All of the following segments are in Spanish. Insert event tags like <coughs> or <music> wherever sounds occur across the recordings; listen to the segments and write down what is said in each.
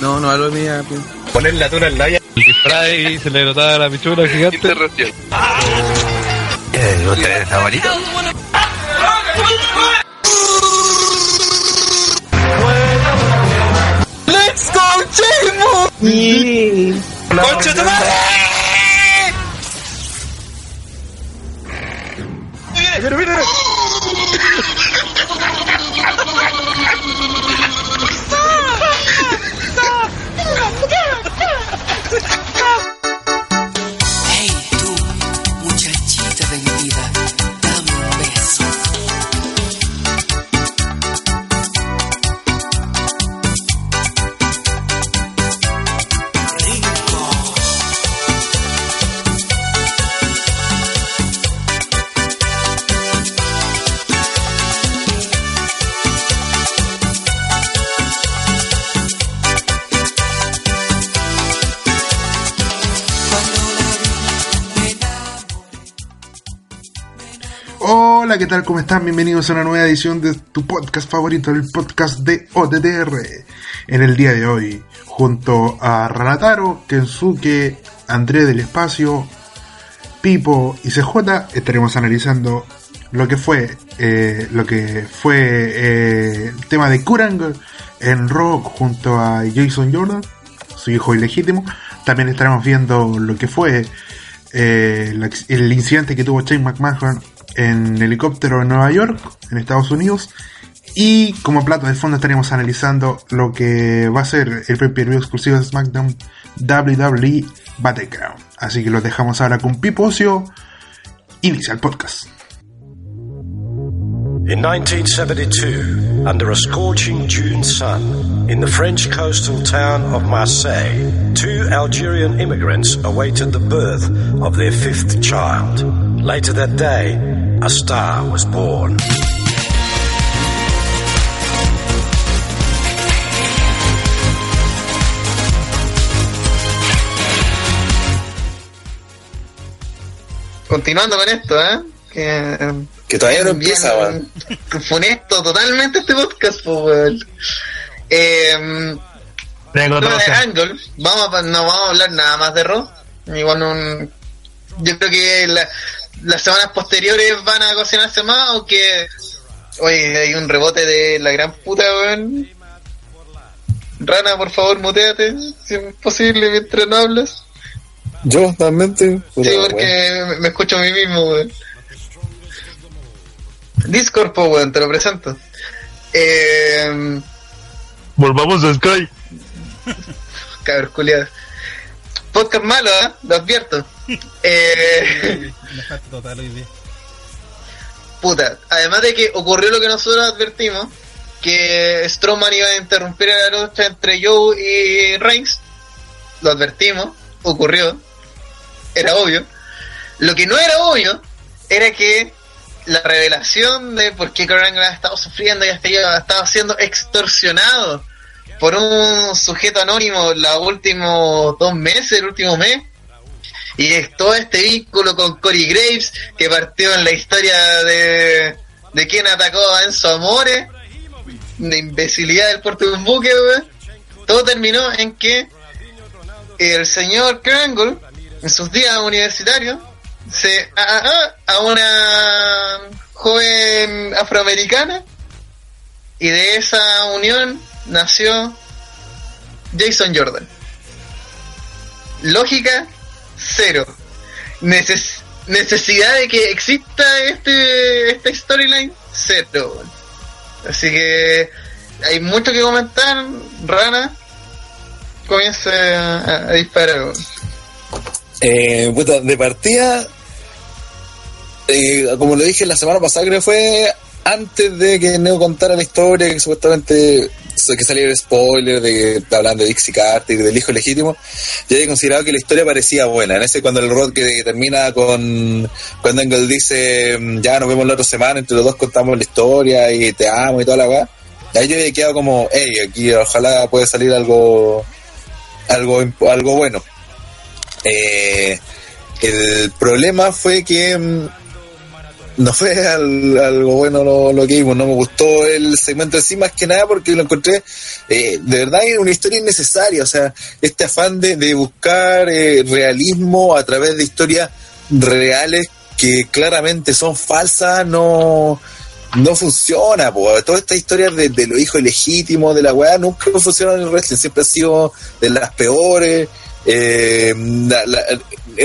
No, no hablo de mía. Poner la tuna en la El disfraz y se le notaba la pichura gigante. Interracial. ¿Eh, ¿Usted está bonito? ¡Let's go, Chemo! ¡Concha tu madre! Mira, mira, mira. ¿Qué tal? ¿Cómo están? Bienvenidos a una nueva edición de tu podcast favorito, el podcast de OTTR. En el día de hoy, junto a Ranataro, Kensuke, André del Espacio, Pipo y CJ, estaremos analizando lo que fue eh, lo que fue eh, el tema de Kurang en Rock junto a Jason Jordan, su hijo ilegítimo. También estaremos viendo lo que fue eh, el incidente que tuvo Shane McMahon en helicóptero en Nueva York, en Estados Unidos. Y como plato de fondo estaremos analizando lo que va a ser el pay-per-view exclusivo de SmackDown WWE Battleground. Así que los dejamos ahora con Pipo Ocio. Inicia el podcast. In 1972, under a scorching June sun, in the French coastal town of Marseille, two Algerian immigrants awaited the birth of their fifth child. Later that day, a star was born. Continuando con esto, ¿eh? Que, Que todavía no empieza, weón. <laughs> Funesto totalmente este podcast, pues, weón. Eh, de Angle, vamos a, no vamos a hablar nada más de Raw. Igual no- yo creo que la- las semanas posteriores van a cocinarse más, aunque hoy hay un rebote de la gran puta, weón. Rana, por favor, muteate, si es posible, mientras no hablas. Yo, realmente. Sí, porque me- me escucho a mí mismo, weón. Discord, po, weón, te lo presento. Eh, Volvamos a Sky. cabros culiados. Podcast malo, ¿eh? Lo advierto. Eh, puta, además de que ocurrió lo que nosotros advertimos, que Strowman iba a interrumpir la lucha entre Joe y Reigns, lo advertimos, ocurrió, era obvio. Lo que no era obvio era que la revelación de por qué Kurt ha estado sufriendo y hasta ha estado siendo extorsionado por un sujeto anónimo los últimos dos meses, el último mes. Y es todo este vínculo con Corey Graves, que partió en la historia de, de quien atacó a Enzo Amore, de imbecilidad del puerto de un buque. Todo terminó en que el señor Krangle, en sus días universitarios, se a una joven afroamericana y de esa unión nació Jason Jordan. Lógica, cero. Neces- necesidad de que exista este esta storyline, cero. Así que hay mucho que comentar. Rana, comienza a, disparar. Eh, puta, de partida, eh, como lo dije la semana pasada, creo que fue antes de que Neo contara la historia, que supuestamente que saliera el spoiler de que hablan de Dixie Carter y del hijo legítimo, yo había considerado que la historia parecía buena. En ese cuando el rod que termina con cuando Engel dice mm, ya nos vemos la otra semana, entre los dos contamos la historia y te amo y toda la weá. Ahí yo había quedado como, hey, aquí ojalá pueda salir algo algo algo bueno. Eh, el problema fue que mm, no fue al- algo bueno lo, lo que vimos, no me gustó el segmento en sí más que nada porque lo encontré, eh, de verdad, una historia innecesaria, o sea, este afán de, de buscar eh, realismo a través de historias reales que claramente son falsas, no no funciona, po. todas estas historias de, de los hijos ilegítimos de la weá nunca funcionan en el wrestling, siempre ha sido de las peores, eh, la- la-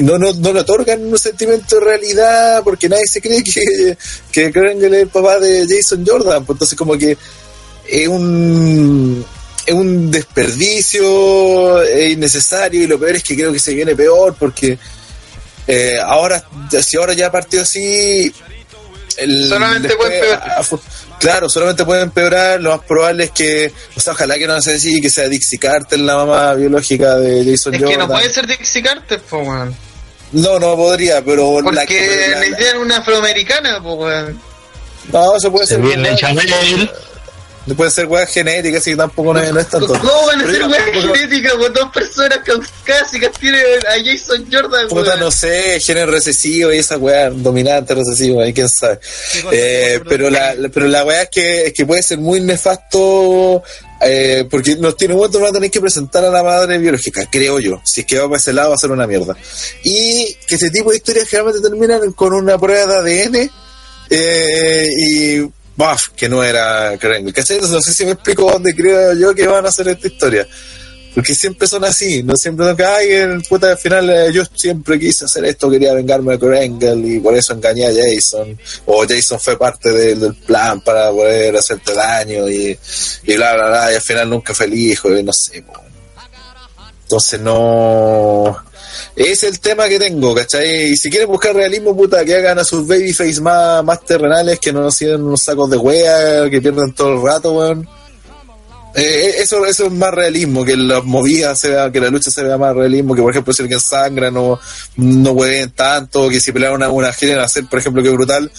no, no, no le otorgan un sentimiento de realidad porque nadie se cree que, que Krangle es el papá de Jason Jordan, pues entonces como que es un es un desperdicio, es innecesario y lo peor es que creo que se viene peor porque eh, ahora, si ahora ya partió así, el- Solamente fu- Claro, solamente puede empeorar. Lo más probable es que, o sea, ojalá que no sea así, que sea Dixie Carter la mamá biológica de Jason Es Jordan. que no puede ser Dixie Carter, po, weón. No, no podría, pero la Porque que- la- la- una afroamericana, po, weón. no, eso puede Se ser. viene weá- Chamel. puede ser weá genética, así que tampoco no, es- no es tanto. ¿Cómo van a ser weas genéticas con dos personas caucásicas? Tiene a Jason Jordan, Puta, no sé, género recesivo y esa weá, dominante recesivo, ahí quién sabe. Eh, pero la, la- pero la weá es que, es que puede ser muy nefasto, eh, porque nos tiene un momento van a tener que presentar a la madre biológica, creo yo. Si es que va para ese lado va a ser una mierda. Y que ese tipo de historias generalmente terminan con una prueba de ADN, eh, y baf, que no era Krengle. ¿Cachai? No sé si me explico dónde creo yo que van a hacer esta historia. Porque siempre son así, no siempre son que, ay, el puta al final eh, yo siempre quise hacer esto, quería vengarme de Krengle y por eso engañé a Jason. O Jason fue parte del- plan para poder hacerte daño y, y bla, bla, bla, y al final nunca fue el hijo, y no sé. Entonces no... Es el tema que tengo, ¿cachai? Y si quieren buscar realismo, puta, que hagan a sus babyface más, más terrenales, que no sigan unos sacos de wea, que pierdan todo el rato, weón. Eh, eso, eso es más realismo, que las movidas se vea, que la lucha se vea más realismo, que por ejemplo si alguien sangra no, no hueven tanto, que si pelean una, una gira hacer, por ejemplo, que brutal,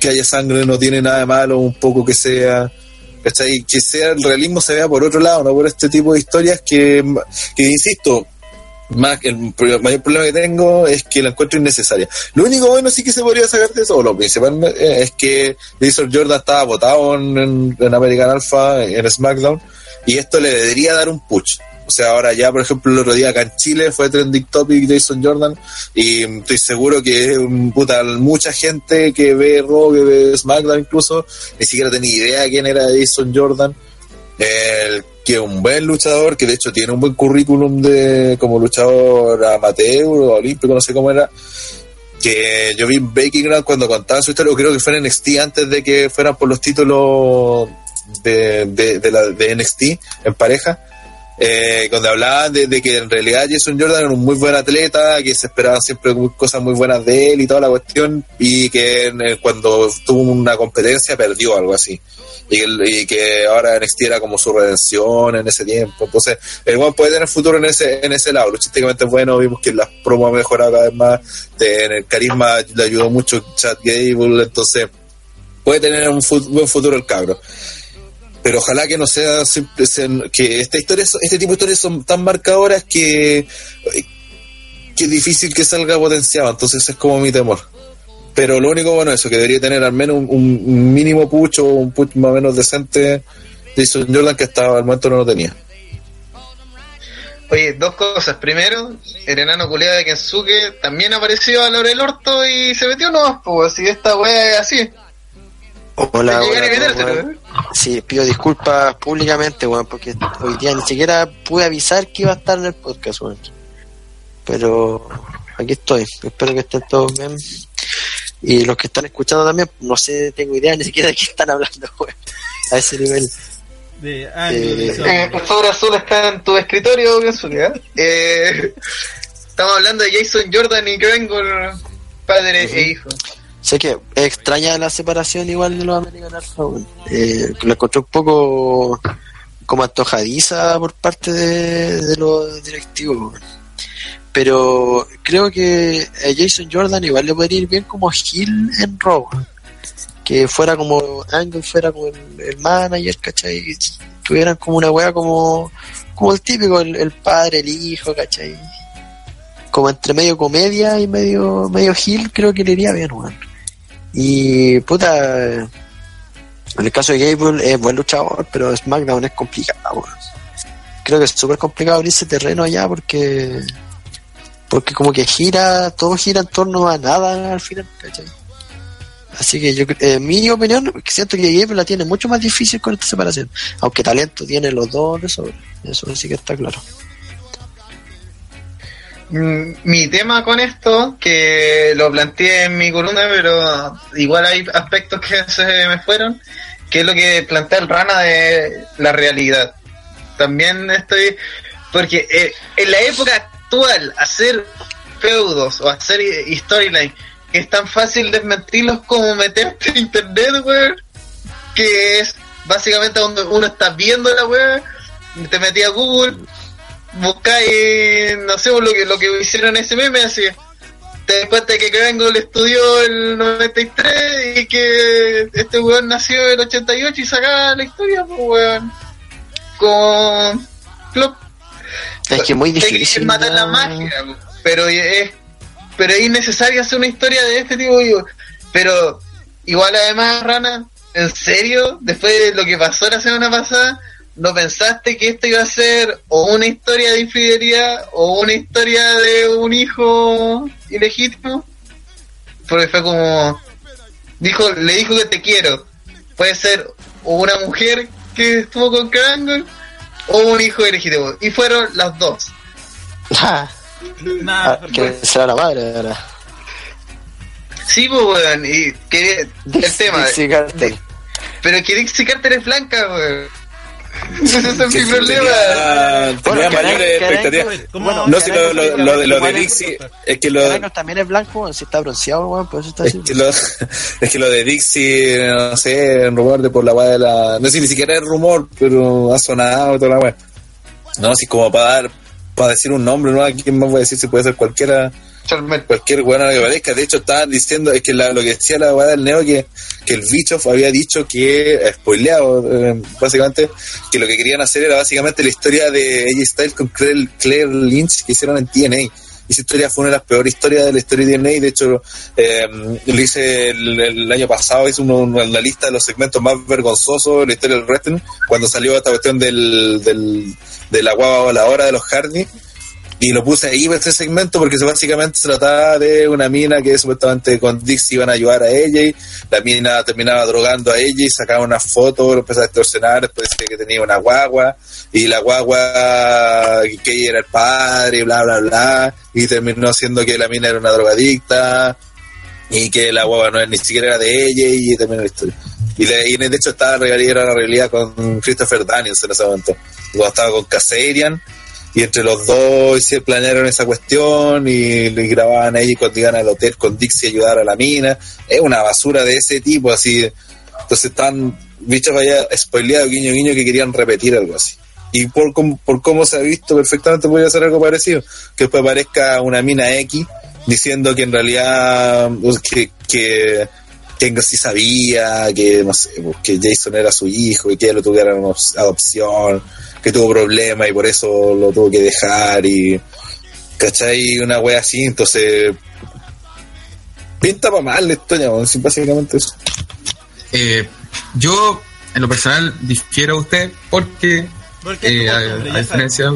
que haya sangre no tiene nada de malo, un poco que sea, ¿cachai? Que sea el realismo se vea por otro lado, no por este tipo de historias que, que insisto, más el mayor problema que tengo es que la encuentro innecesaria. Lo único bueno sí que se podría sacar de eso, lo principal eh, es que Jason Jordan estaba votado en, en- American Alpha, en SmackDown, y esto le debería dar un push. O sea, ahora ya, por ejemplo, el otro día acá en Chile fue trending topic Jason Jordan, y estoy seguro que mm, puta, mucha gente que ve Raw, que ve SmackDown incluso, ni siquiera tenía idea de quién era Jason Jordan el que es un buen luchador, que de hecho tiene un buen currículum de como luchador amateur o olímpico, no sé cómo era. Que yo vi en Baking Ground cuando contaba su historia, creo que fue en NXT antes de que fueran por los títulos de, de NXT en pareja. Eh, donde hablaban de, que en realidad Jason Jordan era un muy buen atleta, que se esperaban siempre cosas muy buenas de él y toda la cuestión, y que el- cuando tuvo una competencia perdió algo así y que, ahora NXT como su redención en ese tiempo. Entonces, el buen puede tener futuro en ese, en ese lado. Luchísticamente es bueno, vimos que las promos han mejorado cada vez más, en el carisma le ayudó mucho Chad Gable, entonces puede tener un buen futuro el cabro. Pero ojalá que no sea simple, que esta historia, este tipo de historias son tan marcadoras que, que es difícil que salga potenciado, entonces es como mi temor. Pero lo único bueno es eso, que debería tener al menos un, mínimo pucho, un push más o menos decente Jason Jordan que hasta el momento no lo tenía. Oye, dos cosas. Primero, el enano culiado de Kensuke también apareció a Laura el Orto y se metió nomás, pues así esta wea es así. Hola, hola. Sí, pido disculpas públicamente, weón, porque hoy día ni siquiera pude avisar que iba a estar en el podcast, weón. Pero aquí estoy, espero que estén todos bien. Y los que están escuchando también, no sé, tengo idea ni siquiera de qué están hablando, weón. A ese nivel. De ah, Eh. Eh, el sobre azul está en tu escritorio, ¿eh? Estamos hablando de Jason Jordan y Krangle, padre e hijo. Sé que extraña la separación igual de los American Alpha. Eh, lo encontré un poco como antojadiza por parte de, los directivos. Pero creo que a Jason Jordan igual le podría ir bien como Hill en Raw. Que fuera como Angle, fuera como el, manager, ¿cachai? Y tuvieran como una wea como, como el típico, el, el padre, el hijo, ¿cachai? Como entre medio comedia y medio, medio Hill, creo que le iría bien, weón. Y puta, en el caso de Gable es buen luchador, pero SmackDown es complicado. Creo que es súper complicado abrirse terreno allá porque porque como que gira, todo gira en torno a nada al final, ¿cachai? Así que yo, en mi opinión, siento que Gable la tiene mucho más difícil con esta separación. Aunque talento tiene los dos de sobra. Eso sí que está claro. Mm, Mi tema con esto, que lo planteé en mi columna, pero igual hay aspectos que se me fueron, que es lo que plantea el Rana de la realidad. También estoy, porque eh, en la época actual, hacer feudos o hacer storyline, es tan fácil desmentirlos como meterte en internet, weón, que es básicamente donde uno está viendo la weá, te metí a Google, buscáis, no sé, lo que, lo que hicieron ese meme, así. Te das cuenta que Krangle estudió el 93 y que este weón nació en el 88 y sacaba la historia, pues weón. Con Klopp. Es que es muy difícil. matar la magia, pero es, pero es innecesario hacer una historia de este tipo, digo. Pero igual además, Rana, ¿en serio? Después de lo que pasó la semana pasada, ¿no pensaste que esto iba a ser o una historia de infidelidad o una historia de un hijo ilegítimo? Porque fue como dijo, le dijo que te quiero. Puede ser o una mujer que estuvo con Krangle o un hijo ilegítimo. Y fueron las dos. Ah, Nada, que será la madre ahora. Sí, pues, weón, y que <laughs> el tema. Dixie Carter. Pero que Dixie Carter es blanca, weón. Ese es mi Que problema. Tenía, tenía Bueno, mayores expectativas. ¿cómo? Bueno, No, si lo, lo, lo de, lo de Dixie es que lo, también es blanco, si está bronceado, weón, por eso está es así. que lo, <laughs> es que lo de Dixie, no sé, rumor de por la weá de la. No sé, ni siquiera es rumor, pero ha sonado toda la weá. No, si como para dar, para decir un nombre, ¿no? ¿A quién más voy a decir si puede ser cualquiera? Cualquier weá que parezca. De hecho, estaban diciendo, es que la- lo que decía la weá del Neo, que, que el Bischoff había dicho que, eh, spoileado, eh, básicamente, que lo que querían hacer era básicamente la historia de AJ Styles con Claire, Claire Lynch que hicieron en TNA. Y esa historia fue una de las peores historias de la historia de TNA. De hecho, eh, lo hice el, año pasado, hice uno- una lista de los segmentos más vergonzosos de la historia del wrestling, cuando salió esta cuestión del, del, de la guava voladora de los Hardy y lo puse ahí para ese segmento porque básicamente se trataba de una mina que supuestamente con Dixie iban a ayudar a ella y la mina terminaba drogando a ella y sacaba una foto, lo empezaba a extorsionar, después decía que tenía una guagua y la guagua que ella era el padre y bla bla bla y terminó siendo que la mina era una drogadicta y que la guagua no es, ni siquiera era de ella y terminó la historia. Y, de, y de hecho estaba era la realidad con Christopher Daniels en ese momento, cuando estaba con Caserian y entre los dos se planearon esa cuestión y le grababan ahí cuando iban al hotel con Dixie a ayudar a la mina. Es una basura de ese tipo, así. Entonces están bichos allá spoileados, guiño guiño, que querían repetir algo así. Y por, por cómo se ha visto, perfectamente podría ser algo parecido. Que después aparezca una mina X diciendo que en realidad pues, que, que, que sí sabía, que no sé, pues, que Jason era su hijo y que ella lo tuviera adopción, que tuvo problemas y por eso lo tuvo que dejar y ¿cachai? Una wea así, entonces pinta para mal la historia, sí, básicamente eso. Eh, yo, en lo personal, difiero a usted porque, Porque eh, a, diferencia,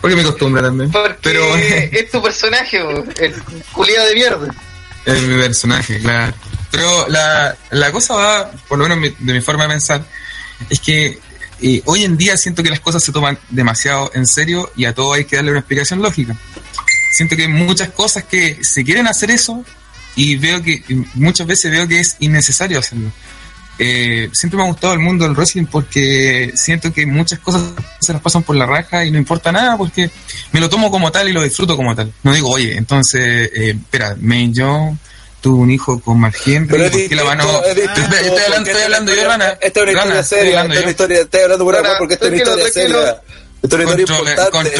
porque mi costumbre también. Porque Pero es tu personaje, el culiado de mierda. <laughs> es mi personaje, claro. Pero la, la cosa va, por lo menos mi- de mi forma de pensar, es que eh, hoy en día siento que las cosas se toman demasiado en serio y a todo hay que darle una explicación lógica. Siento que hay muchas cosas que se quieren hacer eso y veo que muchas veces veo que es innecesario hacerlo. Eh, siempre me ha gustado el mundo del wrestling porque siento que muchas cosas se las pasan por la raja y no importa nada porque me lo tomo como tal y lo disfruto como tal. No digo, oye, entonces, eh, espera, May Jones tuvo un hijo con Mark Henry, Pero es ¿por qué la es distinto, estoy hablando, estoy hablando yo, Rana. Esta es una historia estoy seria, hablando esta es una yo. historia, estoy hablando por Rana, amor porque esta es una historia tranquilo. seria. Esta es una historia Controla- importante.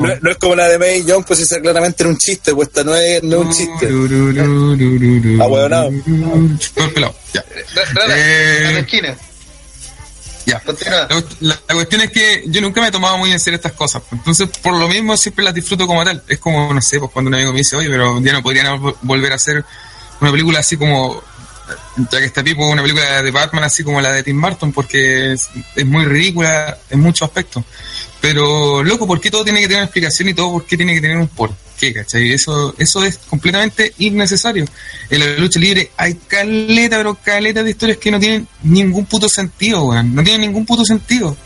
No, no es como la de May Young, pues esa claramente era un chiste, pues esta no es, no es un chiste. Ah. Todo el pelado, ya. Rana, Eh, a la esquina. Ya. La, cuestión es que yo nunca me he tomado muy en serio estas cosas. Entonces, por lo mismo, siempre las disfruto como tal. Es como, no sé, pues cuando un amigo me dice, oye, pero ya no podrían vol- volver a hacer una película así como, ya que está tipo una película de Batman así como la de Tim Burton, porque es, es muy ridícula en muchos aspectos. Pero, loco, ¿por qué todo tiene que tener una explicación y todo por qué tiene que tener un por qué, cachai? Eso, eso es completamente innecesario. En la lucha libre hay caleta, pero caleta de historias que no tienen ningún puto sentido, weón. No tienen ningún puto sentido.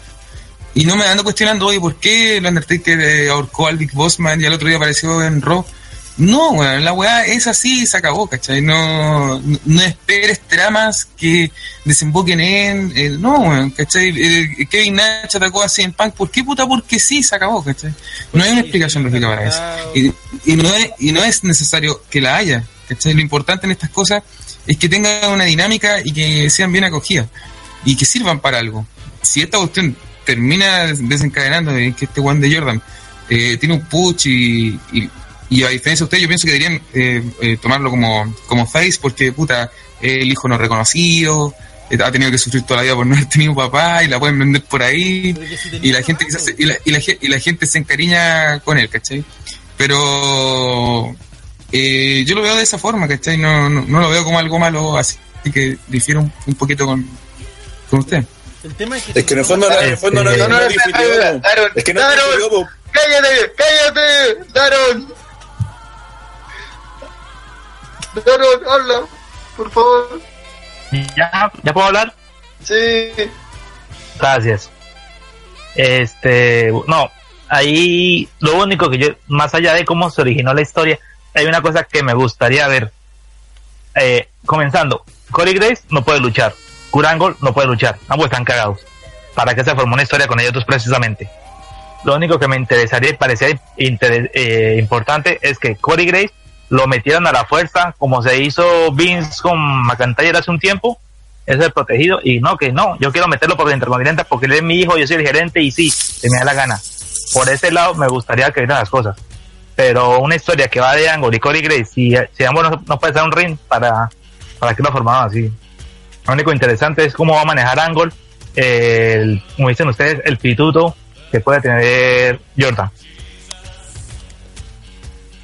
Y no me ando cuestionando, oye, ¿por qué el Undertaker eh, ahorcó al Big Bossman y al otro día apareció en Raw? No, weón, la weá es así y se acabó, ¿cachai? No, no, esperes tramas que desemboquen en... el no, weón, ¿cachai? Eh, Kevin Nash atacó así en Punk, ¿por qué puta? Porque sí, se acabó, ¿cachai? No hay una explicación lógica para eso. Y, y, no es, y no es necesario que la haya, ¿cachai? Lo importante en estas cosas es que tengan una dinámica y que sean bien acogidas y que sirvan para algo. Si esta cuestión termina desencadenando en que este Juan de Jordan eh, tiene un push y, y, y a diferencia de ustedes, yo pienso que deberían eh, eh, tomarlo como, como face porque, puta, el hijo no reconocido, eh, ha tenido que sufrir toda la vida por no haber tenido papá y la pueden vender por ahí y la gente quizás se- y la, y la y la gente se encariña con él, ¿cachai? Pero eh, yo lo veo de esa forma, ¿cachai? No, no, no lo veo como algo malo, así que difiero un, un poquito con, con usted. El tema es que, Es que en el fondo, en el fondo no, No, no, no. Es que no Daron. ¡Cállate! ¡Cállate! ¡Daron! ¡Daron, habla! Por favor. ¿Ya? ¿Ya puedo hablar? Sí. Gracias. Este, no, ahí lo único que yo, más allá de cómo se originó la historia, hay una cosa que me gustaría ver. Eh, comenzando, Corey Grace no puede luchar, Kurangol no puede luchar, ambos están cagados. ¿Para qué se formó una historia con ellos dos precisamente? Lo único que me interesaría y parecía eh, importante es que Corey Grace lo metieran a la fuerza, como se hizo Vince con McIntyre hace un tiempo, es el protegido y no, que no, yo quiero meterlo por el Intercontinental porque él es mi hijo, yo soy el gerente y sí, se me da la gana. Por ese lado me gustaría que vieran las cosas. Pero una historia que va de Angle y Corey Grace, si, si ambos no, no ser un ring, para, para que lo formaban así. Lo único interesante es cómo va a manejar Angle, eh, el, como dicen ustedes, el pituto que puede tener Jordan.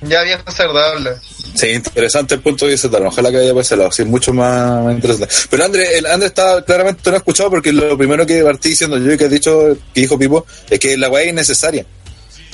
Ya viejo habla. Sí, interesante el punto de vista. Ojalá que haya por ese lado, sí, mucho más, interesante. Pero André, el André está claramente no ha escuchado porque lo primero que partí diciendo yo y que ha dicho, que dijo Pipo, es que la weá es innecesaria.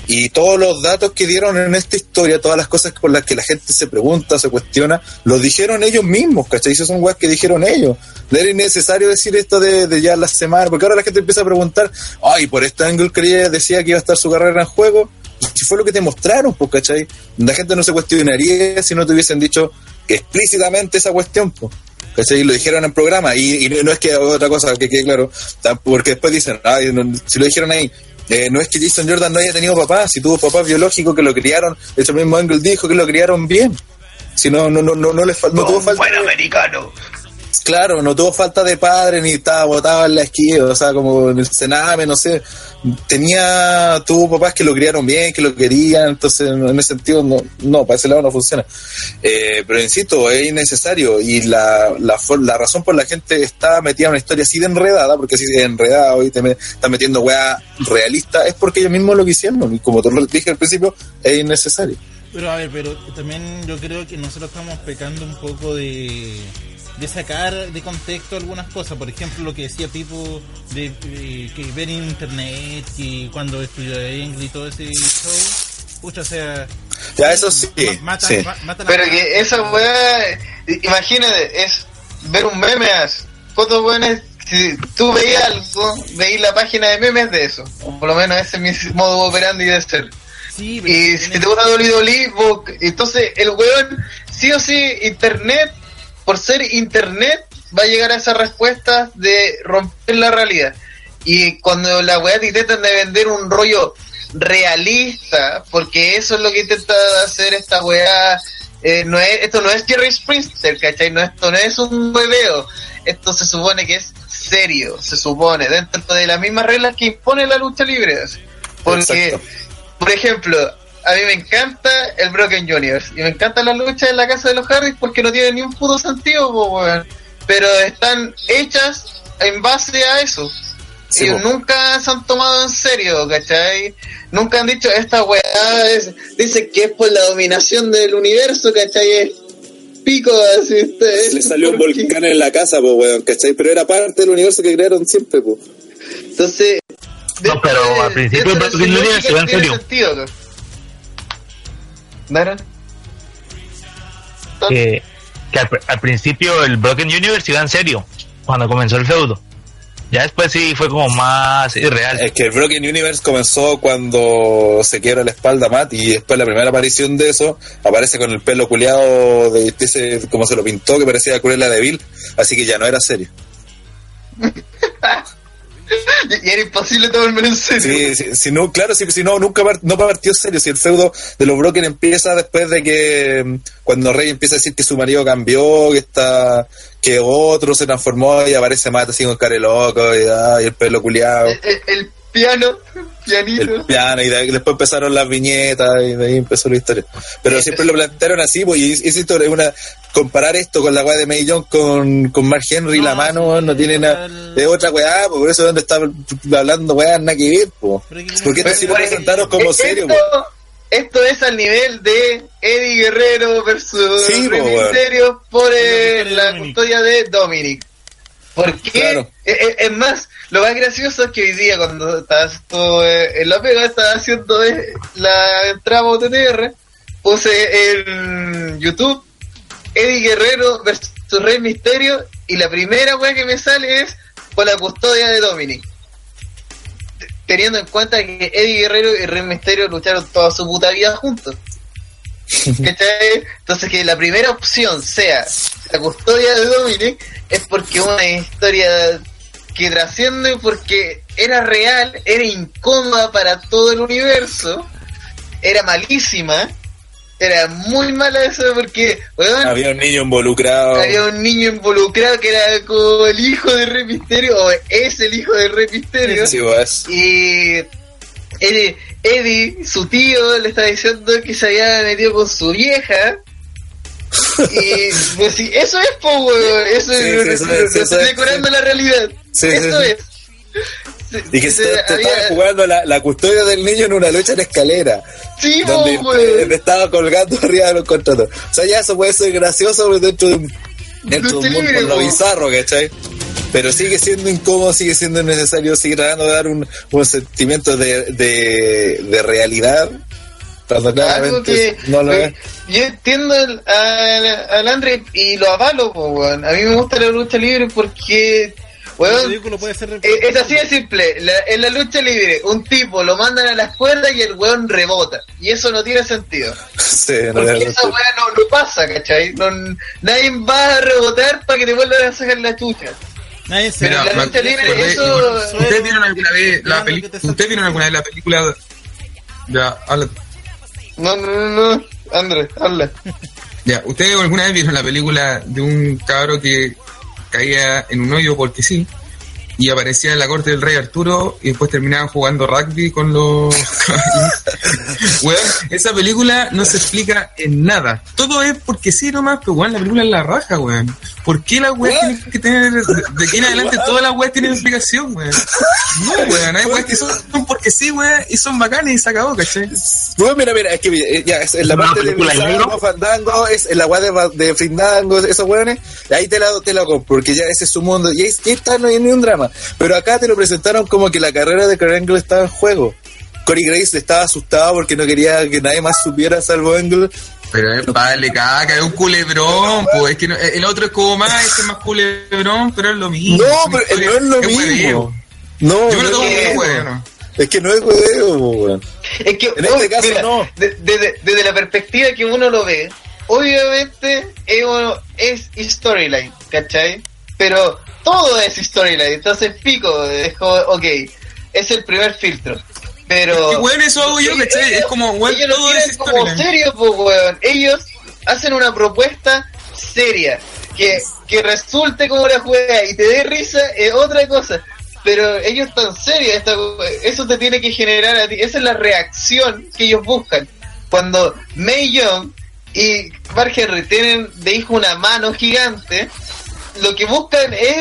Y todos los datos que dieron en esta historia, todas las cosas por las que la gente se pregunta, se cuestiona, lo dijeron ellos mismos, ¿cachai? Esos son weas que dijeron ellos. Era innecesario decir esto de, de ya la semana, porque ahora la gente empieza a preguntar, ay, por este ángulo creía, decía que iba a estar su carrera en juego. Si fue lo que te mostraron, pues, ¿cachai? La gente no se cuestionaría si no te hubiesen dicho explícitamente esa cuestión, pues. ¿Cachai? Lo dijeron en programa y, y no es que otra cosa que quede claro, porque después dicen, ay, no- si lo dijeron ahí, eh, no es que Jason Jordan no haya tenido papá, si tuvo papás biológicos que lo criaron, de hecho mismo Angle dijo que lo criaron bien. Si no, no, no, no, no, le fal- no tuvo falta. Buen americano. Claro, no tuvo falta de padre ni estaba botado en la esquina, o sea, como en el Sename, no sé. Tenía, tuvo papás que lo criaron bien, que lo querían, entonces en ese sentido no, no para ese lado no funciona. Eh, pero insisto, es innecesario y la, la, la razón por la gente está metida en una historia así de enredada, porque así de enredada y te está metiendo weá realista, es porque ellos mismos lo quisieron y como te lo dije al principio, es innecesario. Pero a ver, pero también yo creo que nosotros estamos pecando un poco de, de sacar de contexto algunas cosas. Por ejemplo, lo que decía Pipo de, de que ver internet y cuando estudió English y todo ese show. Pucha, o sea. Ya, eso sí, ma- mata- sí. ma- mata la- Pero que esa weá, imagínate, es ver un meme, as- fotos buenas. Si tú veías algo, veías la página de memes de eso. O por lo menos ese es mi modo operandi de ser. Sí, Y si te gusta WWE, vos- entonces el weón, sí o sí, internet, por ser internet, va a llegar a esas respuestas de romper la realidad. Y cuando la weá te intentan de vender un rollo realista, porque eso es lo que intenta hacer esta weá, eh, no es, esto no es Jerry Springer, ¿cachai? No, esto no es un hueveo, esto se supone que es serio, se supone, dentro de las mismas reglas que impone la lucha libre. Porque, Exacto. por ejemplo, a mí me encanta el Broken Juniors y me encanta la lucha en la casa de los Harris porque no tiene ni un puto sentido, po, weón. pero están hechas en base a eso. Sí, Ellos po. nunca se han tomado en serio, ¿cachai? Nunca han dicho, esta weá es, dice que es por la dominación del universo, ¿cachai? Es- pico, así este, Le salió un volcán en la casa, pues, weón, ¿cachai? Pero era parte del universo que crearon siempre, pues. Entonces. No, pero al principio Broken lógica Universe iba en tiene serio. sentido, ¿no? ¿Nara? que, que al, al principio el Broken Universe iba en serio cuando comenzó el feudo. Ya después sí fue como más irreal. Es que el Broken Universe comenzó cuando se quiebra la espalda Matt y después la primera aparición de eso aparece con el pelo culeado de, de ese, como se lo pintó, que parecía Cruella de Vil, así que ya no era serio. <laughs> <laughs> Y era imposible tomármelo en serio. Sí, sí, si no, claro, si, si no, nunca part- no partió serio. Si el feudo de los Broken empieza después de que mm, cuando Rey empieza a decir que su marido cambió, que está, que otro se transformó y aparece Matt así con cara de loco y, ah, y el pelo culeado. El, el- el piano, pianito. el piano y de después empezaron las viñetas y de ahí empezó la historia. Pero siempre lo plantearon así, pues, y historia es una comparar esto con la weá de May Young con, con Mark Henry la mano no tiene nada de otra weá, pues, por eso es donde está hablando weá nada que ver, pues. Porque esto sí lo presentaron como serio, esto, pues. esto es al nivel de Eddie Guerrero versus Sí, Rey po, weón. Mysterio por eh, la Dominic. custodia de Dominic. Porque, <laughs> Claro. eh, eh, es más, lo más gracioso es que hoy día cuando estabas tú eh, en la pega, estaba haciendo eh, la trama OTTR, puse en YouTube Eddie Guerrero versus Rey Misterio y la primera wea que me sale es por la custodia de Dominic. Teniendo en cuenta que Eddie Guerrero y Rey Misterio lucharon toda su puta vida juntos. Entonces que la primera opción sea la custodia de Dominic es porque una historia que trasciende porque era real, era incómoda para todo el universo, era malísima, era muy mala eso porque, Había un niño involucrado. había un niño involucrado que era como el hijo de Rey Misterio, o es el hijo de Rey Misterio. Sí, pues. Y Eddie, Eddie, su tío, le está diciendo que se había metido con su vieja. Y <laughs> pues sí, eso es, po, weón. Eso Sí, es, sí, eso es, decorando la realidad. Sí, eso es. Y que se, Se- te había- estaba jugando la, la custodia del niño en una lucha en escalera. Sí, donde weón. estaba colgando <laughs> arriba de los contratos. O sea, ya eso puede ser gracioso pero dentro de un, dentro de un mundo lo bizarro, ¿cachai? Pero sigue siendo incómodo, sigue siendo necesario, sigue tratando de dar un, un sentimiento de, de, de realidad. Cuando claramente que no lo eh, es. yo entiendo al, al, al Andre y lo avalo, po, weón. A mí me gusta la lucha libre porque, El weón, ridículo puede ser Eh, Es así de simple. La- en la lucha libre, un tipo lo mandan a la escuela y el weón rebota. Y eso no tiene sentido. Sí, no Porque es- esa weá no, no pasa, ¿cachai? No- nadie va a rebotar para que te vuelvan a sacar la chucha. Nadie se Mira, la me lucha libre, acordé- eso- ¿Ustedes vieron alguna vez la película? ¿Ustedes vieron alguna vez la película? Ya, habla. No, no, no, no. Andrés, habla. <laughs> Ya, ¿ustedes alguna vez vieron la película de un cabro que caía en un hoyo porque sí? Y aparecía en la corte del rey Arturo y después terminaban jugando rugby con los... <laughs> weón, esa película no se explica en nada. Todo es porque sí nomás, pero weón, la película es la raja, weón. ¿Por qué las weas tienen que tener... De aquí en adelante todas las weas tienen explicación, weón. No, weón, hay weas que son, son porque sí, weón, y son bacanas y se acabó, ¿cachai? Bueno, mira, mira, es que eh, ya, es en la ¿Una parte de negro? Fandango, es en la weá de, de Fandango, esos weones, ahí te la, te la compro, porque ya ese es su mundo, y ahí, y está, no hay ni un drama. Pero acá te lo presentaron como que la carrera de Kurt Angle estaba en juego. Corey Grace estaba asustado porque no quería que nadie más supiera salvo Angle. Pero es vale, caca, es un culebrón, pues es que no- el otro es como más, este es más culebrón, pero es lo mismo. No, pero no es lo mismo. hueveo. No, Yo me no lo tomo es hueveo. ¿no? Es que no es hueveo, po, weón. Es que, En este caso, mira, no. de- Desde, desde la perspectiva que uno lo ve, obviamente es, es storyline, ¿cachai? Pero todo es storyline, entonces pico, es como, ok, es el primer filtro. Pero. Y bueno, eso hago yo, ¿cachai? Es como, weón, ellos lo todo es como storyline. serio, pues, weón. Ellos hacen una propuesta seria. Que, que resulte como la juega y te dé risa es otra cosa. Pero ellos están serios, esta- eso te tiene que generar a ti. Esa es la reacción que ellos buscan. Cuando May Young y Mark Henry tienen de hijo una mano gigante, lo que buscan es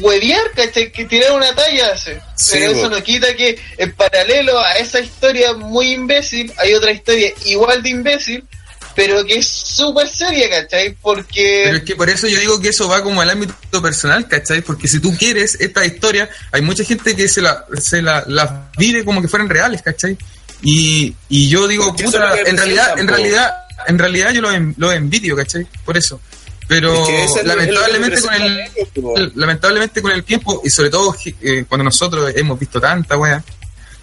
huevear, ¿cachai? Que tirar una talla. ¿sí? Sí, Pero eso no quita que en paralelo a esa historia muy imbécil hay otra historia igual de imbécil pero que es súper seria, ¿cachai? Porque... Pero es que por eso yo digo que eso va como al ámbito personal, ¿cachai? Porque si tú quieres esta historia, hay mucha gente que se la, se la, la vive como que fueran reales, ¿cachai? Y, y yo digo, puta, en realidad, en realidad, en realidad yo lo, en- lo envidio, ¿cachai? Por eso. Pero Es que lamentablemente con el, el- lamentablemente con el tiempo, y sobre todo eh, cuando nosotros hemos visto tanta wea,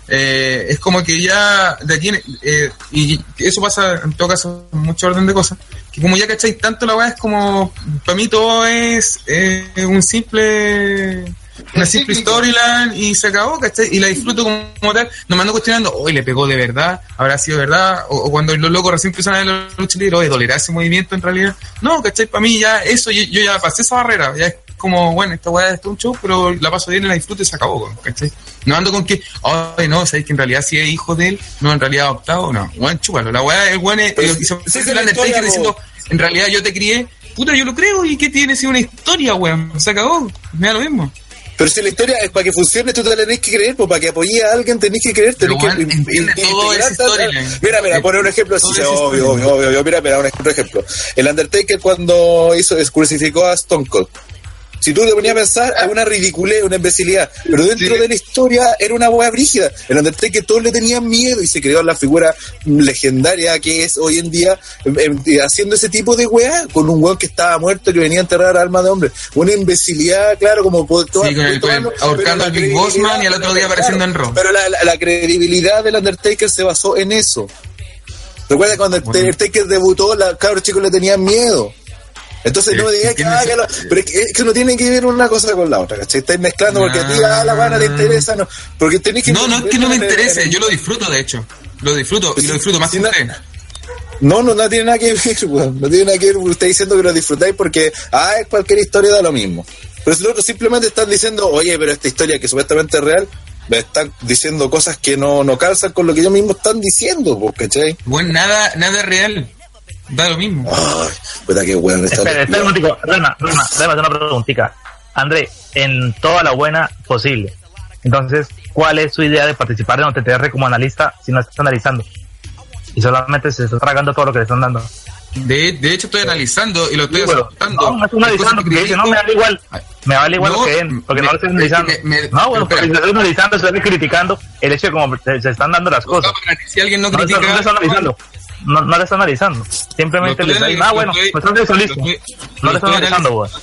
eh, es como que ya de aquí, eh, y eso pasa en todo caso en mucho orden de cosas, que como ya cacháis tanto la weá es como, para mí todo es eh, un simple, una simple storyline y se acabó, ¿cachai? Y la disfruto como, como tal, no me ando cuestionando, hoy le pegó de verdad, habrá sido verdad, o, o cuando los locos recién empiezan a ver la lucha libre, oye, dolerá ese movimiento en realidad. No, ¿cachai? Para mí ya eso, yo, yo ya pasé esa barrera, ya es como, bueno, esta weá es un show, pero la paso bien, la disfruto y se acabó, ¿cachai? No ando con que, ay, no, sabéis que en realidad sí es hijo de él, no, en realidad adoptado, no, weón, chúpalo, la weá, el weón es, y el Undertaker historia, diciendo, en realidad yo te crié, puta, yo lo creo, y ¿qué tiene si una historia, weón? Se acabó, me da lo mismo. Pero si la historia es para que funcione, tú te la tenés que creer, pues para que apoye a alguien tenés que creer, tenés Pero, que entiende todo tal- storyline. Mira, mira, poner un ejemplo así, obvio, obvio, obvio, obvio, mira, mira, un ejemplo, ejemplo. El Undertaker cuando hizo, crucificó a Stone Cold. Si tú te ponías a pensar, es una ridiculez, una imbecilidad. Pero dentro Sí. de la historia era una hueá brígida. El Undertaker todos le tenían miedo y se creó la figura legendaria que es hoy en día em, em, eh, haciendo ese tipo de hueá con un hueón que estaba muerto que venía a enterrar alma de hombre. Una imbecilidad, claro, como puedo Sí, ahorcando al Big Boss Man y al otro día apareciendo en Raw. Pero la, la- la credibilidad del Undertaker se basó en eso. Recuerda cuando el. Undertaker debutó, los cabros chicos le tenían miedo. Entonces no me digas que ¿entiendes? hágalo. Pero es que, es que no tiene que ver una cosa con la otra, ¿cachai? Estáis mezclando porque a ti ah, la gana te interesa, no. Porque tenés que. No, no es que no me interese, el- yo lo disfruto de hecho. Lo disfruto y lo disfruto más que no- usted. No, no, no tiene nada que ver, <laughs> weón. No tiene nada que ver usted diciendo que lo disfrutáis porque, ah, es cualquier historia da lo mismo. Pero si los otros simplemente están diciendo, oye, pero esta historia que supuestamente es real, me están diciendo cosas que no, no calzan con lo que ellos mismos están diciendo, pues, ¿cachai? Bueno, nada, nada real. Da lo mismo. Ay, puta que está. Espera, espera un momentico. Rema, Rema, Rema, una preguntita. André, en toda la buena posible. Entonces, ¿cuál es su idea de participar en OTTR como analista si no está analizando? Y solamente se está tragando todo lo que le están dando. De, de hecho, estoy analizando y lo estoy Sí, bueno, aceptando. no, no estoy analizando porque dice, no, me da igual. Me vale igual No, lo que es, porque me- no lo estoy analizando. me- me- no, bueno, espera. porque si estoy analizando, estoy criticando el hecho de cómo se, se están dando las cosas. Si alguien no No, critica. no, no están analizando. No, no le están analizando. Simplemente Lo les estoy dicen, ah, bueno, estoy- no están listo. estoy- No lo le estoy analizando, analiz- vos.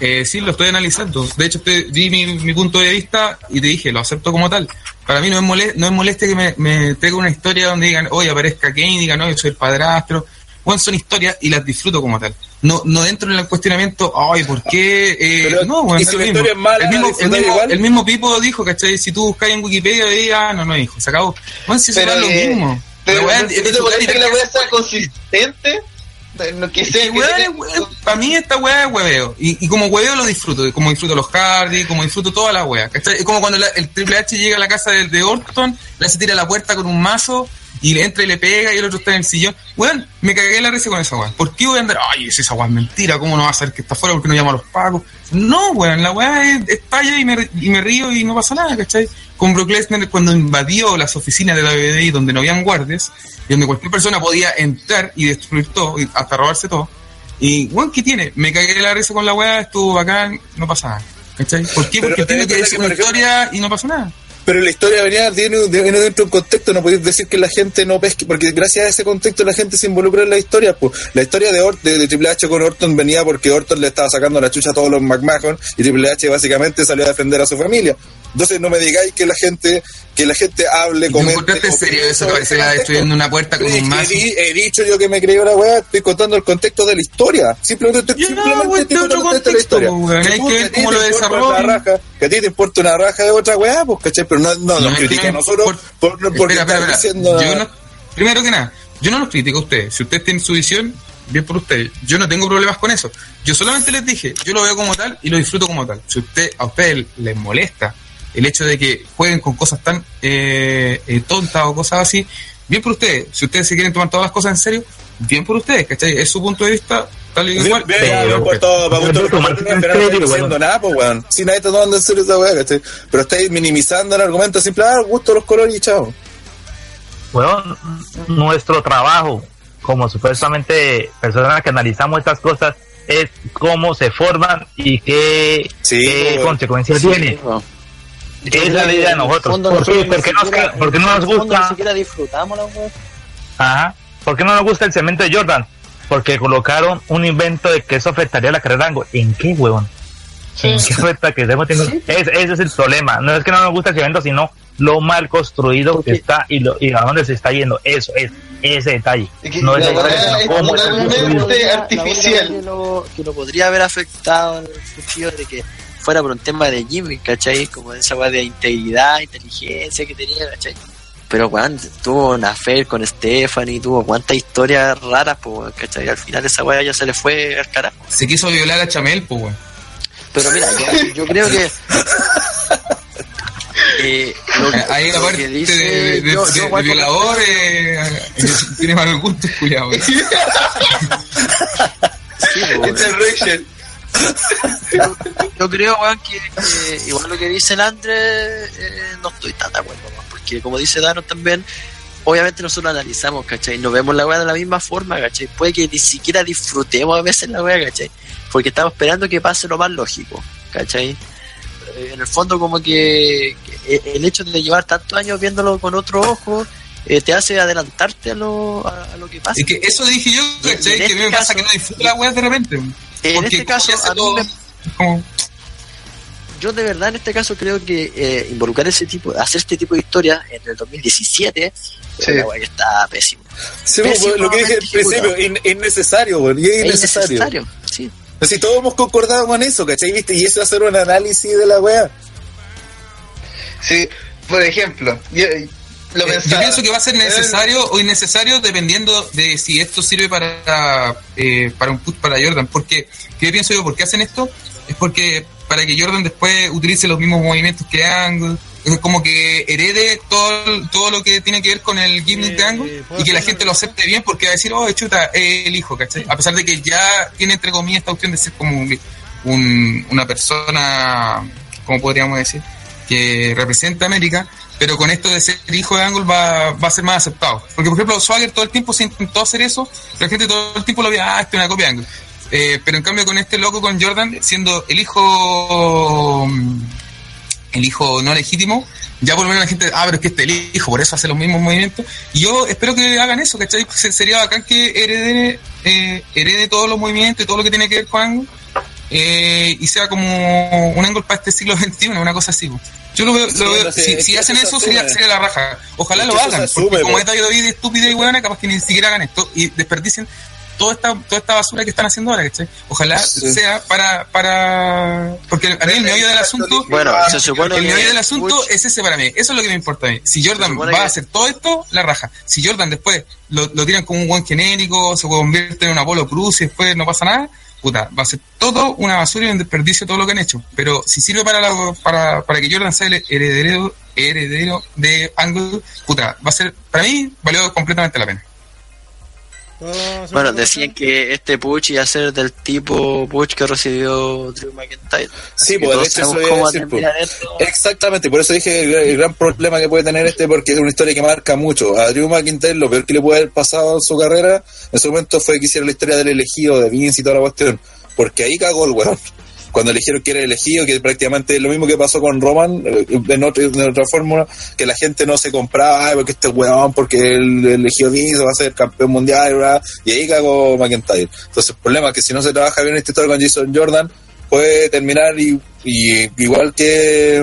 Eh, sí, lo estoy analizando. De hecho, te- di mi, mi punto de vista y te dije, lo acepto como tal. Para mí no es moleste, no es moleste que me, me traiga una historia donde digan, oye, aparezca Kane digan, no, yo soy el padrastro. Bueno, son historias y las disfruto como tal. No, no entro en el cuestionamiento, ay, ¿por qué? Eh, Pero, no, bueno, ¿y es si lo la mismo. historia es mala, el, mismo, el, mismo, igual? el mismo Pipo dijo, ¿cachai? Si tú buscas en Wikipedia, digas, ah, no, no, hijo, se acabó. Bueno, si eso es lo que- mismo. Pero La weá ¿no es parece que la weá sea consistente? No, que sea, que sea- para mí esta weá es hueveo. Y, y como hueveo lo disfruto. Como disfruto los Hardy, como disfruto toda la weá. ¿cachai? Es como cuando la- el Triple H llega a la casa de, de Orton, le hace tira a la puerta con un mazo y le entra y le pega y el otro está en el sillón. Weón, me cagué la risa con esa weá. ¿Por qué voy a andar? Ay, si esa weá es mentira, ¿cómo no va a saber que está afuera? porque no llama a los pagos? No, weón, la weá es, es talla y me, y me río y no pasa nada, ¿cachai? Con Brock Lesnar cuando invadió las oficinas de la BDI donde no habían guardias y donde cualquier persona podía entrar y destruir todo, y hasta robarse todo. Y, weón, ¿qué tiene? Me cagué la risa con la weá, estuvo bacán, no pasa nada. ¿Cachai? ¿Por qué? Porque tiene que decir una ejemplo- historia y no pasa nada. Pero la historia venía, viene, viene dentro de un contexto, no podéis decir que la gente no pesque, porque gracias a ese contexto la gente se involucra en la historia. Pues. La historia de, Or- de, de Triple H con Orton venía porque Orton le estaba sacando la chucha a todos los McMahon y Triple H básicamente salió a defender a su familia. Entonces no me digáis que la gente que la gente hable, ¿Tú comente. encontraste en serio eso que parecía ese contexto. destruyendo una puerta con un que mazo? He, di- he dicho yo que me creo la weá, estoy contando el contexto de la historia. Simplemente estoy, Ya, simplemente weón, estoy otro contexto de la historia. hay que ver cómo lo desarrollan. una raja, que a ti te importa una raja de otra weá, pues, ¿cachai? Pero no, no, No, nos que critica a no- nosotros por- por, por, Espera, espera, diciendo... Yo no- primero que nada, yo no los critico a ustedes. Si ustedes tienen su visión, bien por ustedes. Yo no tengo problemas con eso. Yo solamente les dije, yo lo veo como tal y lo disfruto como tal. Si usted, a ustedes les molesta el hecho de que jueguen con cosas tan eh, eh, tontas o cosas así, bien por ustedes. Si ustedes se quieren tomar todas las cosas en serio, bien por ustedes, ¿cachai? Es su punto de vista, tal y Bien, igual. bien, pero- bien, por todo, para Pero gusto, no weón. nada, pues, weón. Si nadie está tomando en serio esa weá, ¿cachai? Pero estáis minimizando el argumento simple, ah, gusto los colores y chao. Weón, nuestro trabajo como supuestamente personas que analizamos estas cosas, es cómo se forman y qué, Sí, qué bueno. consecuencias Sí, tiene. no. Esa es la idea de nosotros. ¿Por qué? ¿Por qué nos, siquiera- por qué no nos gusta? Ni siquiera disfrutamos la wea. Ajá. ¿Por qué no nos gusta el cemento de Jordan? Porque colocaron un invento de que eso afectaría la carrera de Ango. ¿En qué, huevón? ¿En qué afecta que estemos teniendo? Es- ese es el problema. No es que no nos gusta el cemento, sino lo mal construido que está y, lo, y a dónde se está yendo. Eso es, ese detalle. Que No es totalmente artificial. que lo, que lo podría haber afectado en el sentido de que fuera por un tema de Jimmy, ¿cachai? Como de esa weá de integridad, inteligencia que tenía, ¿cachai? Pero weón, tuvo una affair con Stephanie, tuvo cuántas historias raras, pues, ¿cachai? Al final esa weá ya se le fue al carajo. Se quiso violar a Chamel, pues, weón. Pero mira, yo, yo creo que. <laughs> eh, lo, que- Ahí la parte dice. de- de- yo- de- yo de igual violador eh, tiene mal gusto, cuidado. <laughs> Sí, Interracial. <laughs> yo creo, que, igual lo que dice el eh, no estoy tan de acuerdo, porque como dice Daron también, obviamente nosotros analizamos, ¿cachai? No vemos la weá de la misma forma, ¿cachai? Puede que ni siquiera disfrutemos a veces la weá, ¿cachai? Porque estamos esperando que pase lo más lógico, ¿cachai? Eh, En el fondo como que, que el hecho de llevar tantos años viéndolo con otro ojo eh, te hace adelantarte a lo, a, a lo que pasa. Y que eso dije yo, ¿cachai? en Que a mí este me pasa caso- que no disfruto la weá de repente. En este caso, a mí todo, me- como- yo de verdad en este caso creo que eh, involucrar ese tipo, hacer este tipo de historia en el 2017 Sí. es una weá que está pésimo. Sí, pues, lo que dije al principio, in- innecesario, güey, y es Es innecesario. innecesario, sí. Si todos hemos concordado con eso, ¿cachai? ¿Viste? Y eso es hacer un análisis de la wea. Sí, por ejemplo, yo, lo Eh, yo pienso que va a ser necesario o innecesario dependiendo de si esto sirve para eh, para un push para Jordan. Porque, ¿qué pienso yo? ¿Por qué hacen esto? Es porque para que Jordan después utilice los mismos movimientos que Angle, es como que herede todo, todo lo que tiene que ver con el gimmick de Angle y que la gente lo acepte bien porque va a decir, oh, chuta, es el hijo, ¿cachai? A pesar de que ya tiene entre comillas esta opción de ser como un- un- una persona, ¿cómo podríamos decir? que representa a América, pero con esto de ser hijo de Angle va, va a ser más aceptado. Porque, por ejemplo, Swagger todo el tiempo se intentó hacer eso, la gente todo el tiempo lo veía, ah, esto es una copia de Angle. Eh, pero en cambio con este loco, con Jordan, siendo el hijo el hijo no legítimo, ya por lo menos la gente, ah, pero es que este es el hijo, por eso hace los mismos movimientos. Y yo espero que hagan eso, ¿cachai? Se- Sería bacán que herede, eh, herede todos los movimientos y todo lo que tiene que ver con Angle eh, y sea como un ángulo para este siglo XXI, una cosa así. Yo lo veo, Sí, lo veo- no sé, si, es si que hacen eso se eso sería, asume. sería la raja. Ojalá Es lo hagan, se porque asume, como po. es David David estúpida y buena, capaz que ni siquiera hagan esto y desperdicien toda esta, toda esta basura que están haciendo ahora, ¿cachai? Ojalá Sí. sea para, para, porque a mí el meollo del asunto, Bueno, se supone el meollo del asunto es ese para mí, eso es lo que me importa a mí. Si Jordan va que- a hacer todo esto, la raja. Si Jordan después lo, lo tiran como un buen genérico, se convierte en un Apolo Cruz y después no pasa nada, puta, va a ser todo una basura y un desperdicio todo lo que han hecho. Pero si sirve para, para, para que Jordan sea el heredero, heredero de Angle, puta, va a ser, para mí, valió completamente la pena. Se Bueno, decían que este Puch iba a ser del tipo Puch que recibió Drew McIntyre. Sí, pues de todos hecho eso sabemos iba a cómo decir, pues. Exactamente, por eso dije el, el gran problema que puede tener este, porque es una historia que marca mucho. A Drew McIntyre lo peor que le puede haber pasado en su carrera en su momento fue que hiciera la historia del elegido, de Vince y toda la cuestión. Porque ahí cagó el weón. Cuando eligieron que era elegido, que prácticamente lo mismo que pasó con Roman, eh, en otra, en otra fórmula, que la gente no se compraba, "Ay, porque este weón, porque el elegido Vince va a ser campeón mundial, ¿verdad? y ahí cagó McIntyre. Entonces el problema es que si no se trabaja bien esta historia con Jason Jordan, puede terminar y, igual que,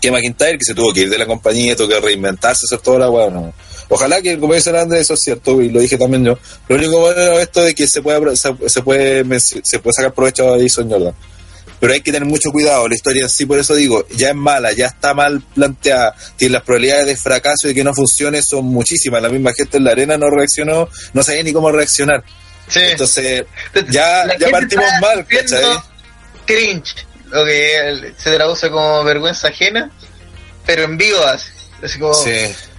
que McIntyre, que se tuvo que ir de la compañía, tuvo que reinventarse, hacer toda la weá. no. Ojalá que, como dice Andrés, eso es cierto, y lo dije también yo. Lo único bueno de esto es que se puede, se, se puede, se puede sacar provecho a Jason Jordan. Pero hay que tener mucho cuidado, la historia en sí, por eso digo, ya es mala, ya está mal planteada, tiene las probabilidades de fracaso y que no funcione son muchísimas. La misma gente en la arena no reaccionó, no sabía ni cómo reaccionar. Sí. Entonces, ya, La ya partimos mal, ¿cachai? Cringe, lo que se traduce como vergüenza ajena, pero en vivo así. Así como, Sí.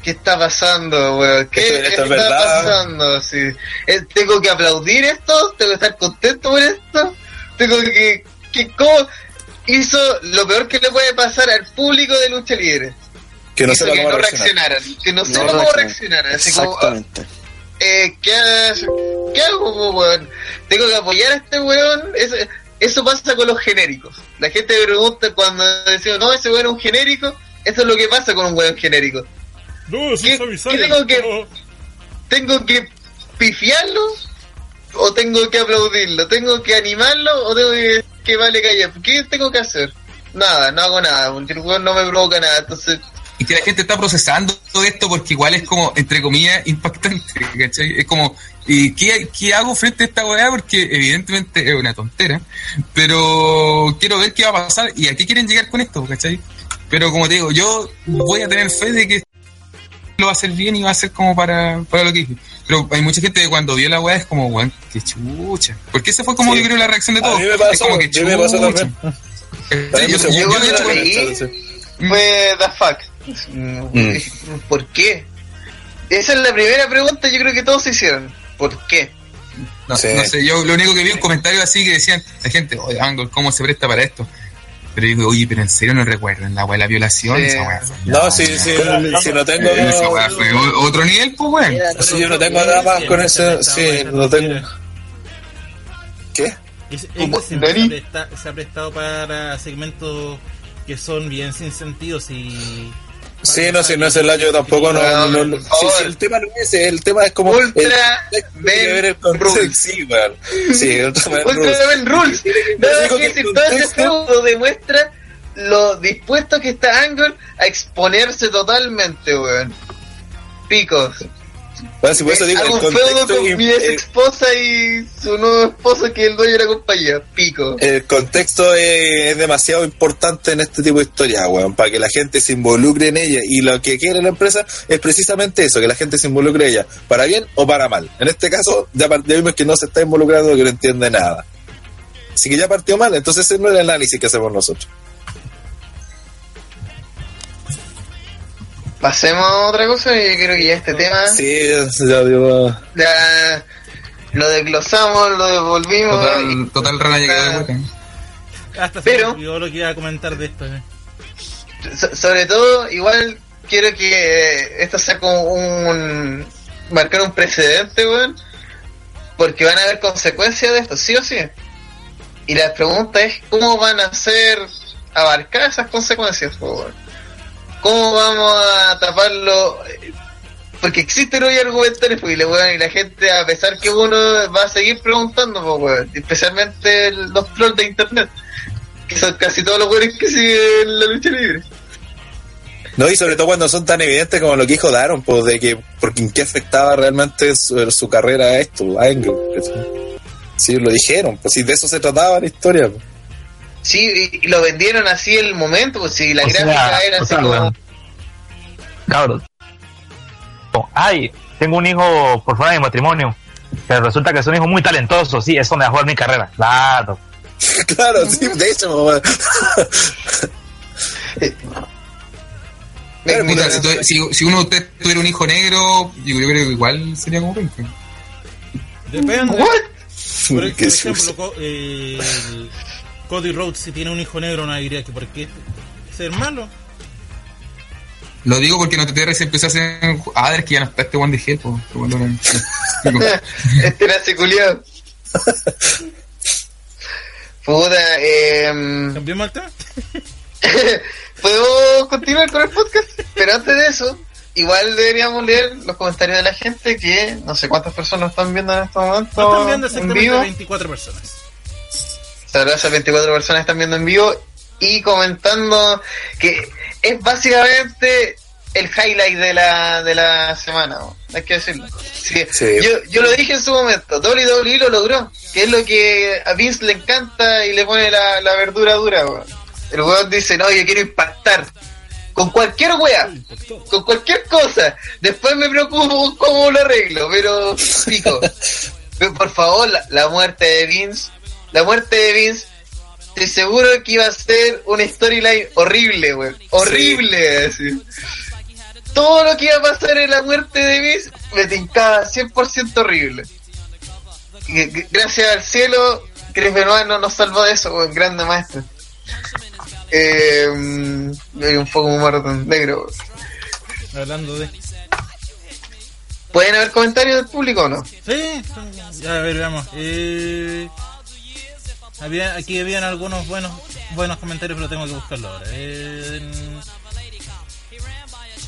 ¿qué está pasando, weón? ¿Qué Esto- esto está es verdad. pasando? Sí. Eh, ¿Tengo que aplaudir esto? ¿Tengo que estar contento por esto? ¿Tengo que, que cómo hizo lo peor que le puede pasar al público de lucha libre? Que no hizo sepa que cómo no reaccionar. reaccionaran, que no No sepa cómo reaccionar. reaccionar. Así como, Exactamente. eh, ¿qué, ¿qué hago, weón? Tengo que apoyar a este weón. Eso, eso pasa con los genéricos. La gente me pregunta cuando decimos, no, ese weón es un genérico. Eso es lo que pasa con un weón genérico. No, ¿Qué, qué tengo que tengo que pifiarlo o tengo que aplaudirlo? ¿Tengo que animarlo o tengo que, que vale callar? ¿Qué tengo que hacer? Nada, no hago nada, el weón no me provoca nada, entonces Y que la gente está procesando todo esto porque igual es como, entre comillas, <laughs> impactante, ¿cachai? Es como, ¿y qué, qué hago frente a esta weá? Porque evidentemente es una tontera, pero quiero ver qué va a pasar y a qué quieren llegar con esto, ¿cachai? Pero como te digo, yo voy a tener fe de que lo va a hacer bien y va a ser como para, para lo que. Pero hay mucha gente que cuando vio la weá es como, weón, qué chucha. Porque esa fue como Sí. yo creo la reacción de A todos. mí me pasó, es como que me pasó chucha. también. También yo- me pasó. yo- yo yo cuando de hecho, lo leí fue the fuck. ¿Por qué? Esa es la primera pregunta yo creo que todos se hicieron. ¿Por qué? No, Sí. no sé, yo lo único que vi un comentario así que decían, la gente, oye, Angle, ¿cómo se presta para esto? Pero yo digo, oye, pero en serio no recuerdan la weá la violación, Sí. esa weá fue- No, sí, sí, si no tengo. Esa weá fue o- otro nivel, pues weón. Si yo no tengo nada más con ese. Sí, no tengo. ¿Qué? Es- este se, presta- se ha prestado para segmentos que son bien sin sentido y Sí, no, si no es el año tampoco, no. No, no, el tema no es ese, el tema es como. Ultra Ben Rules. Sí, weón. Sí, Ultra Ben Rules. Nada que decir, todo ese feudo demuestra lo dispuesto que está Angle a exponerse totalmente, weón. Picos. Bueno, si por eso digo, el contexto, con mi ex esposa y su nuevo esposo que es el dueño de la compañía. Pico. el contexto es, es demasiado importante en este tipo de historias, weón, para que la gente se involucre en ella. Y lo que quiere la empresa es precisamente eso, que la gente se involucre en ella, para bien o para mal. En este caso, ya vimos que no se está involucrando, que no entiende nada. Así que ya partió mal, entonces ese no es el análisis que hacemos nosotros. Pasemos a otra cosa y yo creo que ya este tema Sí, ya digo. ya lo desglosamos, lo devolvimos. Total, total rana ya quedó de hueca. hasta Pero- olvidó lo que iba a comentar de esto. eh. So- sobre todo, igual quiero que esto sea como un. marcar un precedente, weón. Porque van a haber consecuencias de esto, sí o sí. Y la pregunta es: ¿cómo van a ser abarcadas esas consecuencias, weón? ¿Cómo vamos a taparlo? Porque existen hoy argumentales, y la, weón, y la gente, a pesar que uno va a seguir preguntando, pues, weón, especialmente los trolls de internet, que son casi todos los weones que siguen la lucha libre. No, y sobre todo cuando son tan evidentes como lo que dijo Daron, pues de que, porque en qué afectaba realmente su, su carrera a esto, a. ¿cachai? Sí, lo dijeron, pues si de eso se trataba la historia. pues. Sí, y, y lo vendieron así el momento, pues si la O sea, gráfica era o así sea, como... Cabros. Ay, tengo un hijo por fuera de mi matrimonio. Pero resulta que es un hijo muy talentoso. Sí, eso me dejó en mi carrera. Claro. <laughs> claro, sí, de hecho, weón. Me- Puta, me- si, tu- si- si uno de ustedes tuviera un hijo negro, yo creo que igual sería como penca. Depende. What? Por, <laughs> por Qué ejemplo, eh, Cody Rhodes, si tiene un hijo negro, no diría que por qué ser malo. Lo digo porque no te se empezó a hacer. Ah, es que ya no está este one de no- digo, <laughs> este era ese culiao. Puta, eh... ¿Cambiamos <laughs> el tema? ¿Podemos continuar con el podcast? Pero antes de eso, igual deberíamos leer los comentarios de la gente que no sé cuántas personas están viendo en este momento Nos están viendo en exactamente vivo. 24 personas. Sea, esas 24 personas están viendo en vivo y comentando que es básicamente el highlight de la, de la semana, ¿no? hay que decirlo. Que Sí. yo, yo lo dije en su momento, WWE lo logró, que es lo que a Vince le encanta y le pone la, la verdura dura. El weón dice, no, yo quiero impactar. Con cualquier wea, con cualquier cosa. Después me preocupo cómo lo arreglo, pero pico. <laughs> Por favor, la, la muerte de Vince, la muerte de Vince, estoy seguro que iba a ser una storyline horrible, weón. Horrible, así. Todo lo que iba a pasar en la muerte de Vince me tincaba 100% horrible. Y gracias al cielo, Chris Benoit no nos salvó de eso, weón. Grande maestro. Eh, un poco humor negro, weón. Hablando de. ¿Pueden haber comentarios del público o no? Sí, ya, a ver, veamos. Eh, había, aquí habían algunos buenos buenos comentarios, pero tengo que buscarlo ahora. Eh,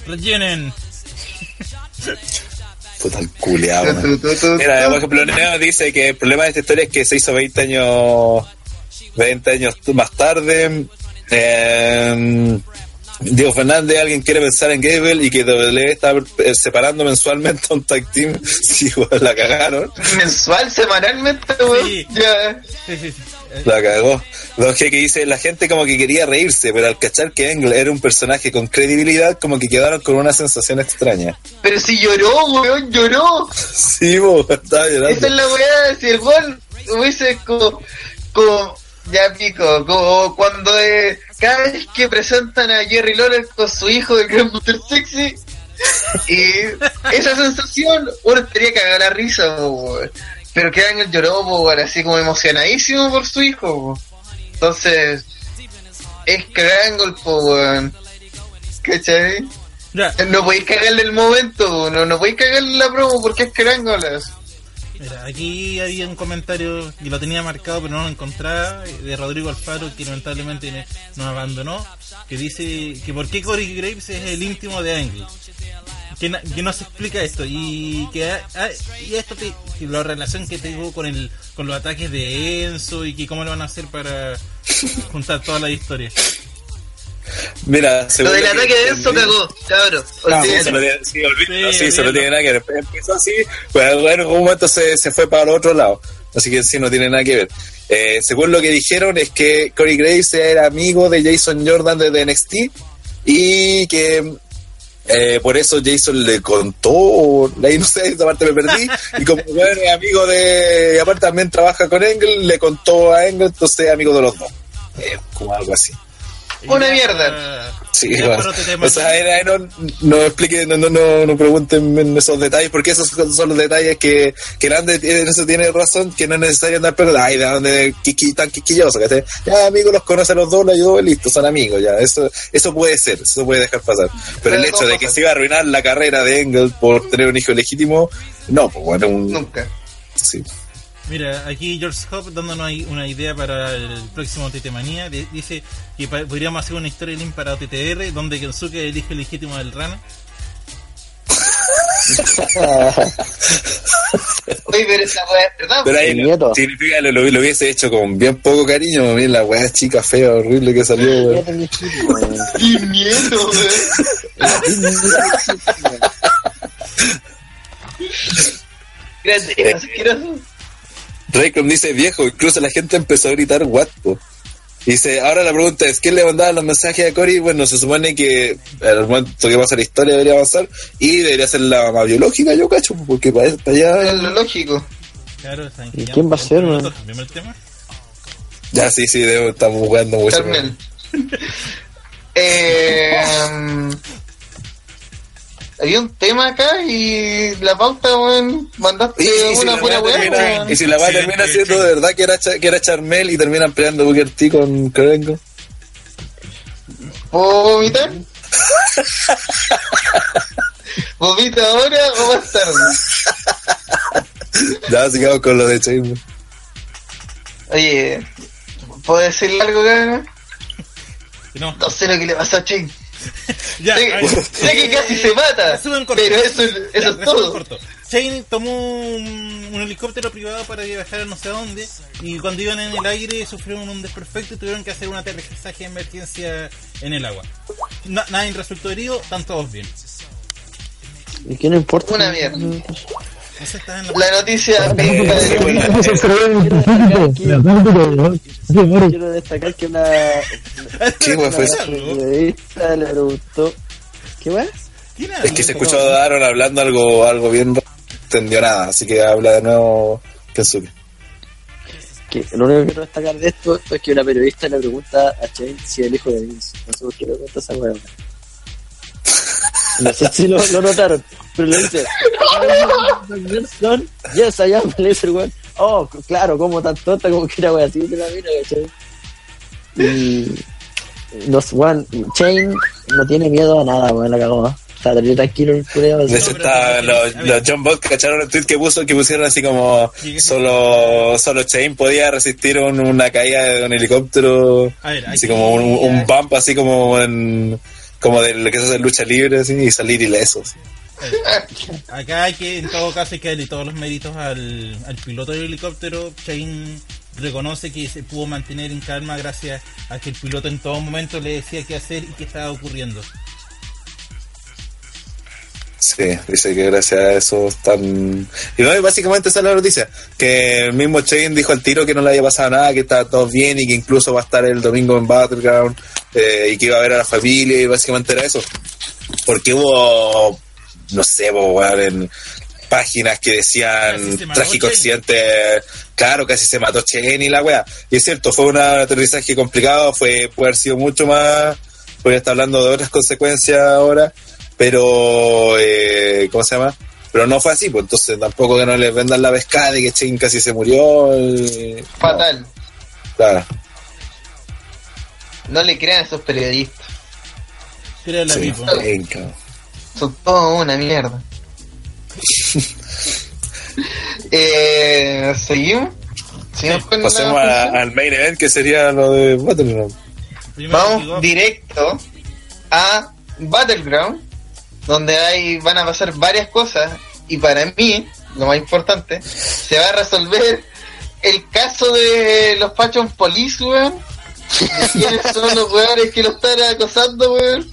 rellenen. <laughs> Puta el culeado. Mira, por ejemplo, Neo dice que el problema de esta historia es que se hizo 20 años 20 años más tarde. Eh, Diego Fernández, alguien quiere pensar en Gable y que WWE está eh, separando mensualmente a un tag team. <laughs> Sí, igual la cagaron. Mensual, semanalmente, weón. Sí. Ya. Sí, sí, sí. La cagó. Dos que dice, la gente como que quería reírse, pero al cachar que Angle era un personaje con credibilidad, como que quedaron con una sensación extraña. Pero si lloró, weón, lloró. <laughs> Sí, bo, estaba Esa llorando. es la weá, si el weón hubiese como, como, ya pico, como cuando eh, cada vez que presentan a Jerry Lawler con su hijo del Gran Buster Sexy, y esa sensación, uno estaría cagado la risa, weón. Pero que Ángel lloró, po, weón, así como emocionadísimo por su hijo, entonces, es cagango po, weón. ¿Cachai? Ya, No podéis cagarle el momento, no, no podéis cagarle la promo porque es carángolas. mira, aquí había un comentario y lo tenía marcado, pero no lo encontraba, de Rodrigo Alfaro, que lamentablemente me- nos abandonó, que dice que por qué Corey Graves es el íntimo de Angle. Que, na- que no se explica esto y que ha- ha- y esto te- la relación que tengo con el con los ataques de Enzo y que cómo lo van a hacer para juntar toda la historia Mira, Lo del que ataque de Enzo cado, cabrón. Tiene- sí, Sí, sí, se lo tiene nada que ver. Empezó así, pues en algún momento se, se fue para el otro lado. Así que sí, no tiene nada que ver. Eh, según lo que dijeron, es que Corey Graves era amigo de Jason Jordan de NXT y que eh, por eso Jason le contó, ahí no sé, esa parte me perdí. <laughs> Y como bueno, es amigo de. Y aparte también trabaja con Engel, le contó a Engel, entonces es amigo de los dos. Eh, como algo así. Una mierda. Sí, bueno. o sea, era- no, no expliquen, no, no, no, no pregunten en esos detalles, porque esos son los detalles que, que Grande en eso tiene razón, que no es necesario andar pero ay, de dónde quiqui, tan quisquilloso, que ya amigo los conoce a los dos, lo ayudó, listo, son amigos, ya, eso, eso puede ser, eso puede dejar pasar. Pero el hecho de que se iba a arruinar la carrera de Engel por tener un hijo legítimo, no, pues bueno, un, Nunca. sí. Mira, aquí George Hop dándonos una idea para el próximo TT Manía. di- Dice que podríamos hacer una historia link para OTTR donde Kensuke es el hijo legítimo del Rana. <laughs> Oye, pero esa weá es verdad. Pero ahí El nieto. significa lo, lo, lo hubiese hecho con bien poco cariño, miren la weá chica fea, horrible que salió, weón. ¡Qué miedo, weón! Grande, es asqueroso. Raycom dice viejo, incluso la gente empezó a gritar guapo. Dice, ahora la pregunta es, ¿quién le mandaba los mensajes a Cory? Bueno, se supone que al momento que pasa la historia debería avanzar y debería ser la mamá biológica, yo cacho, porque para, para Es allá... lo lógico. Claro, ¿Y quién va a por ser, man? cambiamos el tema. Ya, sí, sí, debo- estamos jugando mucho. Carmen. <laughs> eh, había un tema acá y la pauta, weón, mandaste Y, y si una pura weá y si la weá Sí, termina sí, siendo sí. de verdad que era, Cha- que era Charmel y terminan peleando Booker T con Krengo. ¿Puedo vomitar? ¿Vomita ahora o más tarde? Ya, sigamos con lo de Chamber. Oye, ¿puedo decirle algo, cabrón? No, No sé lo que le pasó a Chain. Ya, sé, que casi se mata, pero eso, es- Ya, todo. corto. Shane tomó un, un helicóptero privado para viajar a no sé dónde y cuando iban en el aire sufrieron un desperfecto y tuvieron que hacer un aterrizaje de emergencia en el agua. Na- nadie resultó herido, están todos bien. ¿Y qué no importa? Una mierda. La... Noticia Quiero destacar que una, ¿Qué weá fue eso? una periodista le preguntó. ¿Qué más? ¿Quién Es que se escuchó a Aaron hablando algo, algo bien no entendió nada, así que habla de nuevo Kensuke. Que lo único que quiero destacar de esto es que una periodista le pregunta a Chain si es el hijo de Vince. No sé por qué le pregunta esa. No sé si lo, lo notaron, pero le dice: Yes, I am. Le dice el weón. Oh, claro, como tan tonta como que era weá así de la mina, ¿cachai? Y. Los weón, Chain no tiene miedo a nada, weón, la cagó. Está tan tranquilo el culeado. De hecho, pero- está- pero- los, los John Bot cacharon el tweet que puso que pusieron así como solo solo Chain podía resistir un- una caída de un helicóptero ver, así como un, un bump así como en como de lo que se hace lucha libre así, y salir ilesos Acá hay que, en todo caso, hay que darle todos los méritos al, al piloto del helicóptero. Shane reconoce que se pudo mantener en calma gracias a que el piloto en todo momento le decía qué hacer y qué estaba ocurriendo. Sí, dice que gracias a eso están... Y no, y básicamente esa es la noticia, que el mismo Chain dijo al tiro que no le había pasado nada, que estaba todo bien y que incluso va a estar el domingo en Battleground eh, y que iba a ver a la familia y básicamente era eso. Porque hubo, no sé, en páginas que decían trágico accidente, claro, casi se mató Chain y la wea. Y es cierto, fue un aterrizaje complicado, fue puede haber sido mucho más, porque está hablando de otras consecuencias ahora, pero, eh, ¿cómo se llama? Pero no fue así, pues entonces tampoco que no les vendan la pescada de que Chain casi se murió. y- Fatal. Claro, No le crean a esos periodistas. Creo la sí, bien. Son todo una mierda. <laughs> eh, ¿Seguimos? ¿Seguimos con la Pasemos a- al main event que sería lo de Battleground. Primero Vamos directo a Battleground, donde hay, van a pasar varias cosas. Y para mí, lo más importante, se va a resolver el caso de los Fashion Police, weón. Quiénes son los weones que lo están acosando, weón.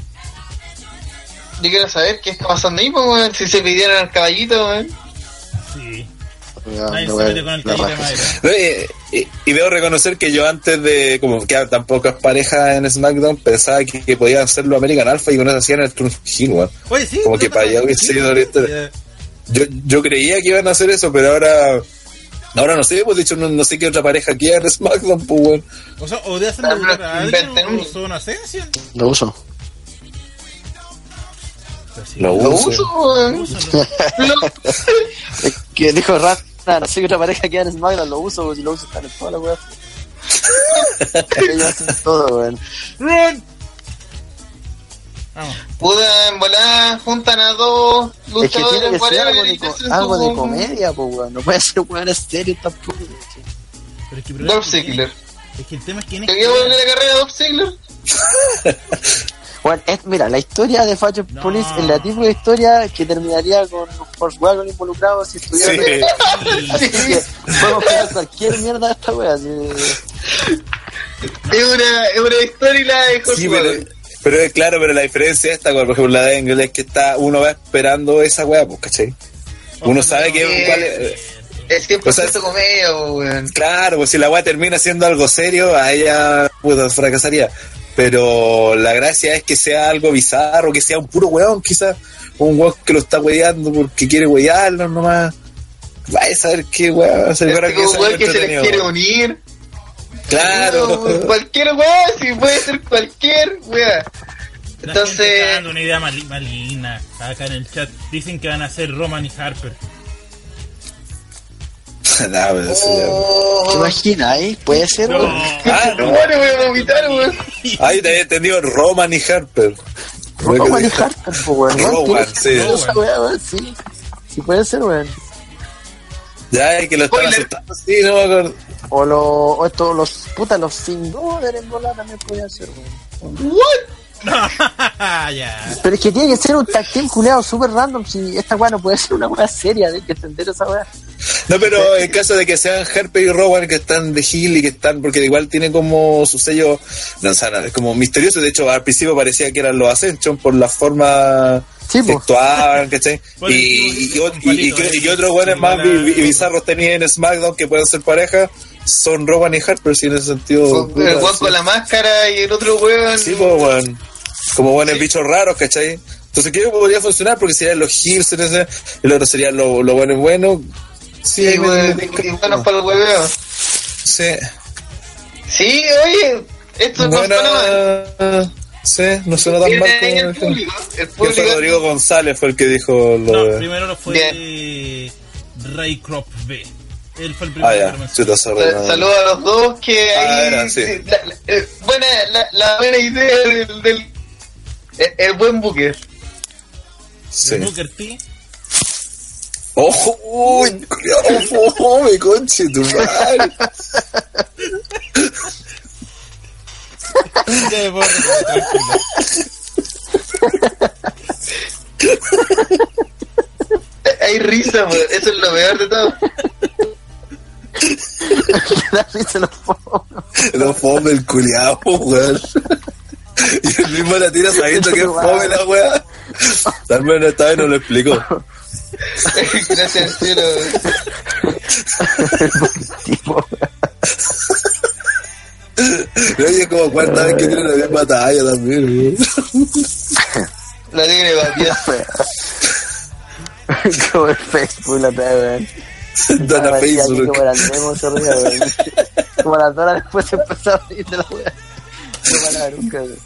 Yo quiero saber qué está pasando ahí, pues, weón. Si se pidieron al caballito, weón. Sí. Ya, Nadie la se wea- mete con el la caballito de raja. madera. No, y, y- y debo reconocer que yo antes de, como que tampoco es pareja en SmackDown, pensaba que, que podían hacerlo American Alpha y con eso hacían el weón. Oye, sí. Como que para allá hubiese sido. Yo, yo creía que iban a hacer eso, pero ahora, ahora no sé, pues de hecho no, no sé qué otra pareja quiera en SmackDown, pues weón. O sea, o de hacer Ah, debutar a alguien inventen o uno. son Ascension. Lo uso. Lo Lo uso. uso. Lo- <laughs> Es que dijo Rata, no sé qué otra pareja queda en SmackDown, lo uso, porque si lo uso están en toda la wea. Ellos hacen todo, weón. Puta, en volada juntan a dos Es que tiene luchadores que ser whatever, algo y de, co- hacen algo su- de comedia, pues, weón. No puede ser weón serio tampoco. Pero es que, pero Dolph es que- Ziggler. Es que el tema es quién es. ¿Te voy a volver la carrera de Dolph Ziggler? <laughs> Bueno, es- mira, la historia de Fashion No. Police es la típica historia que terminaría con Volkswagen involucrados si estuviera. Sí. <laughs> Así que podemos pegar cualquier mierda de esta wea. así- Es una, es una historia y la de Sí, pero, pero es claro, pero la diferencia esta, por ejemplo, la de Engel es que está, uno va esperando esa weá, pues, ¿cachai? Uno sabe que Eh, cuál es- Es 100% O sea, comedia, weón. Claro, pues si la weá termina siendo algo serio, a ella puta, fracasaría. Pero la gracia es que sea algo bizarro, que sea un puro weón, quizás un weón que lo está weando porque quiere wearlo nomás. Vaya a saber qué weón, se Este como weón que se les quiere unir. Claro. No, cualquier weón, si puede ser cualquier weón. Gente está Entonces, dando una idea mali- maligna acá en el chat. Dicen que van a ser Roman y Harper. Nah, pero eso ya- ¿Te oh, imaginas, eh? Puede ser, No. weón. Ah, no, <laughs> no. bueno, voy a vomitar, weón. Ahí te había entendido Roman y Harper. Rowan y Harper, weón. Weón, tiene sí. weón, Sí, sí puede ser, weón. Ya, que lo están asustando, sí, no me acuerdo. O, lo, o esto, los puta, los sin en bola también podrían ser, weón. <laughs> Pero es que tiene que ser un tag team culeado super random. Si esta weá no puede ser una weá seria, hay que entender esa weá. No, pero en caso de que sean Harper y Rowan que están de Hill y que están, porque igual tiene como su sello, no, es como misterioso. De hecho, al principio parecía que eran los Ascension por la forma Sí, que actuaban, ¿cachai? <laughs> Bueno, y, y, y, y, palito, y- y otros buenos más bizarros tenían en SmackDown que pueden ser pareja, son Rowan y Harper, si en ese sentido. Con- El weón con la máscara y el otro weón. Sí, pues, weón. Como buenos bichos raros, ¿cachai? Entonces, ¿qué podría funcionar? Porque serían los heels en ese, y lo otro serían los lo buenos buenos. Sí, Sí, me- weón, me- y bueno para el weón. Sí. Sí, oye, esto no suena mal. Sí, no suena tan mal ahí el como. público. El Que fue público. Rodrigo González fue el que dijo lo No, de. primero lo fue Ray Crop B. Él fue el primero Ah. Saludos a los dos que Ah, ahí. era, sí. la, la- eh, buena, la, la buena idea del. del el, el buen. Sí. Booker T. ¡Ojo! ¡Uy! culiao, ¡Fome, conche tu madre! <laughs> Ya me. Hay risa. Eso es lo peor de todo. <laughs> La risa lo pongo. No fome el culiao, weón. <laughs> Y el mismo la tira sabiendo que es fome la weá. Tal vez esta vez no lo explicó. <laughs> Gracias cielo. Tipo, No, y es como cuarta vez que tiene la misma talla también, weón. La tigre batida. como el Facebook la otra vez, weón. <laughs> Que Facebook. Como las se ría. <laughs> Como las horas después se empezó a reír de la weá. No paraba nunca, weón.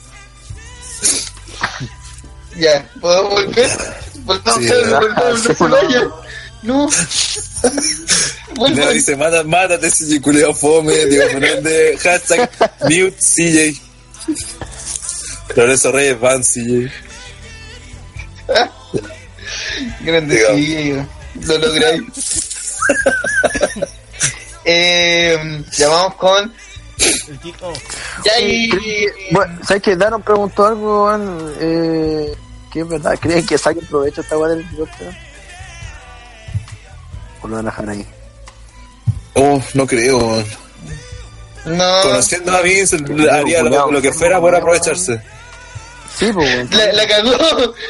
Ya, ¿podemos volver? Volvamos Sí, a a Celaya. No. <laughs> Vuelvan. dice, Mata, mátate ese culiao fome, digo, ponerle hashtag mute CJ. Lorenzo Reyes van CJ. Grande yo. lo lográis. <laughs> eh, ya vamos con. El. Ya y. que- Bueno, ¿sabes que Daron preguntó algo? Eh, que es verdad, ¿creen que saquen provecho esta weá del helicóptero? ¿O lo van a dejar ahí? Oh, no creo. No. Conociendo a Vince, haría lo, lo que fuera por aprovecharse. Sí, pues. La, la cagó. <laughs>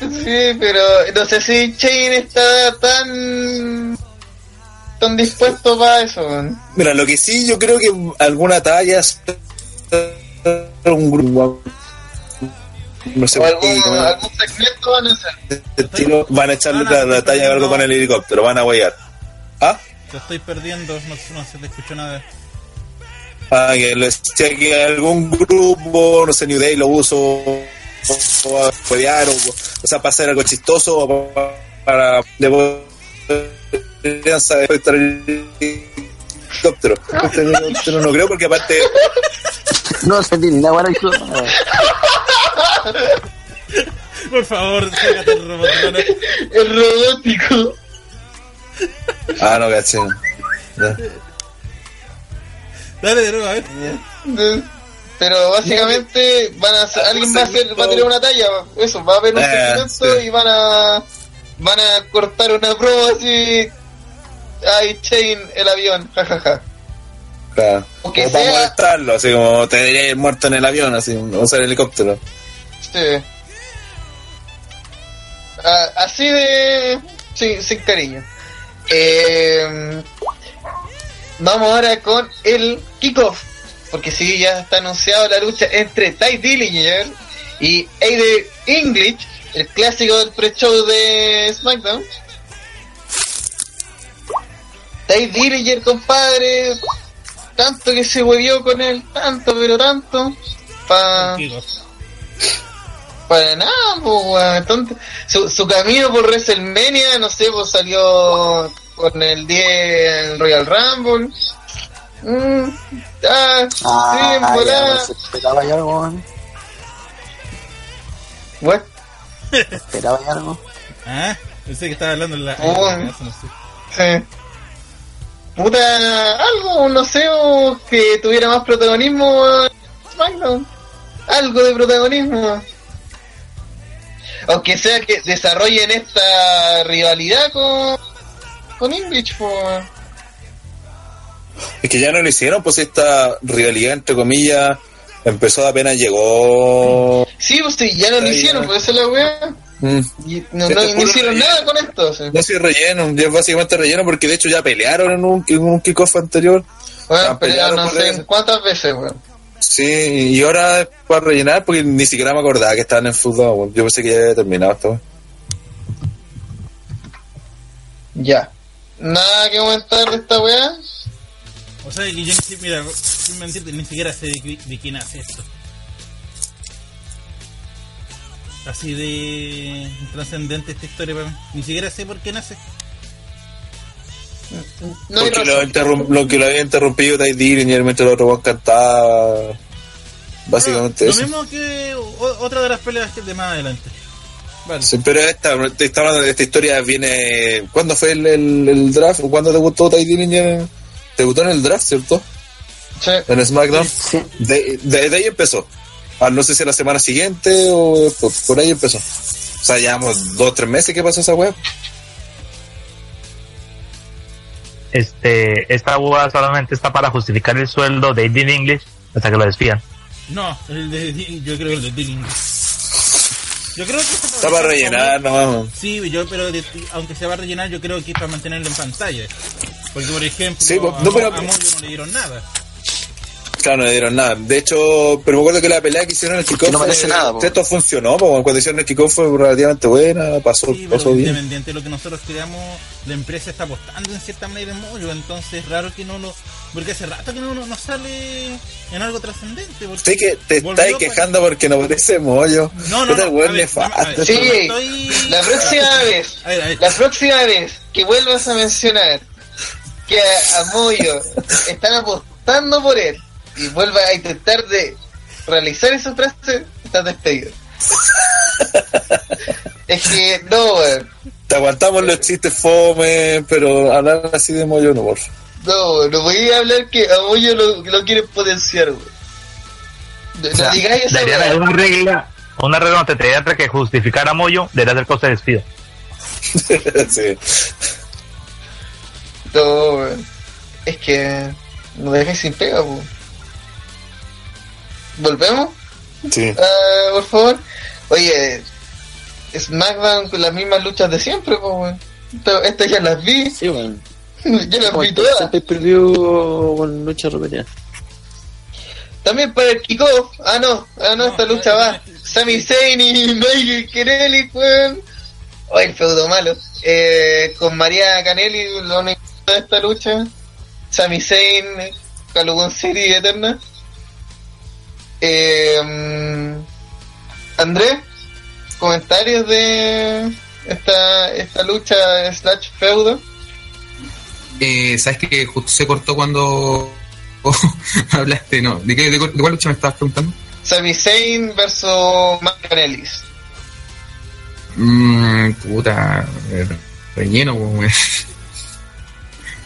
Sí, pero no sé si Chain está tan. Tan dispuesto para eso. weón. Mira, lo que sí, yo creo que alguna talla es un grupo. No sé O algún, como algún segmento van a hacer. de estilo, van a echarle la, la talla algo con el helicóptero, van a guayar. ¿Ah? Te estoy perdiendo, no, no se te escuchó nada. Ah, que lo decía que algún grupo, no sé, New Day lo uso o a o, o sea, para hacer algo chistoso o para, para devolver saber estar el helicóptero. Pero no creo porque aparte No sentí ni nada, weón. Por favor, sácate el robot. no, no. El robótico. Ah, no caché. Dale de nuevo, a ver. Pero básicamente van a hacer- alguien va a hacer, va a tirar una talla, eso, va a haber un Eh, segmento sí. y van a van a cortar una promo así ay Chain el avión, jajaja. Claro. O para sea- molestarlo, así como te diría muerto en el avión, así, o sea, el helicóptero. Sí. Ah, así de sí, sin cariño. Eh, vamos ahora con el kickoff. Porque sí, ya está anunciado la lucha entre Ty Dillinger y Aiden English, el clásico del pre-show de SmackDown. Ty Dillinger, compadre, tanto que se huevió con él, tanto, pero tanto, pa, Kiko. para nada, pues. Tonto. Su, su camino por WrestleMania, no sé, pues salió con el 10 en Royal Rumble. Mm, ah, sí, en Ah, ya, volada. no se esperaba ya algo, weón. What? Esperaba ya algo. Ah, pensé que estaba hablando en la. Oh. en la casa, no sé. Sí. Puta, algo, no sé, o que tuviera más protagonismo SmackDown. Algo de protagonismo. Aunque sea que desarrollen esta rivalidad con, con English, pues. Es que ya no lo hicieron, pues esta rivalidad, entre comillas, empezó apenas llegó. Sí, pues sí, ya no lo hicieron, por eso es la weá. Mm. Y no, Sí, no- te no juro, hicieron relleno. nada con esto. sí. No sé, relleno, ya es básicamente relleno porque de hecho ya pelearon en un, en un kickoff anterior. Bueno, peleado no sé eso. cuántas veces, weón. Sí, y ahora es para rellenar porque ni siquiera me acordaba que estaban en fútbol. Yo pensé que ya había terminado esto. Ya. Nada que comentar de esta weá. O sea, que yo mira, sin mentirte, ni siquiera sé de, qui- de quién hace esto. Así de trascendente esta historia para mí. Ni siquiera sé por qué nace. No hay porque lo, lo que lo había interrumpido Ty Dillinger mientras el otro weón cantaba. Básicamente lo eso. mismo que otra de las peleas que de más adelante. Vale. Sí, pero esta, te está hablando de esta historia viene... ¿Cuándo fue el, el, el draft? ¿O ¿Cuándo debutó Ty Dillinger? Debutó en el draft, ¿cierto? Sí. En SmackDown. Sí. De, de, de ahí empezó. Ah, no sé si la semana siguiente o por, por ahí empezó. O sea, llevamos dos o tres meses que pasó esa web. Este, esta boda solamente está para justificar el sueldo de Aiden English hasta que lo despidan. No, el de, yo creo que el de Dilling. Yo creo que Está para rellenar, no. Sí, yo, pero de- aunque se va a rellenar, yo creo que es para mantenerlo en pantalla. Porque, por ejemplo, Sí, pues, a, no, pero- a Moyo no le dieron nada. Claro, no le dieron nada. De hecho, pero me acuerdo que la pelea que hicieron en el kickoff. No merece nada. Esto funcionó, po, cuando hicieron el kickoff fue relativamente buena, pasó, Sí, pasó bien. independiente de lo que nosotros creamos, la empresa está apostando en cierta manera en Moyo, entonces es raro que no lo... Porque hace rato que no, no, no sale en algo trascendente. porque Sé que te estáis quejando porque no parece mollo. No, no, Puta, no, ver, ver, Sí, estoy- la próxima vez, A ver, a ver. la próxima vez que vuelvas a mencionar que a, a Moyo están apostando por él y vuelvas a intentar de realizar esa frase, estás despedido. <laughs> es que, no, weón. Te aguantamos los chistes fome, pero hablar así de mollo no, por favor. No, no voy a hablar que a Moyo lo, lo quieren potenciar, weón. No, no O sea, digáis una regla, una regla donde te diga que justificar a Moyo debería ser cosa de despido. <laughs> sí. No, weón. Es que no dejes sin pega, weón. ¿Volvemos? sí. Ah, por favor. Oye, SmackDown con las mismas luchas de siempre, pues, weón. Esto- Estas ya las vi, Sí, bueno. <laughs> ya las Como vi todas. pay-per-view con lucha repetida. También para el kickoff. Ah, no, ah, no, esta lucha va. Sami Zayn y Michael Canelli, weón. Oh, el feudo malo. Eh, con María Canelli, lo único de esta lucha. Sami Zayn, Calugón City Eterna. Eh, mm, Andrés, comentarios de esta, esta lucha slash feudo. Eh, ¿Sabes que justo se cortó cuando <laughs> hablaste? No, ¿de, qué, de, cu- de cuál lucha me estabas preguntando? Sami Zayn versus Michael Canelli. Mmm, puta, eh, relleno, weón.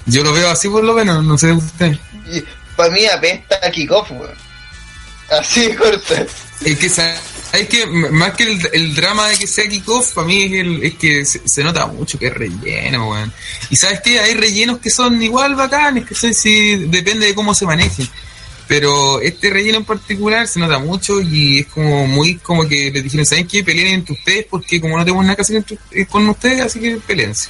Yo lo veo así por lo menos, no sé usted. Para mí apesta a kickoff, weón. Así corta. Es que, sa- es que más que el, drama de que sea kickoff, para mí es, el- es que se, nota mucho que es relleno, weón. Y sabes que hay rellenos que son igual bacanes, que sé si depende de cómo se manejen. Pero este relleno en particular se nota mucho y es como muy como que les dijeron, ¿saben qué? Peleen entre ustedes porque como no tenemos nada que hacer eh, con ustedes, así que peleense.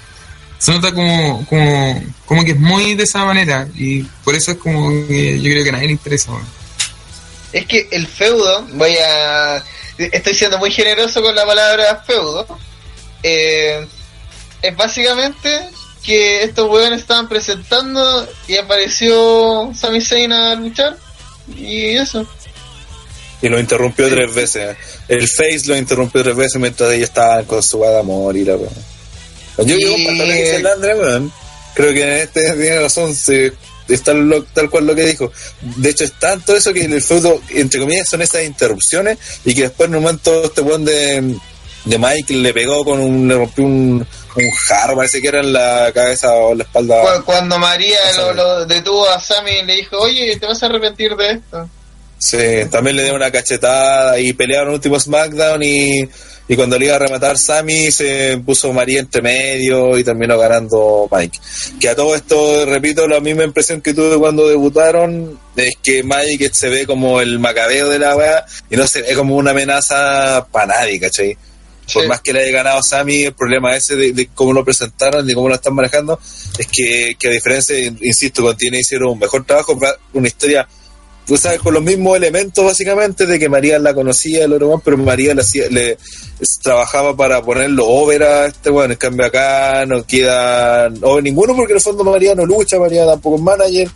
Se nota como, como, como que es muy de esa manera y por eso es como que yo creo que a nadie le interesa, weón. Es que el feudo, voy a. Estoy siendo muy generoso con la palabra feudo. eh, es básicamente que estos weones estaban presentando y apareció Sami Zayn a luchar. Y eso. Y lo interrumpió tres veces. El Face lo interrumpió tres veces mientras ellos estaban con su guada a morir, weón. Yo Y- digo, el André, weón. Creo que en este tiene razón, se, es tal, lo- tal cual lo que dijo. De hecho, es tanto eso que en el feudo, entre comillas, son esas interrupciones y que después en un momento este weón de, de Mike le pegó con un, le rompió un, un jarro, parece que era en la cabeza o en la espalda. Cu- Cuando María lo, lo detuvo a Sami y le dijo, oye, te vas a arrepentir de esto. Sí, también le dio una cachetada y pelearon último SmackDown y, y cuando le iba a rematar Sammy se puso María entre medio y terminó ganando Mike. Que a todo esto, repito, la misma impresión que tuve cuando debutaron es que Mike se ve como el macabeo de la weá y no se ve como una amenaza para nadie, ¿cachai? Por Sí. más que le haya ganado Sammy, el problema ese de, de cómo lo presentaron, de cómo lo están manejando, es que, que a diferencia, insisto, con Tiene hicieron un mejor trabajo, una historia tú sabes, con los mismos elementos básicamente de que María la conocía el otro pero María le, le trabajaba para ponerlo over a este weón, en cambio acá no queda over ninguno porque en el fondo María no lucha, María tampoco es manager,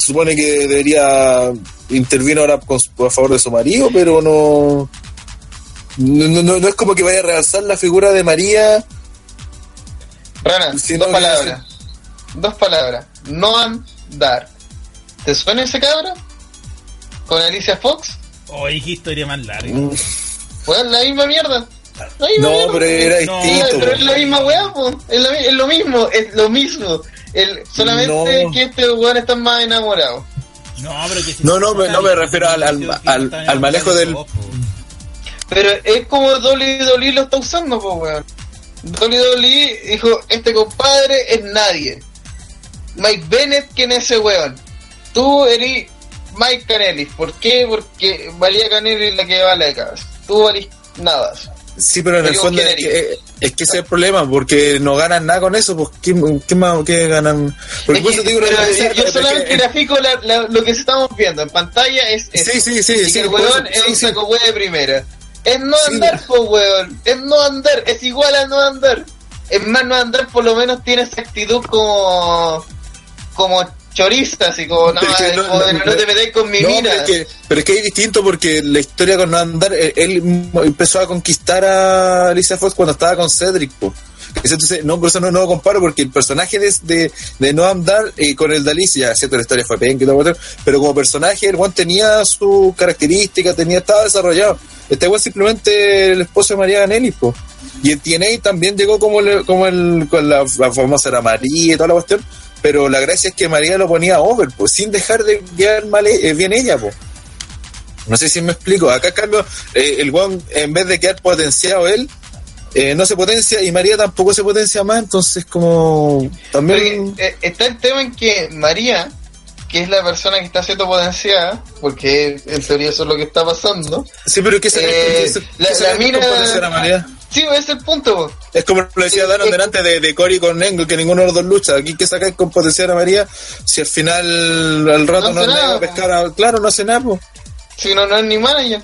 se supone que debería intervino ahora con a favor de su marido, pero no no, no, no- no es como que vaya a realzar la figura de María Rana, dos no, palabras. Dos palabras. Noam Dar. ¿Te suena ese cabro? Con Alicia Fox. Oye, qué historia más larga. Mm, Pues la misma mierda. Ahí No, va, pero era No, distinto. pero es la misma weá, po. Es, es lo mismo, es lo mismo. El, solamente No. que este weón está más enamorado. No, pero que si No, no, trata no me refiero al- al- al- al manejo del-. Pero es como WWE lo está usando, po, weón. WWE dijo, este compadre es nadie. Mike Bennett, ¿quién es ese weón? Tú eres Mike Canelis. ¿Por qué? Porque María Canelis es la que vale cabeza. Tú valís nada. Sí, pero en el fondo es que, es que ese es el problema, porque no ganan nada con eso, pues ¿qué, qué más qué ganan? Porque Es que- digo, yo- yo la- solamente la- grafico la- la- lo que estamos viendo en pantalla es eso. Sí, sí, sí, y sí, que el weón es sí, un sí. saco weón de primera. Es no Sí. andar, po weón. Es no andar, es igual a no andar. Es más, no andar por lo menos tiene esa actitud como como choriza, así como, no, Pero es que no- joder, no- no, te metáis con mi mina. pero es, que, pero es que es distinto porque la historia con no andar, eh, él empezó a conquistar a Alicia Fox cuando estaba con Cedric, po. Entonces, no, por eso no, no lo comparo, porque el personaje de, de, de No Andar eh, con el de Alicia, cierto, la historia fue otro, pero como personaje, el Juan tenía su característica, tenía, estaba desarrollado. Este Juan simplemente el esposo de María Ganelis, po. Y en TNA también llegó como, le- como el, con la, la famosa era María y toda la cuestión, pero la gracia es que María lo ponía over, pues, sin dejar de quedar mal, eh, bien ella, pues. No sé si me explico. Acá, en cambio, eh, el Juan, en vez de quedar potenciado él, eh, no se potencia y María tampoco se potencia más, entonces como también... Porque, eh, está el tema en que María, que es la persona que está siendo potenciada, porque en teoría eso es lo que está pasando, Sí, pero ¿qué se eh, qué se- la- qué se la ve con mina- potenciar a María? Sí, ese es el punto. po. Es como lo decía Eh, Daron eh, delante de, de Cory con Engel, que ninguno de los dos lucha. Aquí que sacar con potenciar a María, si al final al rato No no, nada, a pescar a- Claro, no hace nada, pues. Si no, no es ni manager.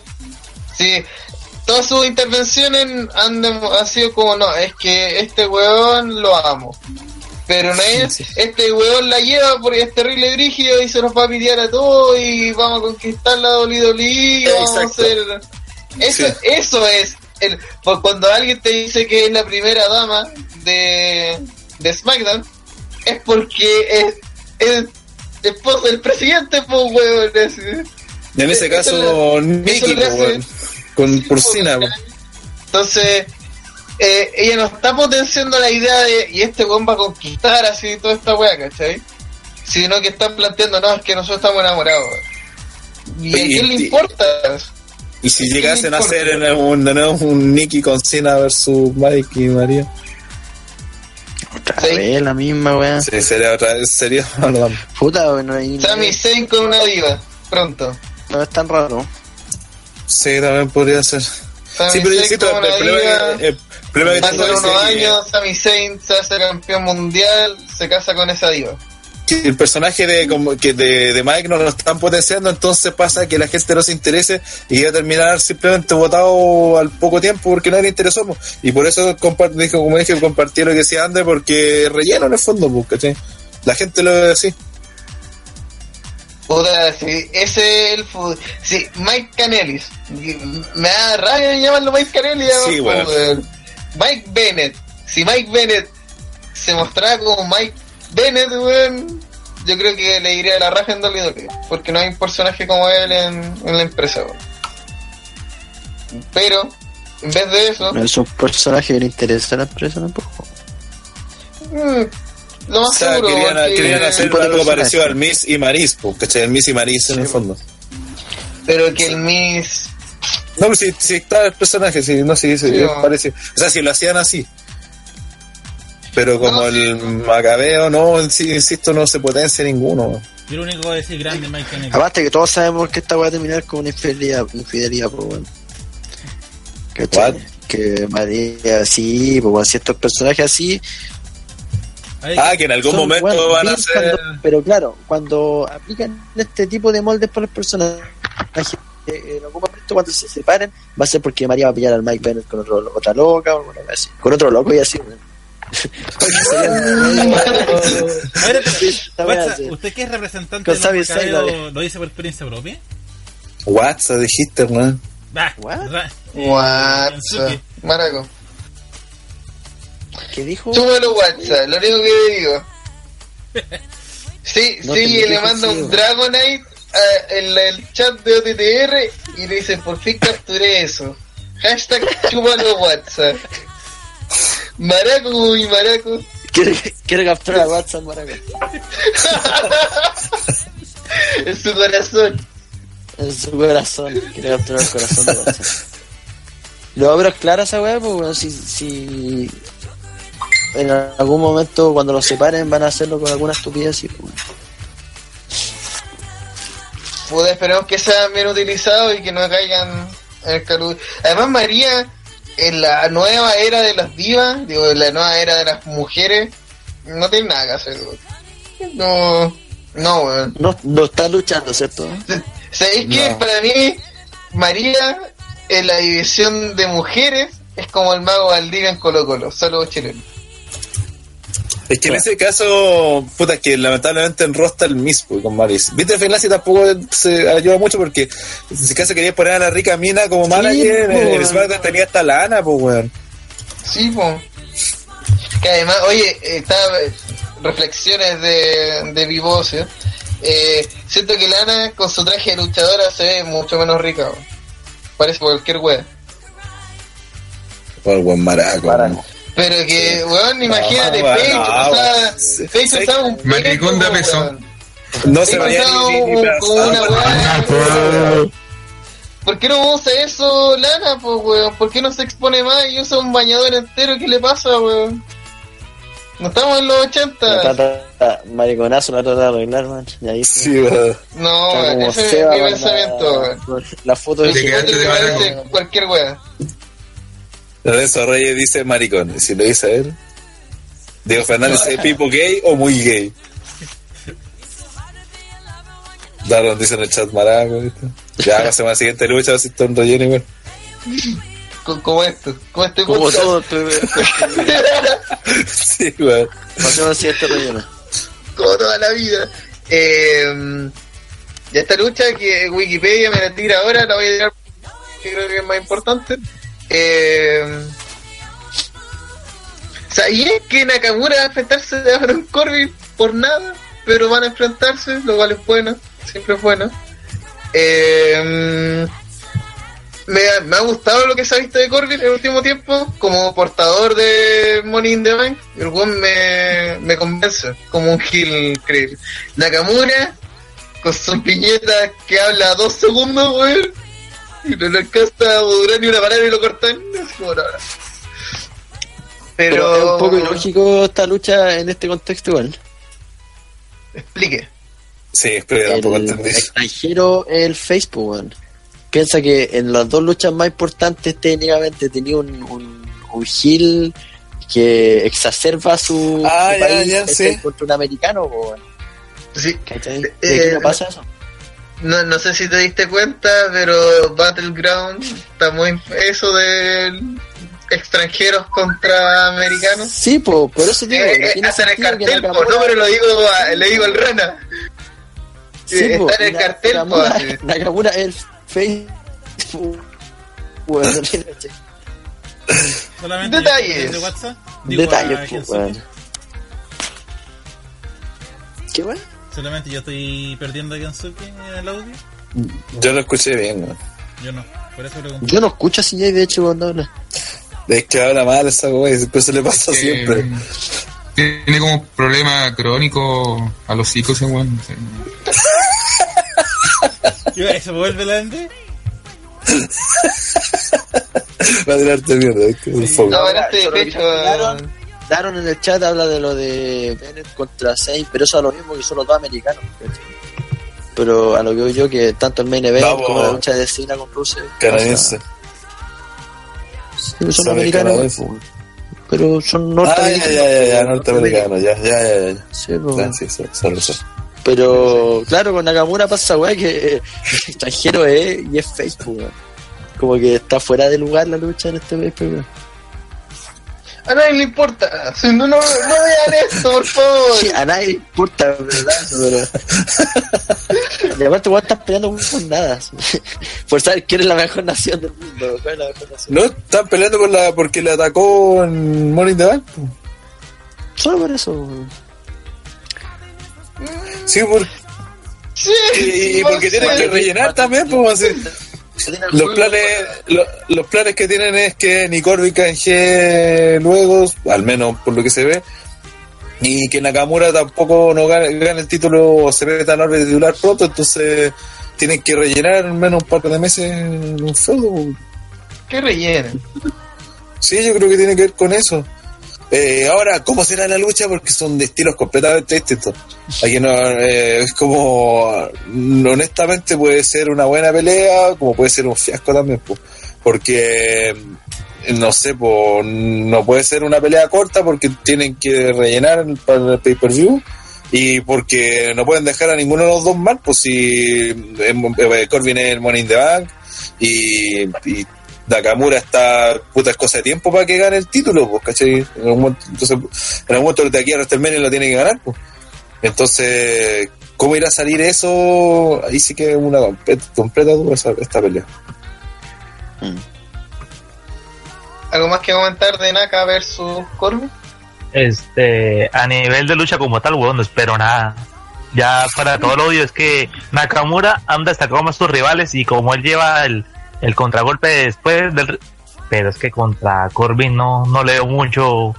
Sí, todas sus intervenciones han, han sido como, no, es que este weón lo amo. Pero no es, Sí, sí. este weón la lleva porque es terrible brígido y se nos va a pitear a todos y vamos a conquistar la WWE y vamos a hacer... Eso, Sí. eso es, el, pues cuando alguien te dice que es la primera dama de, de SmackDown, es porque es, es esposo del presidente, pues weón. es- En ese Eso caso, Nicky, con Sí, porcina, pues. Entonces, eh, ella no está potenciando la idea de, y este weón va a conquistar así toda esta weá, ¿cachai? Sino que están planteando, no, es que nosotros estamos enamorados. ¿Y a quién le importa? Y si ¿Qué llegasen le a hacer en un, de nuevo un Nicky con Cena versus Mike y María, Otra Sí. vez la misma, weón. sí, sería otra vez, sería <laughs> Puta, weón, no, hay- Sami Zayn con una diva, pronto. no es tan raro. Sí, también podría ser. Sami Sí, pero yo siento con el problema que, el problema que va a tengo ser unos años, Sami Zayn se hace campeón mundial, se casa con esa diva. Que el personaje de como que de, de Mike no lo están potenciando, entonces pasa que la gente no se interese y va a terminar simplemente votado al poco tiempo porque nadie le interesó. Y por eso dijo, como dije, compartí lo que decía Ander porque relleno en el fondo. La gente lo ve así. Puta, si ese es el fútbol. Si Mike Canelis, me da rabia llamarlo Mike Canelis. Sí, bueno. Mike Bennett, si Mike Bennett se mostrara como Mike Bennett, weón, yo creo que le iría a la raja en WWE, porque no hay un personaje como él en, en la empresa, weón. Pero, en vez de eso, No es un personaje que le interesa a la empresa tampoco. mm, lo más O sea, seguro querían, porque- querían hacer de algo personaje. parecido al Miss y Maris, ¿cachai? El Miss y Maris en el fondo. pero que el Miss No, pero si, si está el personaje, sí, no, sí, sí, Sí, es no. parecido. O sea, si lo hacían así. Pero como No, el Macabeo, no, sí, insisto, no se potencia ninguno. Yo lo único que voy a decir grande Mike Kennedy. Aparte que todos sabemos que esta va a terminar con una infidelidad, infidelidad, pues bueno. Que María, sí, pues bueno, estos personajes así. Ah, que en algún son, momento bueno, van a ser... cuando- pero claro, cuando aplican este tipo de moldes para los personajes, eh, en algún momento cuando se separen, va a ser porque María va a pillar al Mike Bennett con otro, otra loca o así. Con otro loco y así, weón. ¿Usted que es representante Con de macabeos, lo dice por experiencia propia? WhatsApp dijiste, eh, WhatsApp. Maraco. ¿Qué dijo? Súbelo WhatsApp, lo único que digo. Sí, No sí, y le manda un weón. Dragonite en la- el chat de OTTR y le dice, por fin capturé eso. Hashtag <laughs> chúpalo WhatsApp. Maraco y Maraco. Quiere, quiere capturar a WhatsApp, maraca. <laughs> en su corazón. En su corazón. Quiere capturar el corazón de WhatsApp. No, pero es clara esa weá, pues, si, si en algún momento cuando los separen van a hacerlo con alguna estupidez y pues, esperemos que sean bien utilizados y que no caigan en el calor. Además, María, en la nueva era de las divas, digo, en la nueva era de las mujeres, no tiene nada que hacer. No, no, weón. no, no está luchando, ¿cierto? ¿Sabéis que para mí, María, en la división de mujeres, es como el mago Valdivia en Colo Colo, solo chileno. Es que en ese caso, puta, que lamentablemente en Rosta el mismo con Maris. Viste, Fenazi tampoco se ayuda mucho porque si caso quería poner a la rica mina como manager, po, en el weón. SmackDown tenía hasta la Ana, pues, weón. Sí, po. Que además, oye, está reflexiones de, de Vivocio. Eh, siento que Lana con su traje de luchadora se ve mucho menos rica. Parece cualquier wea. Por buen maraco. Maraco. Pero que, weón, imagínate, No, o sea, sí. estaba un Maricón da peso. No se vaya ni, weá. ¿Por qué no usa eso, Lana, pues, weón? ¿Por qué no se expone más y usa un bañador entero? ¿Qué le pasa, weón? No estamos en los La 80. trata, mariconazo la trata de arreglar, man. Y ahí Sí, weón. No, ese es mi pensamiento, la, weón. la foto de Te quedaste de cualquier weón. Lorenzo Reyes dice maricón. Si lo dice él, Diego Fernández es pipo gay o muy gay. Daron dice en el chat maraco. Ya la semana siguiente lucha, a ver si está en relleno igual. Co- Como esto, como este Como todo, <laughs> Sí, weón. pasemos siguiente relleno. como toda la vida. Eh, y esta lucha que Wikipedia me la tira ahora, la voy a tirar que creo que es más importante. Eh, ¿Sabías que Nakamura va a enfrentarse a Baron Corbin por nada? Pero van a enfrentarse, lo cual es bueno, siempre es bueno. Eh, me, ha- me ha gustado lo que se ha visto de Corbin en el último tiempo como portador de Money in the Bank. El weón me, me convence como un heel creíble. Nakamura con su piñeta que habla dos segundos, weón. Y no le alcanza a durar ni una palabra y lo cortan. No, no. Pero Pero, es un poco ilógico esta lucha en este contexto igual. Explique. Sí, pero tampoco el extranjero es el Facebook, weón. Piensa que en las dos luchas más importantes técnicamente tenía un, un, un heel que exacerba su, Ah, su ya, país ya, sí. contra un americano, weón. Sí. ¿Cachai? ¿Y Eh, aquí no pasa eso? No, no sé si te diste cuenta, pero Battleground está muy eso de extranjeros contra americanos. Sí, po, por eso digo, Eh, no eh, tiene hasta en el cartel, po, no, pero lo digo, a- le digo al rana. Sí, Eh, po, está en el cartel, po, Nakamura, <laughs> así. Nakamura es el Facebook. <laughs> No tiene- Solamente Detalles. de WhatsApp. Digo, Detalles, po. ¿Qué weón? Solamente yo estoy perdiendo a Kensuke en el audio. Yo lo escuché bien, weón. Yo no. Por eso pregunto. Yo no escucho a CJ de hecho cuando habla. Es que habla mal esa weá y después se le pasa Eh, siempre. Tiene como un problema crónico a los hijos, ese weón. no <laughs> ¿Eso vuelve la gente? <laughs> Va a tirarte mierda, es que es un foco. No, Ahora, hablaste de pecho. Daron, en el chat habla de lo de Bennett contra Sainz, pero eso es lo mismo que son los dos americanos. Pero a lo que veo yo, que tanto el main event como la lucha de Cena con Russell. Canadiense. sí, son americanos, pero son Ah, ya, norteamericanos. ya, ya, ya, norteamericano, ya, ya, ya, ya. Sí, pues. Sí, son, son, son. Pero claro, con Nakamura pasa, weá, que eh, extranjero es y es Facebook. Como que está fuera de lugar la lucha en este mes, pero A nadie le importa. Si No, no, no vean esto, por favor. Sí, a nadie le importa, ¿verdad? Pero... <laughs> y aparte, weón, estás peleando por nada. <laughs> Por saber quién es la mejor nación del mundo. ¿Cuál es la mejor nación? No, están peleando por la, porque le atacó en Morning the Bank. Solo por eso. Sí, por, Sí, y, y porque tienen que rellenar también, pues así. Los planes, lo- los planes que tienen es que ni Corbin canje luego, al menos por lo que se ve, y que Nakamura tampoco no gane, gane el título o se en la órbita titular pronto, entonces tienen que rellenar al menos un par de meses un feudo. ¿Qué rellenen? Sí, yo creo que tiene que ver con eso. Eh, ahora, ¿cómo será la lucha? Porque son de estilos completamente distintos. Aquí no, eh, es como, honestamente puede ser una buena pelea, como puede ser un fiasco también, pues. porque, eh, no sé, no puede ser una pelea corta porque tienen que rellenar para el pay-per-view y porque no pueden dejar a ninguno de los dos mal, pues si eh, Corbin es el Money in the Bank y, y Nakamura está puta es cosa de tiempo para que gane el título, pues, ¿cachai? En algún momento, entonces, en algún momento de aquí a WrestleMania lo tiene que ganar, pues. Entonces, ¿cómo irá a salir eso? Ahí sí que es una completa, completa duda esa- esta pelea. ¿Algo más que comentar de Naka versus Corbin? Este, a nivel de lucha como tal, weón, no espero nada. Ya para todo lo obvio es que Nakamura han destacado más sus rivales y como él lleva el, el contragolpe después del... Pero es que contra Corbin no, no le veo mucho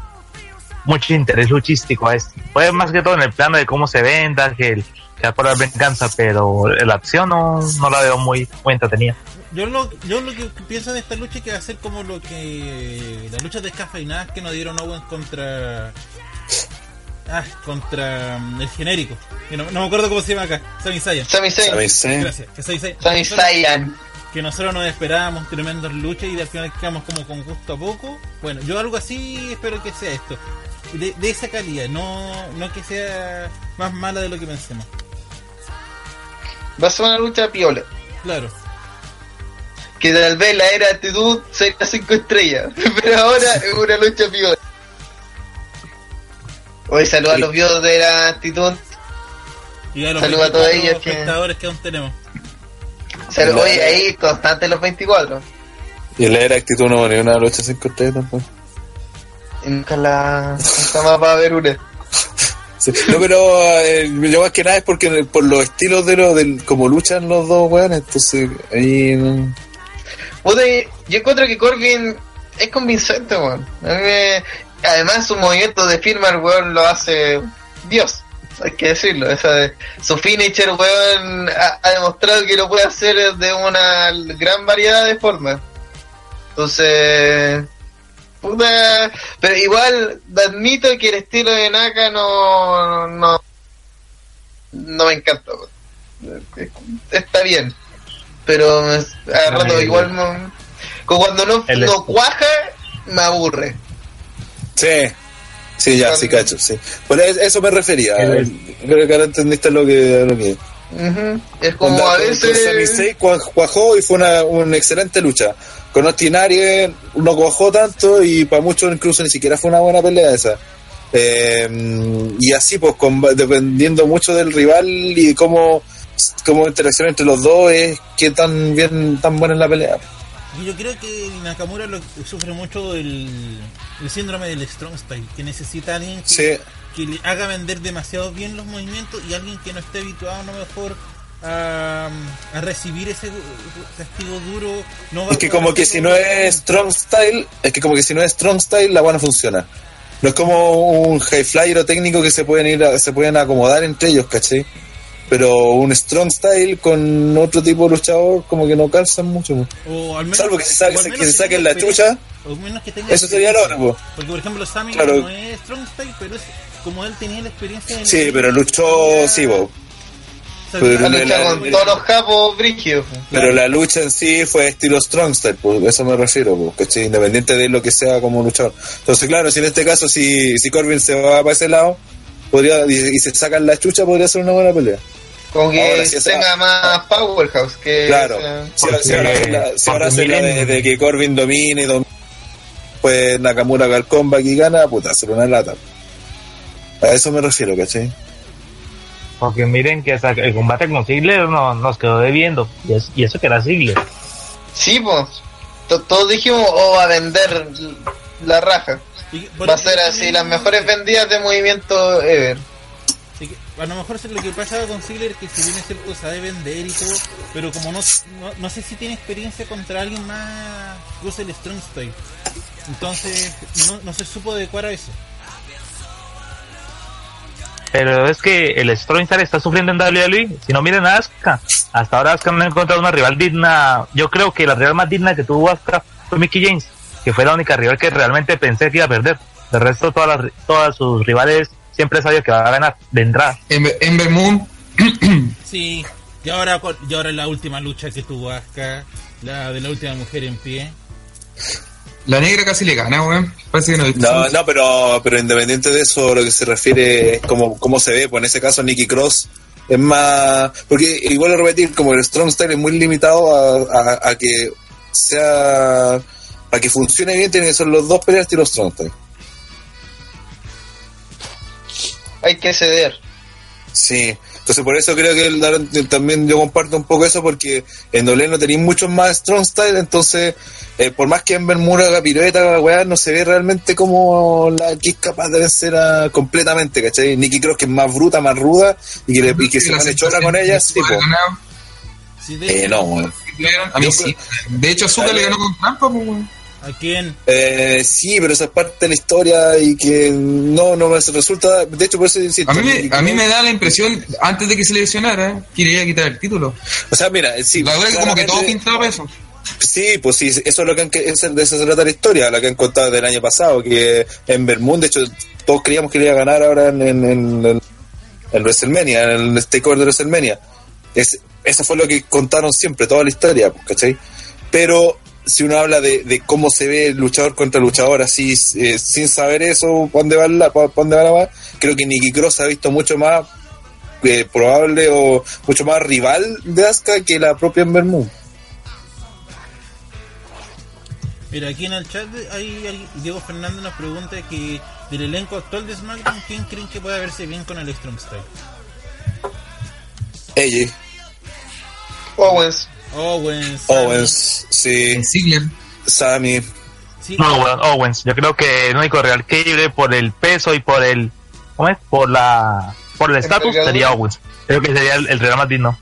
mucho interés luchístico a esto. Puede más que todo en el plano de cómo se venda, que el que por la venganza, pero la acción no, no la veo muy, muy entretenida. Yo lo, yo lo que pienso de esta lucha es que va a ser como lo que las luchas descafeinadas que nos dieron Owens contra ah, contra mm, el genérico. Que no, no me acuerdo cómo se llama acá. Sami Zayn. Sami Zayn. Sami Zayn. Gracias. Sami Zayn. Que nosotros nos esperábamos tremendas luchas y al final quedamos como con gusto a poco. Bueno, yo algo así espero que sea esto. De, de esa calidad, no, no que sea más mala de lo que pensemos. Va a ser una lucha piola. Claro. Que tal vez la era actitud sería 5 estrellas. <laughs> Pero ahora es una lucha piola. Hoy saluda a los viudos de la actitud. Y a los Saludos a todos 24 ellos que- espectadores que aún tenemos. Salu- Oye, ahí constante los 24. Y la era actitud no ni una lucha sin estrellas tampoco. Y nunca la. Nunca más va a haber una. Sí. No, pero eh, yo más que nada es porque por los estilos de lo del como luchan los dos weones, entonces ahí no- yo encuentro que Corbin es convincente, weón. Además, su movimiento de firma, weón, lo hace Dios. Hay que decirlo. Esa de- su finisher, weón, ha, ha demostrado que lo puede hacer de una gran variedad de formas. Entonces, puta, pero igual admito que el estilo de Naka no, no, no me encanta. Está bien, pero a rato Ay, igual no- como cuando no, no cuaja, me aburre. Sí, sí, ya, sí, cacho, sí. Por es- eso me refería. El- Creo que ahora entendiste lo que... Lo que Ujú. Es como Onda, a con- con Sami veces... Zayn cua- cuajó y fue una, una excelente lucha. Con Austin Aries no cuajó tanto y para muchos incluso ni siquiera fue una buena pelea esa. Eh, y así pues con- dependiendo mucho del rival y cómo, cómo interacción entre los dos es que tan bien tan buena es la pelea. Y yo creo que Nakamura lo, sufre mucho el, el síndrome del strong style, que necesita alguien que, Sí. que le haga vender demasiado bien los movimientos y alguien que no esté habituado a lo mejor a, a recibir ese castigo duro. No va Es que como que si no es strong style, es que como que si no es strong style la buena funciona. No es como un high flyer o técnico que se pueden ir a- se pueden acomodar entre ellos, ¿cachai? Pero un strong style con otro tipo de luchador como que no calzan mucho. O al menos, Salvo que se, saque- que se saquen la chucha, o menos que tenga eso sería lo otro. Porque por ejemplo Sammy Claro. no es strong style, pero es como él tenía la experiencia en Sí, pero luchó, sí, vos. pero la- luchado la- con todos los japos brígidos. Pero la lucha en sí fue estilo strong style, pues, eso me refiero, pues, ¿cachai? Independiente de lo que sea como luchador. Entonces, claro, si en este caso, si, si Corbin se va para ese lado, podría, y, y se sacan la chucha, podría ser una buena pelea. Como que Ahora, si esa- tenga más powerhouse que... Claro, si, ahora- si ahora Porque- si ahora porque la de, de que Corbin domine, domine, pues Nakamura haga el comeback y gana, puta, será una lata. A eso me refiero, ¿cachai? Porque miren que hasta el combate con Ziggler no, nos quedó debiendo. Y, es- y eso que era Ziggler. Sí, pues. To- Todos dijimos, oh, va a vender la raja. Y Va a ser así, las mejores vendidas de movimiento ever. A lo mejor es lo que pasa con Ziggler es que si bien es cierto sabe vender y todo, pero como no, no, no sé si tiene experiencia contra alguien más use el Strong Style. Entonces no, no se supo adecuar a eso. Pero es que el Style está sufriendo en WWE. Si no miren a Asuka, hasta ahora Asuka no ha encontrado una rival digna. Yo creo que la rival más digna que tuvo Asuka fue Mickey James, que fue la única rival que realmente pensé que iba a perder. El resto, todas, las, todas sus rivales siempre sabía que va a ganar de entrada. Ember, Moon, <clears throat> Sí, y ahora, y ahora la última lucha que tuvo Asuka, la de la última mujer en pie. La negra casi le gana, weón. Parece que no he visto No, no, pero, pero independiente de eso, lo que se refiere es como, cómo se ve, pues en ese caso Nicky Cross es más, porque igual a repetir, como el Strong Style es muy limitado a, a- a que sea, para que funcione bien tienen que ser los dos peleas y los Strong Style. Hay que ceder. Sí, entonces por eso creo que el- también yo comparto un poco eso porque en doble no tenéis muchos más strong style, entonces eh, por más que en Bermuda haga pirueta, weá, no se ve realmente como la que es capaz de vencer a, completamente, ¿cachai? Nicky Cross que es más bruta, más ruda y que, le, y que se pone con ella, que sí, Eh, no. A mí sí. De hecho, Azúcar le ganó con trampa, pues, weón. ¿A quién? Eh, sí, pero esa es parte de la historia y que no, no me resulta, de hecho por eso insisto, A mí, me, a mí me da la impresión, antes de que se lesionara, que le iba a quitar el título. o sea, mira, sí, La verdad que como que todo pintaba eso. Sí, pues sí, eso es lo que han, que- esa- de eso se trata la historia, la que han contado del año pasado, que en Bermud, de hecho, todos creíamos que le iba a ganar ahora en, en, en, en- en WrestleMania, en el takeover de WrestleMania. Es, eso fue lo que contaron siempre, toda la historia, pues, ¿cachai? Pero si uno habla de, de cómo se ve el luchador contra luchador así, eh, sin saber eso, ¿pa' dónde va la, dónde va la? Creo que Nicky Cross ha visto mucho más eh, probable o mucho más rival de Asuka que la propia Ember Moon. Mira, aquí en el chat hay, hay- Diego Fernández nos pregunta que del elenco actual de SmackDown, ¿quién creen que puede verse bien con el Strong Style? AJ. Owens. Owens. Owens, sí, Ziggler. Sammy. Sí, No, Owens. Yo creo que el único real que libre por el peso y por el. ¿Cómo es? Por la. Por el estatus sería Owens. Creo que sería el, el real más digno.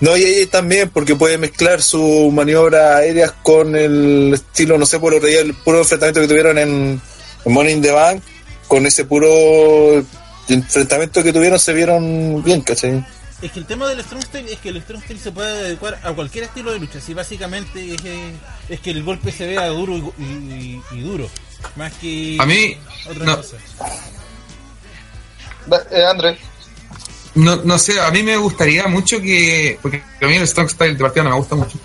No, y AJ también, porque puede mezclar sus maniobras aéreas con el estilo, no sé, por día, el puro enfrentamiento que tuvieron en, in the Bank, con ese puro enfrentamiento que tuvieron, se vieron bien, ¿cachai? Es que el tema del Strong Style es que el Strong Style se puede adecuar a cualquier estilo de lucha. Si básicamente es, es que el golpe se vea duro y, y- y duro. Más que A mí, otra no. cosa. Eh, André. No, no sé, a mí me gustaría mucho que. Porque a mí el Strong Style de partida no me gusta mucho.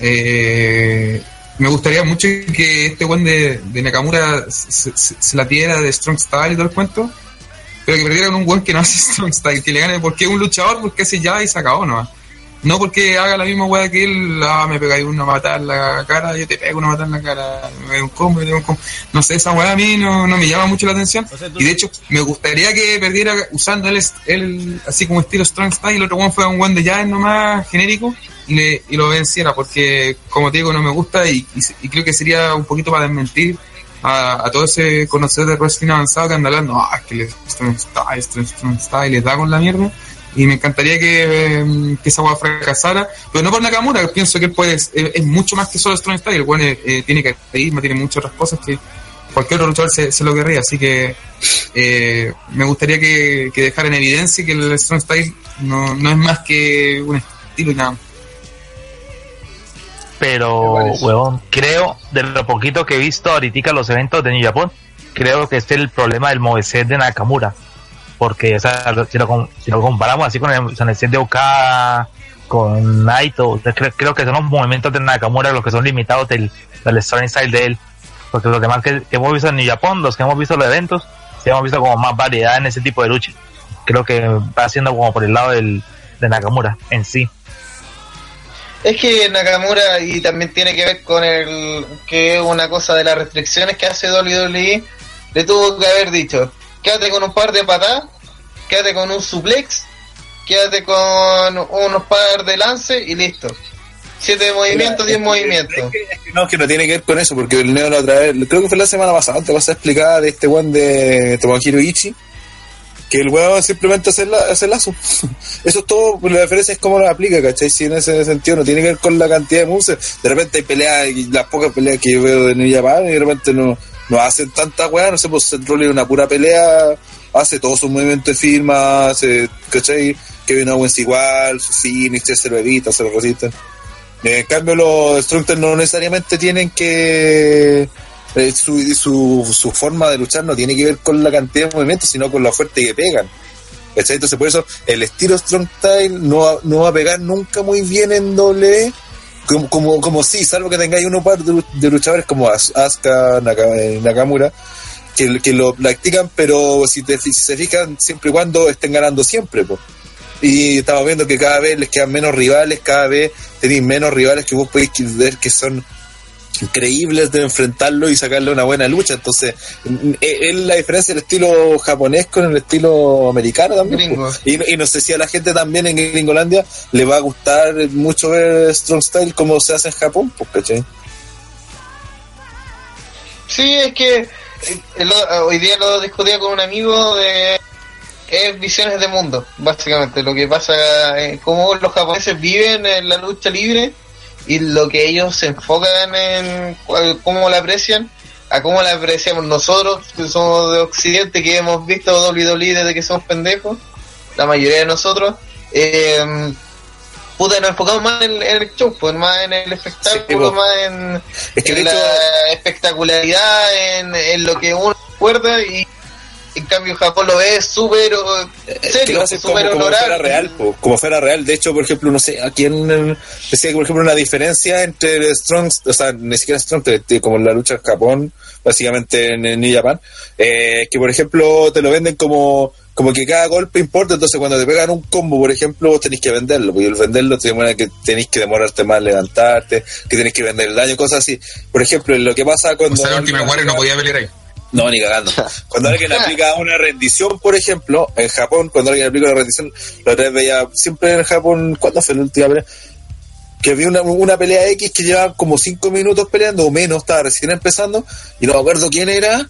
Eh, me gustaría mucho que este buen de, de Nakamura se, se- se la diera de Strong Style y todo el cuento. Pero que perdiera con un buen que no hace <laughs> Strong Style, que le gane porque es un luchador, porque hace ya y se acabó nomás. No porque haga la misma weá que él, ah, me pegáis una matar en la cara, yo te pego una matar en la cara, me pego un combo, pego un combo. No sé, esa weá a mí no, no me llama mucho la atención. O sea, tú- Y de hecho, me gustaría que perdiera usando él, él así como estilo Strong Style, el otro one fue un one de Giant nomás genérico y, le, y lo venciera, porque como te digo, no me gusta y, y, y creo que sería un poquito para desmentir a, todo ese conocedor de wrestling avanzado que anda hablando, ah, es que el Strong Style, Strong, Strong Style, les da con la mierda. Y me encantaría que, eh, que esa hueá fracasara, pero no por Nakamura, pienso que él puede, es, mucho más que solo Strong Style, el bueno, eh, tiene carisma, tiene muchas otras cosas que cualquier otro luchador se, se lo querría, así que eh, me gustaría que, que dejara en evidencia que el Strong Style no, no es más que un estilo y nada. Pero, huevón, creo, de lo poquito que he visto ahorita los eventos de New Japan, creo que este es el problema del moveset de Nakamura. Porque, o sea, si lo, com- si lo comparamos así con el, con el set de Okada, con Naito, creo, creo que son los movimientos de Nakamura los que son limitados del, del Strong Style de él. Porque los demás que, que hemos visto en New Japan, los que hemos visto los eventos, sí hemos visto como más variedad en ese tipo de lucha. Creo que va siendo como por el lado del, de Nakamura en sí. Es que Nakamura y también tiene que ver con el que es una cosa de las restricciones que hace WWE. Le tuvo que haber dicho, quédate con un par de patadas, quédate con un suplex, quédate con unos par de lance y listo. Siete movimientos, diez movimientos. Es que- es que No, es que no tiene que ver con eso, porque el Neo la otra vez, creo que fue la semana pasada, te vas a explicar de este one de Tomohiro Ichi, que el weón simplemente hace, la, hace lazo. <laughs> Eso es todo, pues, la diferencia es cómo lo aplica, ¿cachai? Si en ese sentido no tiene que ver con la cantidad de moves, de repente hay peleas, las pocas peleas que yo veo de New Japan, y de repente no, no hacen tanta weá, no sé, pues Seth Rollins una pura pelea, hace todo su movimiento de firma, hace, ¿cachai? Kevin Owens igual, su finisher, se lo evita, se lo resisten. En cambio, los Strongsters no necesariamente tienen que. Eh, su, su, su forma de luchar no tiene que ver con la cantidad de movimientos, sino con la fuerte que pegan. Entonces, por eso, el estilo Strong Style no, no va a pegar nunca muy bien en doble. Como, como, como sí, salvo que tengáis uno par de, lu- de luchadores como As- Asuka, eh, Nakamura, que, que lo practican, pero si, te, si se fijan, siempre y cuando estén ganando siempre. Y estamos viendo que cada vez les quedan menos rivales, cada vez tenéis menos rivales que vos podéis ver que son increíbles de enfrentarlo y sacarle una buena lucha. Entonces, mm, es es la diferencia del estilo japonés con el estilo americano también. Y, y no sé si a la gente también en Gringolandia le va a gustar mucho ver Strong Style como se hace en Japón, pues, ¿cachai? Sí, es que eh, lo- hoy día lo discutía con un amigo de es visiones de mundo, básicamente. Lo que pasa es cómo los japoneses viven en la lucha libre y lo que ellos se enfocan en cómo la aprecian, a cómo la apreciamos nosotros, que somos de Occidente, que hemos visto WWE desde que somos pendejos, la mayoría de nosotros. Eh, puta, nos enfocamos más en, en el show, pues, más en el espectáculo, Sí, pues. más en, Es que de en hecho- la espectacularidad, en, en lo que uno recuerda y en cambio Japón lo ve súper que lo hacen como, súper como fuera honorable. real, po, como fuera real. De hecho, por ejemplo, no sé, aquí en decía que, por ejemplo, una diferencia entre el Strong, o sea, ni siquiera Strong, te- como en la lucha en Japón, básicamente en, en New Japan, eh, que por ejemplo te lo venden como como que cada golpe importa, entonces cuando te pegan un combo, por ejemplo, vos tenés que venderlo, porque el venderlo te demora que tenés que demorarte más en levantarte, que tenés que vender el daño, cosas así. Por ejemplo, lo que pasa cuando... O sea, el Ultimate Warrior no podía pelear ahí. No, ni cagando. Cuando alguien aplica una rendición, por ejemplo, en Japón, cuando alguien aplica una rendición, la otra vez veía siempre en Japón, ¿cuándo fue la última pelea? Que vi una, una pelea X que llevaba como 5 minutos peleando o menos, estaba recién empezando, y no me acuerdo quién era,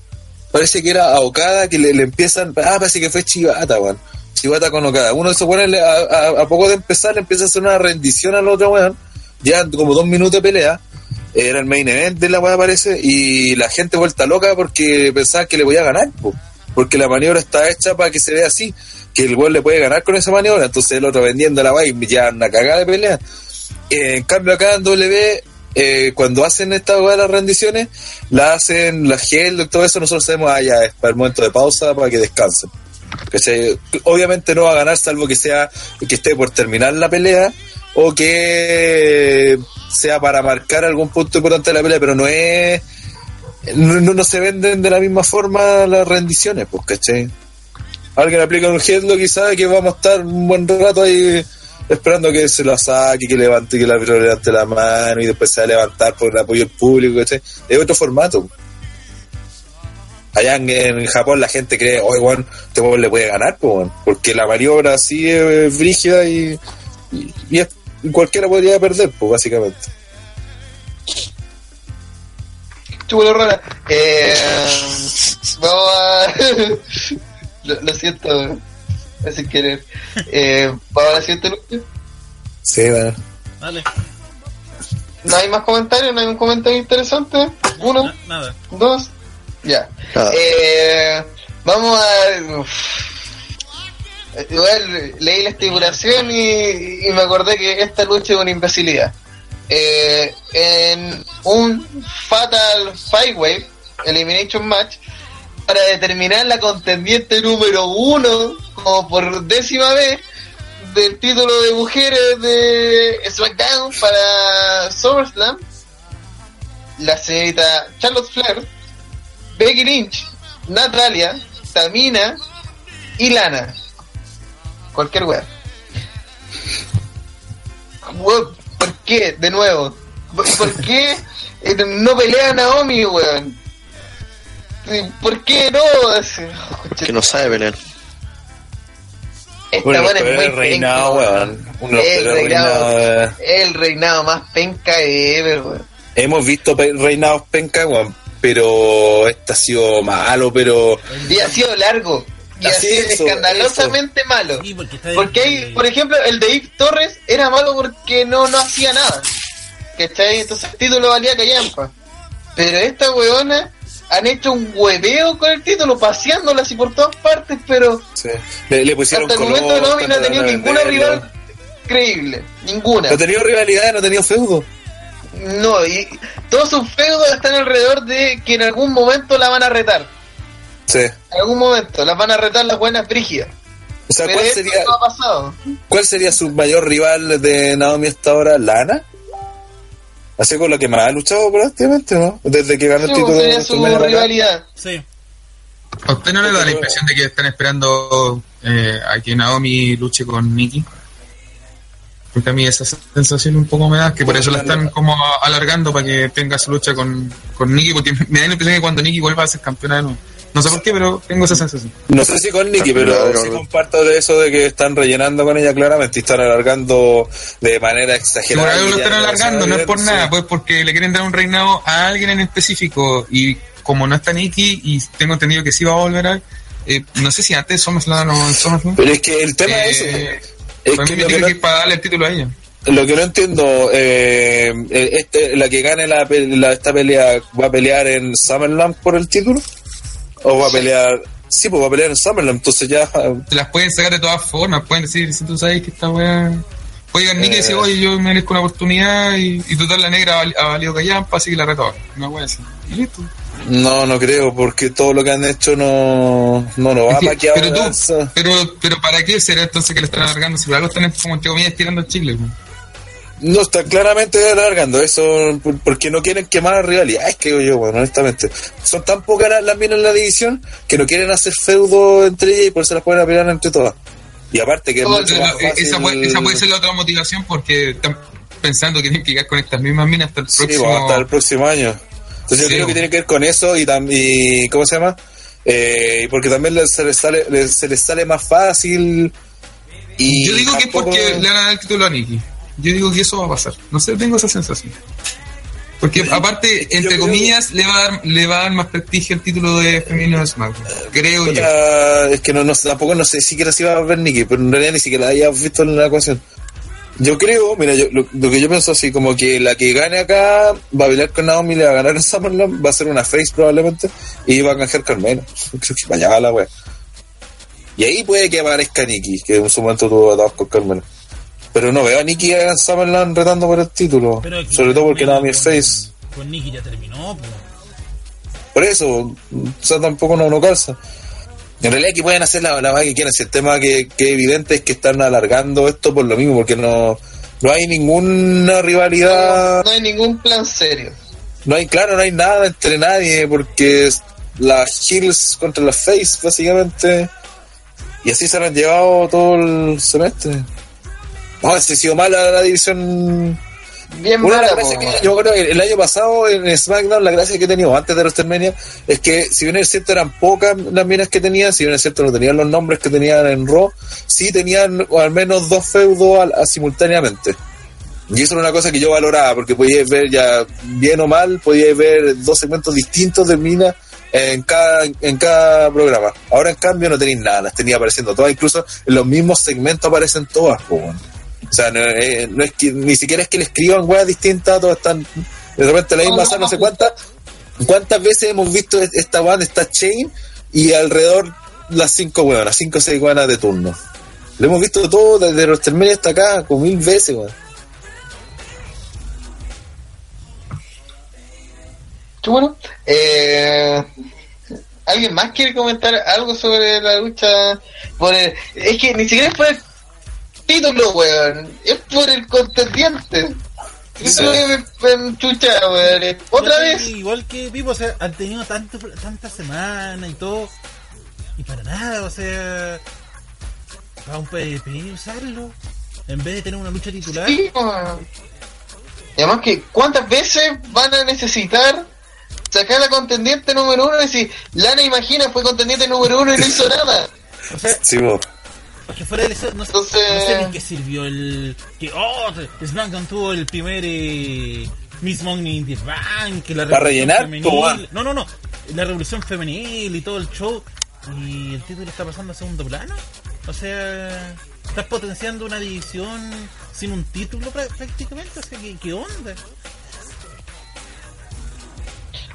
parece que era a Okada, que le, le empiezan, ah, parece que fue Chivata, weón. Chivata con Okada. Uno de esos weones, a, a- a poco de empezar, le empieza a hacer una rendición al otro weón, ya como dos minutos de pelea, era el main event de la weá parece y la gente vuelta loca porque pensaba que le podía ganar po. porque la maniobra está hecha para que se vea así que el weón le puede ganar con esa maniobra entonces el otro vendiendo la weá y ya una cagada de pelea Eh, en cambio acá en W eh, cuando hacen esta weá las rendiciones la hacen la gel todo eso nosotros sabemos ah ya es para el momento de pausa para que descansen ¿Cachai? Obviamente no va a ganar salvo que sea que esté por terminar la pelea o que sea para marcar algún punto importante de la pelea, pero no es no, no- se venden de la misma forma las rendiciones, pues, ¿cachai? Alguien aplica un headlock y sabe que vamos a estar un buen rato ahí esperando que se la saque, que levante, que árbitro levante la mano y después se va a levantar por el apoyo del público, ¿cachai? Es otro formato. Allá en, en Japón la gente cree, oye, weón, este le puede ganar, pues, weón", porque la maniobra así es, es brígida y, y, y es- cualquiera podría perder, pues, básicamente. Chulo rara. Eh, vamos a. <laughs> lo, lo siento, sin querer. Eh, vamos a la siguiente lucha. Sí, bueno. Dale. ¿No hay más comentarios? ¿No hay un comentario interesante? ¿Uno? Na- nada. ¿Dos? Ya. Ah. Eh, vamos a. uf. Igual leí la estipulación y, me acordé que esta lucha es una imbecilidad. Eh, en un Fatal Five Way Elimination Match, para determinar la contendiente número uno, como por décima vez, del título de mujeres de SmackDown para SummerSlam, la señorita Charlotte Flair, Becky Lynch, Natalia, Tamina y Lana. Cualquier. Weón, ¿Por qué? De nuevo. ¿Por, <laughs> qué eh, no pelea Naomi, weón? ¿Por qué no? Que no sabe pelear. Esta Bueno, es muy el reinado, penca, weón. Uno de los El reinado, el reinado más penca ever, weón. Hemos visto reinados penca, weón, pero este ha sido malo, pero Y ha sido largo. Y Así así es, eso, escandalosamente malo. Sí, porque hay, por ejemplo, el de Yves Torres era malo porque no, no hacía nada. ¿Cachai? Entonces el título valía callampa. Pero esta weona han hecho un hueveo con el título, paseándola así por todas partes, pero Sí. Le, le pusieron hasta el color. momento Naomi no ha tenido ninguna rival creíble. Ninguna. No ha tenido rivalidad, no ha tenido feudo. No, y todos sus feudos están alrededor de que en algún momento la van a retar. Sí. En algún momento las van a retar las buenas brígidas. O sea, ¿cuál sería, no ha pasado. ¿cuál sería su mayor rival de Naomi hasta ahora? ¿Lana? Así con lo que más ha luchado prácticamente, ¿no? Desde que ganó el Sí, título sería de su rivalidad. Sí. ¿A usted no le da la impresión de que están esperando eh, a que Naomi luche con Nikki? Porque a mí esa sensación un poco me da, que por eso la están como alargando para que tenga su lucha con, con Nikki, porque me da la impresión que cuando Nikki vuelva a ser campeona de nuevo. No sé por qué, pero tengo esa sensación. No sé si con Nikki, pero Claro. sí comparto de eso de que están rellenando con ella claramente y están alargando de manera Que por exagerada. algo lo están alargando, no es por sí. nada, pues porque le quieren dar un reinado a alguien en específico y como no está Nikki y tengo entendido que sí va a volver a... eh, no sé si antes SummerSlam o en SummerSlam. Pero es que el tema Eh, es ese. Es para que lo que no- que ir para darle el título a ella. Lo que no entiendo, eh, este, la que gane la, la- esta pelea, ¿va a pelear en SummerSlam por el título? ¿O va a pelear? Sí, pues va a pelear en SummerSlam, entonces ya... Se las pueden sacar de todas formas, pueden decir, si tú sabes que esta weá... Puede llegar Nikki y Eh. decir, oye, yo merezco una oportunidad y, y total la negra ha, val- ha valido callampa, así que la reto. Una weá así. Y listo. No, no creo, porque todo lo que han hecho no, no lo va a maquiar. pero tú, pero, pero ¿para qué será entonces que le están alargando? Si por algo están como entre comillas tirando el chicle. No, está claramente alargando eso por- porque no quieren quemar rivalidades, que digo yo, bueno, honestamente. Son tan pocas las, minas en la división que no quieren hacer feudo entre ellas y por eso las pueden pelear entre todas. Y aparte que es más Entonces, fácil- esa, puede, esa puede ser la otra motivación porque están pensando que tienen que llegar con estas mismas minas hasta el Sí, próximo... pues, hasta el próximo año. Entonces yo creo que bueno. tiene que ver con eso y también, ¿cómo se llama? Eh, porque también les- se les sale, les- se les sale más fácil. Y Yo digo que es porque le van a dar el título a Nikki. Yo digo que eso va a pasar. No sé, tengo esa sensación. Porque aparte, entre comillas, le va a dar, le va a dar más prestigio el título de femenino de SmackDown. Creo yo. Es que no, no, tampoco no sé siquiera si va a ver Nikki, pero en realidad ni siquiera la haya visto en la ecuación. Yo creo, mira, yo, lo, lo que yo pienso así, como que la que gane acá va a pelear con Naomi, le va a ganar en Summerland, va a ser una face probablemente, y va a canjear Carmelo. Creo que vaya va la wea. Y ahí puede que aparezca Nikki, que en su momento tuvo atados con Carmelo. Pero no veo a Nikki en Summerland retando por el título, Pero sobre todo porque Naomi es con- face. Con Nicky ya terminó, pues. Por eso, o sea, tampoco no, no calza. En realidad que pueden hacer la, la vaga que quieran. Si el tema que, que es evidente es que están alargando esto por lo mismo, porque no, no hay ninguna rivalidad, No hay ningún plan serio. no hay, claro, no hay nada entre nadie, porque las Hills contra las Face, básicamente. Y así se lo han llevado todo el semestre. No, ha sido mala la división Bien una mala, que yo creo que el año pasado en SmackDown la gracia que he tenido antes de WrestleMania es que si bien es cierto eran pocas las minas que tenían, si bien es cierto no tenían los nombres que tenían en Raw, sí tenían al menos dos feudos simultáneamente. Y eso era una cosa que yo valoraba, porque podíais ver ya bien o mal, podíais ver dos segmentos distintos de minas en cada, en cada programa. Ahora en cambio no tenéis nada, las tenía apareciendo todas, incluso en los mismos segmentos aparecen todas. O sea, no, eh, no es que ni siquiera es que le escriban weas distintas, todas están de repente la misma, o sea, no sé cuántas cuántas veces hemos visto esta de esta chain y alrededor las cinco weas, las cinco o seis weas de turno. Lo hemos visto todo desde WrestleMania hasta acá, como mil veces, weón. Bueno. Eh, ¿Alguien más quiere comentar algo sobre la lucha? Por el- es que ni siquiera título, weón. Es por el contendiente. Eso es weón. Otra vez. Igual que Pipo, o sea, han tenido tanto, tantas semanas y todo. Y para nada, o sea. Para un PvP usarlo. En vez de tener una lucha titular. Sí. Y además que, ¿cuántas veces van a necesitar sacar a contendiente número uno? Y si Lana Imagina fue contendiente número uno y no hizo nada. O sea, Sí, po. Que fuera de eso, no, Entonces- no sé de qué sirvió el. Que, oh, SmackDown tuvo el primer. Eh, Miss Money in the Bank. que la Para revolución rellenar, femenil-. No, no, no. La revolución femenil y todo el show. y el título está pasando a segundo plano. O sea, estás potenciando una división sin un título prá- prácticamente. O sea, ¿qué, qué onda?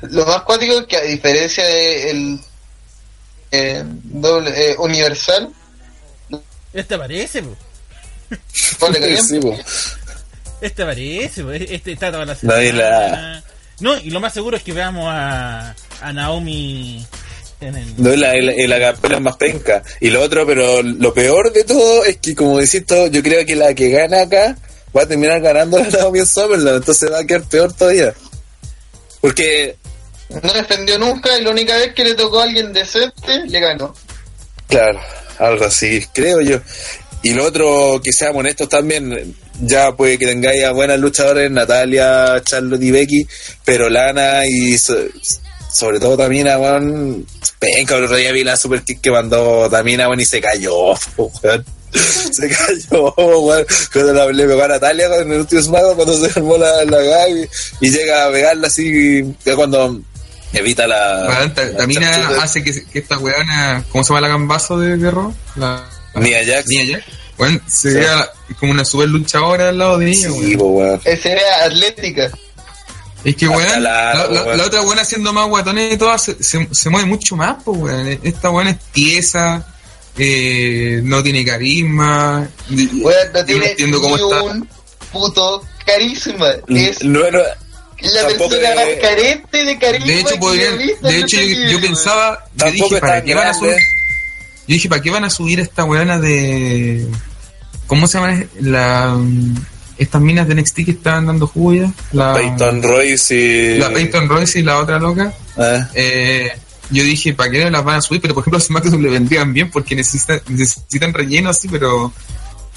Lo más cuático es que a diferencia del eh, doble, eh, Universal, <laughs> Este aparece, po. Sí, po. Este aparece, po. Este está toda la semana. No, y lo más seguro es que veamos a, a Naomi en el... No, la, la, la capela es más penca. Y lo otro, pero lo peor de todo es que, como decís todo, yo creo que la que gana acá va a terminar ganando la Naomi en Summerland, entonces va a quedar peor todavía. Porque, no defendió nunca y la única vez que le tocó a alguien decente, le ganó. claro, algo así, creo yo. Y lo otro, que seamos honestos también, ya puede que tengáis a buenas luchadores, Natalia, Charlotte y Becky, pero Lana y so- sobre todo Tamina, weón, penca, el otro día vi la super kick que mandó Tamina, weón, y se cayó, weón. <laughs> Se cayó, weón. Cuando la- le pegó a Natalia en el último SmackDown, cuando se armó la, la gag y, y llega a pegarla así, ya cuando evita la. Ta- la Tamina hace que, que esta weona, ¿cómo se llama la gambazo de Guerrero? La, Nia Jax. Nia Jax. Weón, se Sí. vea como una super luchadora al lado de ella, Sí, weón. Ese era atlética. Es que, weón, la- la, la- weón. la otra buena siendo más guatones y todo, se, se, se mueve mucho más, pues, weón. Esta buena es tiesa, eh, no tiene carisma. Weón, no tiene entiendo cómo ni está. un puto carisma. Es No, no, la tampoco persona es- más carente de carisma. De hecho, podrían, visto de hecho este yo, yo pensaba, yo dije, ¿para qué van a subir? grande. Yo dije, ¿para qué van a subir esta weona de. ¿Cómo se llama? La, estas minas de NXT que estaban dando jugo ya. La Peyton Royce y. La Peyton Royce y la otra loca. Ah, Eh, yo dije, ¿para qué no las van a subir? Pero por ejemplo, <laughs> a SmackDown le vendrían bien porque necesitan, necesitan relleno así, pero.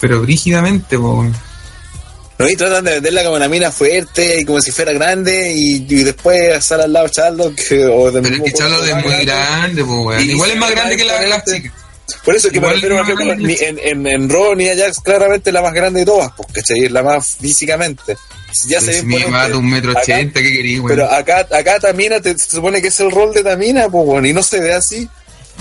Pero brígidamente, po. No, y tratan de venderla como una mina fuerte y como si fuera grande y, y después sale al lado Charlotte que, o de Pero es que Charlotte es muy grande, weón. Y Igual es más grande que la, las imponente. chicas. Por eso es que me Igual refiero, no por ejemplo, grande. ni- en, en, en Raw ni Ajax claramente la más grande de todas, pues, ¿cachai? Es la más físicamente. Ya se Si me de un metro ochenta, ¿qué querí, weón? Pero acá, acá Tamina te, se supone que es el rol de Tamina, pues bueno, y no se ve así.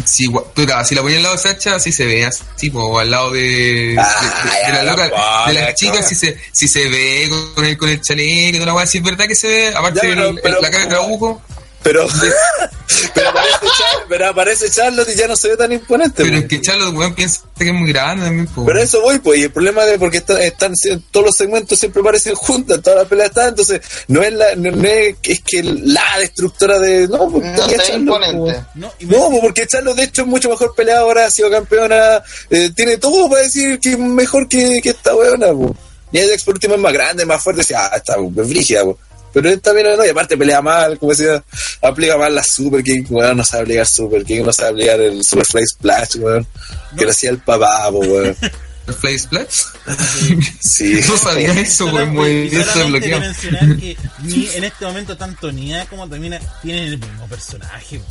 Sí, puta, si la ponía al lado de Sacha, así se ve así, o al lado de, de, Ah, de- de ya, la loca, la de las chicas, si se, si se ve con el, con el chaleco y toda la weá, si es verdad que se ve, aparte Ya, pero- pero- la cara de trabuco, Pero, <laughs> pero, aparece Char- pero aparece Charlotte y ya no se ve tan imponente. pero pues. es que Charlotte, weón, piensa que es muy grande también, po. Pero a eso voy, pues, y el problema es porque está- están, todos los segmentos siempre parecen juntas, todas las peleas están, entonces no es la, no, no es, es que la destructora de, no, pues, No Charlotte, imponente. pues. No, porque Charlotte de hecho es mucho mejor peleadora, ha sido campeona, eh, tiene todo para decir que es mejor que, que esta weona, pues. Y Ajax por último es más grande, más fuerte, decía, ah, está pues, brígida, pues. Pero esta mira no, y aparte pelea mal, como decía, aplica mal la Super King, weón, no sabe aplicar Super King, no sabe aplicar el Super Fly Splash, weón, que lo hacía el papá, weón. <laughs> ¿El Fly Splash? Sí. <laughs> No sabía <laughs> eso, weón, muy bien, se solamente bloqueó. de mencionar que ni en este momento tanto Nia como Tamina tienen el mismo personaje.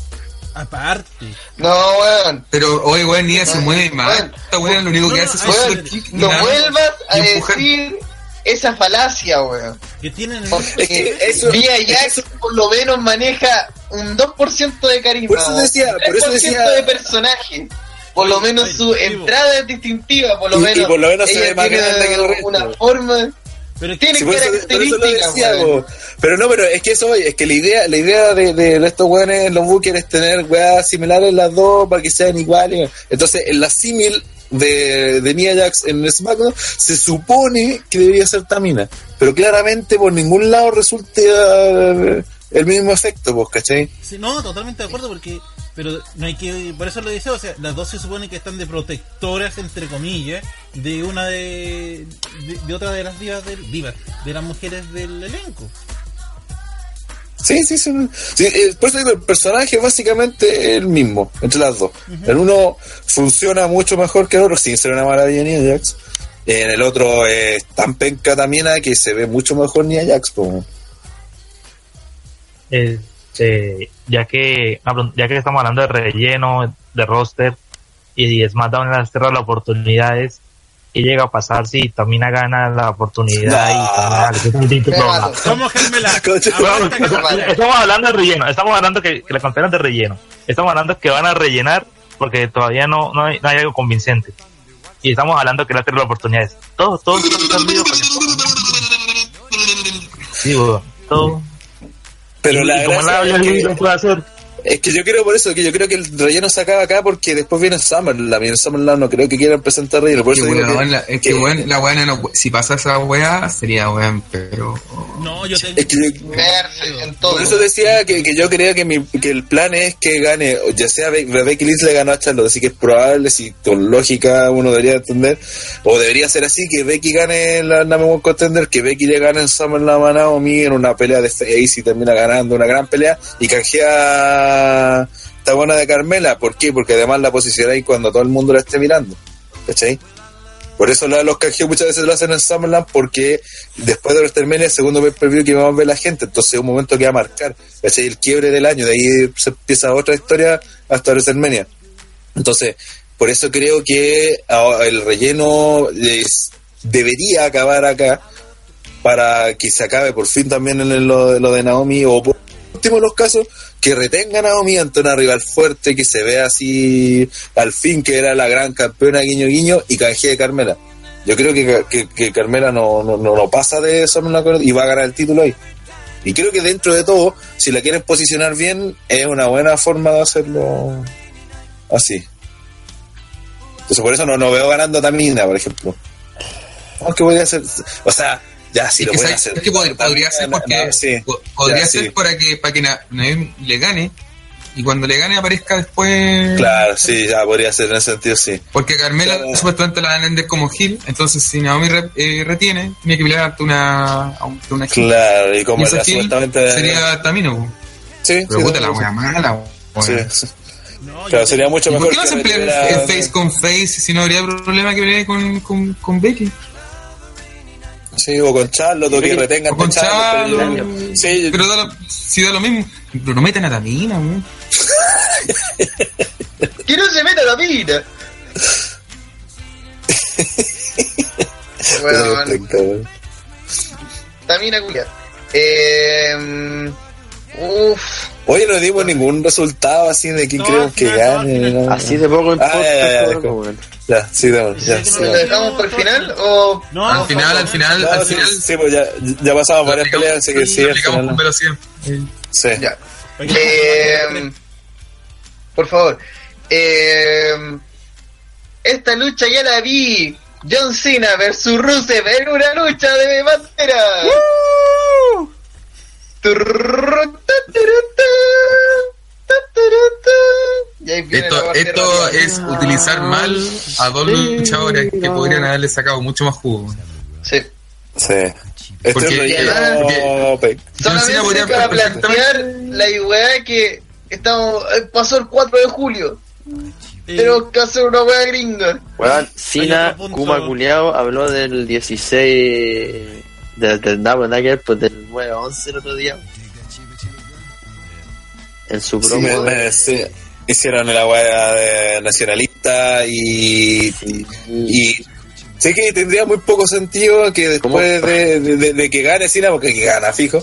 Aparte. No, weón. Pero, oye, weón, ni ella se No, mueve weón. Esta weón lo único que No, hace es no, un weón, super kick y No nada. vuelvas a decir esa falacia, weón. Que tienen Porque <laughs> eso- Vía Jax por lo menos maneja un 2% de carisma. Por eso decía- un por eso 3% decía- de personaje. Por lo menos Ay, su entrada es distintiva, por lo Y- y menos. por lo menos se ella ve más tiene grande que el resto. Una forma. Pero Tiene Sí, características, decía, pero no, pero es que eso, oye, es que la idea, la idea de, de, de estos weones, los bookers, es tener weas similares las dos para que sean iguales. Entonces, en la símil de, de Nia Jax en SmackDown, se supone que debería ser Tamina, pero claramente por ningún lado resulta eh, el mismo efecto, pues, ¿cachai? Sí, no, totalmente de acuerdo porque pero no hay que por eso lo dice, o sea, las dos se supone que están de protectoras entre comillas de una de de, de otra de las divas del divas, de las mujeres del elenco. Sí, sí, sí. sí eh, por eso digo, el personaje básicamente es el mismo entre las dos. El uno funciona mucho mejor que el otro, sin ser una maravilla ni Ajax. En el otro es tan penca también a que se ve mucho mejor ni Ajax. po. Este, ya que ya que estamos hablando de relleno, de roster y SmackDown en las tierras de las oportunidades, y llega a pasar si Tamina gana la oportunidad y <laughs> Vamos, estamos hablando de relleno, estamos hablando que, que las de relleno, estamos hablando que van a rellenar porque todavía no, no, hay, no hay algo convincente. Y estamos hablando que no tener la oportunidad. Todo, todo, Sí, todo. Pero y, la y como la, la, puede hacer es que yo creo por eso, que yo creo que el relleno se acaba acá porque después viene Summerland y en Summerland no creo que quieran presentar relleno. Por eso que, la, es que, que bueno, la weá si pasa esa weá sería weón, pero... No, yo. Es que yo. Por eso decía que, que yo creo que, mi, que el plan es que gane, ya sea Becky Lynch le ganó a Charlotte, así que es probable, si con lógica uno debería entender, o debería ser así, que Becky gane la Number Contender, que Becky le gane en Summerland a Naomi en una pelea de Face y termina ganando una gran pelea y canjea está buena de Carmela. ¿Por qué? Porque además la posicionáis cuando todo el mundo la esté mirando. ¿Cachai? Por eso los canjeos muchas veces lo hacen en Summerland porque después de los termina el segundo pay per view que vamos a ver la gente. Entonces es un momento que va a marcar. Es el quiebre del año. De ahí se empieza otra historia hasta WrestleMania. Entonces, por eso creo que el relleno es, debería acabar acá para que se acabe por fin también en lo, lo de Naomi o por último de los casos, que retengan a Omi ante una rival fuerte, que se vea así al fin que era la gran campeona guiño guiño y canjea de Carmela. Yo creo que, que, Carmela no, no, no, pasa de eso y va a ganar el título ahí. Y creo que dentro de todo, si la quieren posicionar bien, es una buena forma de hacerlo así. Entonces por eso no, no veo ganando a Tamina, por ejemplo. Aunque a hacer o sea, ya, sí, que podría, podría ser porque podría ser para que para que Naem le gane y cuando le gane aparezca después. Claro, sí, ya podría ser en ese sentido, sí. Porque Carmela supuestamente la van a vender como Gil, entonces si Naomi re, eh, retiene, tiene que pelear ante una, ante Gil. Claro, y como y supuestamente. Sería eh, Tamino. Sí, Pero sí, la wea mala. Sí, no, claro, sería mucho mejor. ¿Por qué no se pelea face con face si no habría problema que pelear con, con, con Becky? Sí, o con Charlo, todo que retengan. Con Charlo. Pero, sí, pero da lo, si da lo mismo, pero no meten a Tamina, weón. <laughs> que no se meta Tamina. <laughs> bueno, Tamina, culia. Eh, uf. Oye, no dimos ningún resultado así de quién no, creemos que gane. No, no, así de poco importa. Ah, ya, ya, ya, sí, ya, sí, ¿Lo dejamos para el final o...? No, al final, al final, al final. Sí, pues ya, ya pasamos varias peleas, así que sí, al final. Pero sí. Sí. Ya. Eh, por favor. Eh, esta lucha ya la vi. John Cena versus Rusev en una lucha de bandera. ¡Woo! Esto, esto es utilizar mal a dos luchadores que podrían haberle sacado mucho más jugo. Sí. Sí. Porque, ah, porque John podría para plantear la idea que estamos eh, pasó el 4 de julio. Tenemos que hacer una wea gringa. Bueno, Cena, Kuma Culeado, habló del 16 del, del Double Nugget, pues del 9-11 el otro día. En su promo. sí. Hicieron la weá de nacionalista y, y sé que tendría muy poco sentido que después de, de- que gane Cena, porque que gana fijo,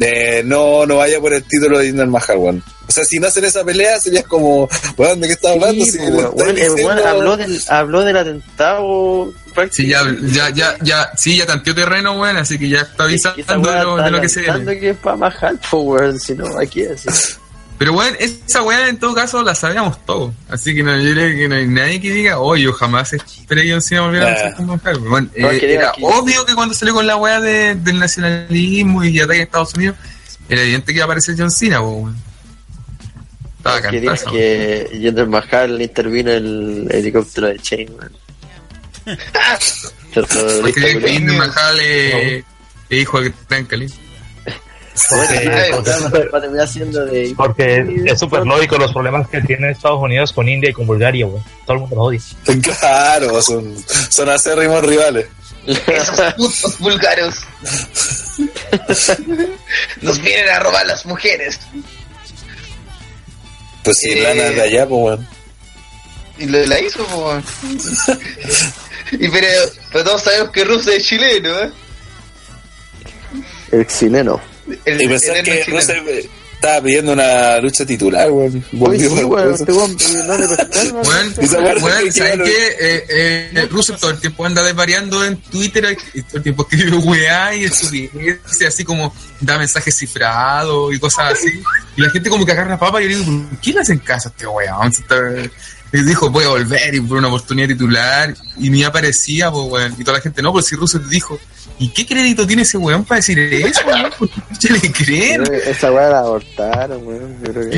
eh, no, no vaya por el título de Jinder Mahal, weón. O sea, si no hacen esa pelea sería como, weón, ¿de qué estás hablando? Sí, Si habló del, habló del atentado. Sí, ya, ya, ya, ya, sí, ya tanteó terreno, weón, así que ya está avisando de lo, está de lo que se viene. que es para Mahal, weón, si no, aquí es. Pero weón, esa weá en todo caso la sabíamos todos. Así que no, yo creo que no hay nadie que diga, oh, yo jamás esperé que John Cena volviera a Ah. luchar con Mahal. Weón, No, eh, que era que- obvio que cuando salió con la weá de- del nacionalismo y ataque a Estados Unidos, era evidente que iba a aparecer John Cena, weón. Estaba que dijo cantazo. que Jinder Mahal intervino el helicóptero de Chain, de <laughs> Porque eh, es hijo de Gran Cali. Porque, Porque- de. es súper lógico los problemas que tiene Estados Unidos con India y con Bulgaria, güey. Todo el mundo los odia. Claro, son, son acérrimos rivales. Esos putos búlgaros. Nos vienen a robar las mujeres. Pues si Eh. lana es de allá, pues weón. Y lo la hizo, po, weón. Y pero, pero todos sabemos que Rusia es chileno, ¿eh? El chileno. El, Y pensar el que. Rusia, estaba pidiendo una lucha titular, weón. Volvió sí, por weón, este weón, no le pescaron, Weón, ¿sabes qué? Eh, eh, Russell todo el tiempo anda desvariando en Twitter y todo el tiempo escribe weá y estupidez, y así como da mensajes cifrados y cosas así. Y la gente como que agarra papa y yo digo, ¿por qué le hacen caso a este weón? Se Y dijo, voy a volver y por una oportunidad titular. Y ni aparecía, pues, weón. Y toda la gente, no, pues si Russell dijo, ¿y qué crédito tiene ese weón para decir eso, weón? ¿Por <laughs> qué le creen? Esa weá la abortaron, weón. Yo creo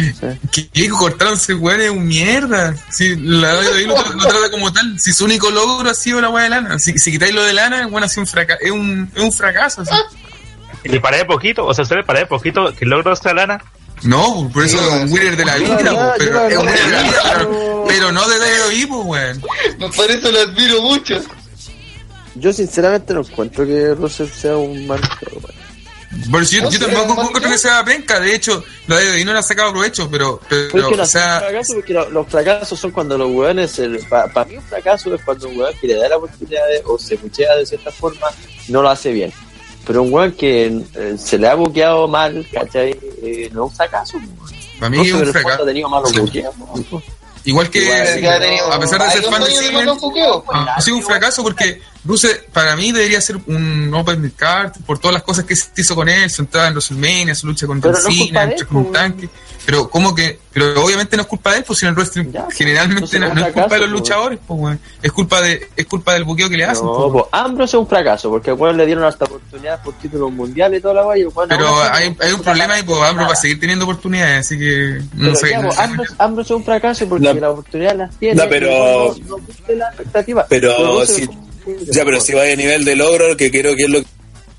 que <laughs> que cortaron ese weón es un mierda. Si la WWE lo, lo trata como tal. Si su único logro ha sido la weá de lana. Si, si quitáis lo de lana, el weón ha sido un fracaso. Es un, es un fracaso. así. Y le paré poquito, o sea, usted le paré poquito que logró esta lana. No, por eso es un winner de la vida, la yo pero la es un verdad- winner de la vida, pero, no de WWE, po, weón. Por eso lo admiro mucho. Yo sinceramente no encuentro que Russell sea un mal si yo, No yo tampoco encuentro que- que sea penca. De hecho, la WWE no le ha sacado provecho, pero, pero, Pero es que no o sea, fracaso porque lo- los fracasos son cuando los weones, para mí un fracaso es cuando un weón que le da la oportunidad de- o se muchea de cierta forma, no lo hace bien. Pero un weón que eh, se le ha buqueado mal, ¿cachai? Eh, no es un fracaso. para mí No, es un fracaso. ha tenido malos Sí. buqueos. ¿no? Igual que, Igual, que ha tenido a pesar de ser fan de buqueos. Ah, ha sido un fracaso porque Rusev para mí debería ser un Open Card por todas las cosas que se hizo con él, su entrada en WrestleMania, su lucha con Pero John no es culpa Cena, él, con un tanque. Pero como que, pero obviamente no es culpa de él, pues si en el wrestling Ya, pues, generalmente no, no es culpa de los luchadores, pues. Es culpa de, es culpa del buqueo que le hacen. No, pues Ambrose es un fracaso, porque al weón le dieron hasta oportunidades por títulos mundiales y toda la valla. Pero hay, hay un problema y pues Ambrose va a seguir teniendo oportunidades, así que no Pero sé. ya, no pues. Ambrose, Ambrose es un fracaso porque No. las oportunidades las tiene. No, pero- No, no cumple la expectativa. Pero Russell- si- Ya, pero si va a nivel de logro, que creo que es lo que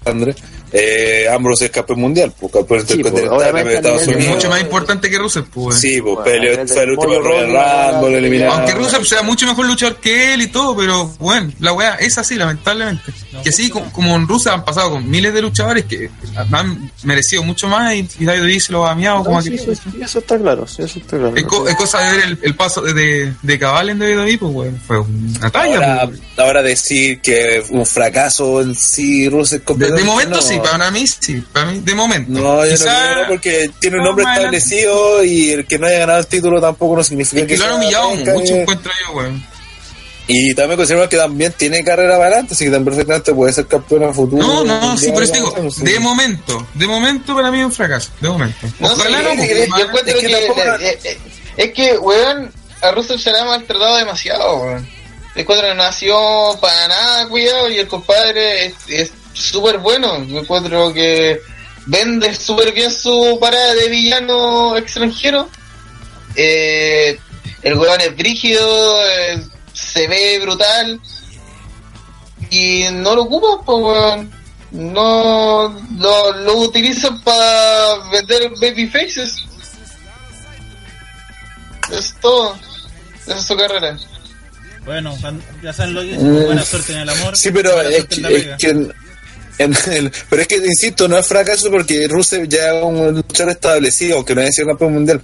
Andrés, eh, Ambrose es campeón mundial, pues campeón Sí, pues, intercontinental de Estados Unidos. mucho más importante que Rusev, pues. weón. Sí, pues Bueno, nivel fue el último Rumble, eliminado. Aunque Rusev sea mucho mejor luchador que él y todo, pero bueno, la weá es así, lamentablemente. que así como, como en Rusia han pasado con miles de luchadores que han merecido mucho más y, y David se lo ha miado No, como sí, que. eso, sí, eso está claro, sí, eso está claro. Es, co- es cosa de ver el, el paso de, de, de Cabal en WWE, pues weón. Fue una talla, Ahora, pues. ahora decir que un fracaso en sí, Russell De, completamente, de momento no. sí, para mí sí, para mí, de momento. No, yo Quizá- no creo porque tiene un no, nombre adelante. establecido y el que no haya ganado el título tampoco no significa Es que lo han humillado mucho, eh. encuentro yo, weón. Y también consideramos que también tiene carrera para adelante, así que también perfectamente puede ser campeón a futuro. No, no, sí, eso digo, no sé. de momento, de momento para mí es un fracaso, de momento. No, sí, Ojalá no, es yo encuentro es que que, tampoco- eh, eh, es que, weón, a Russell se le ha maltratado demasiado, weón. El que no sido para nada cuidado y el compadre es- es súper bueno. Me encuentro que vende súper bien su parada de villano extranjero. Eh, el weón es brígido, eh, se ve brutal. Y no lo ocupan, pues, weón. No lo, lo utilizan para vender baby faces. Es todo. Esa es su carrera. Bueno, ya saben lo que es. Mm. Buena suerte en el amor. Sí, pero buena es que, es que en- pero es que insisto, no es fracaso porque Rusev ya es un luchador establecido, aunque no haya sido campeón mundial.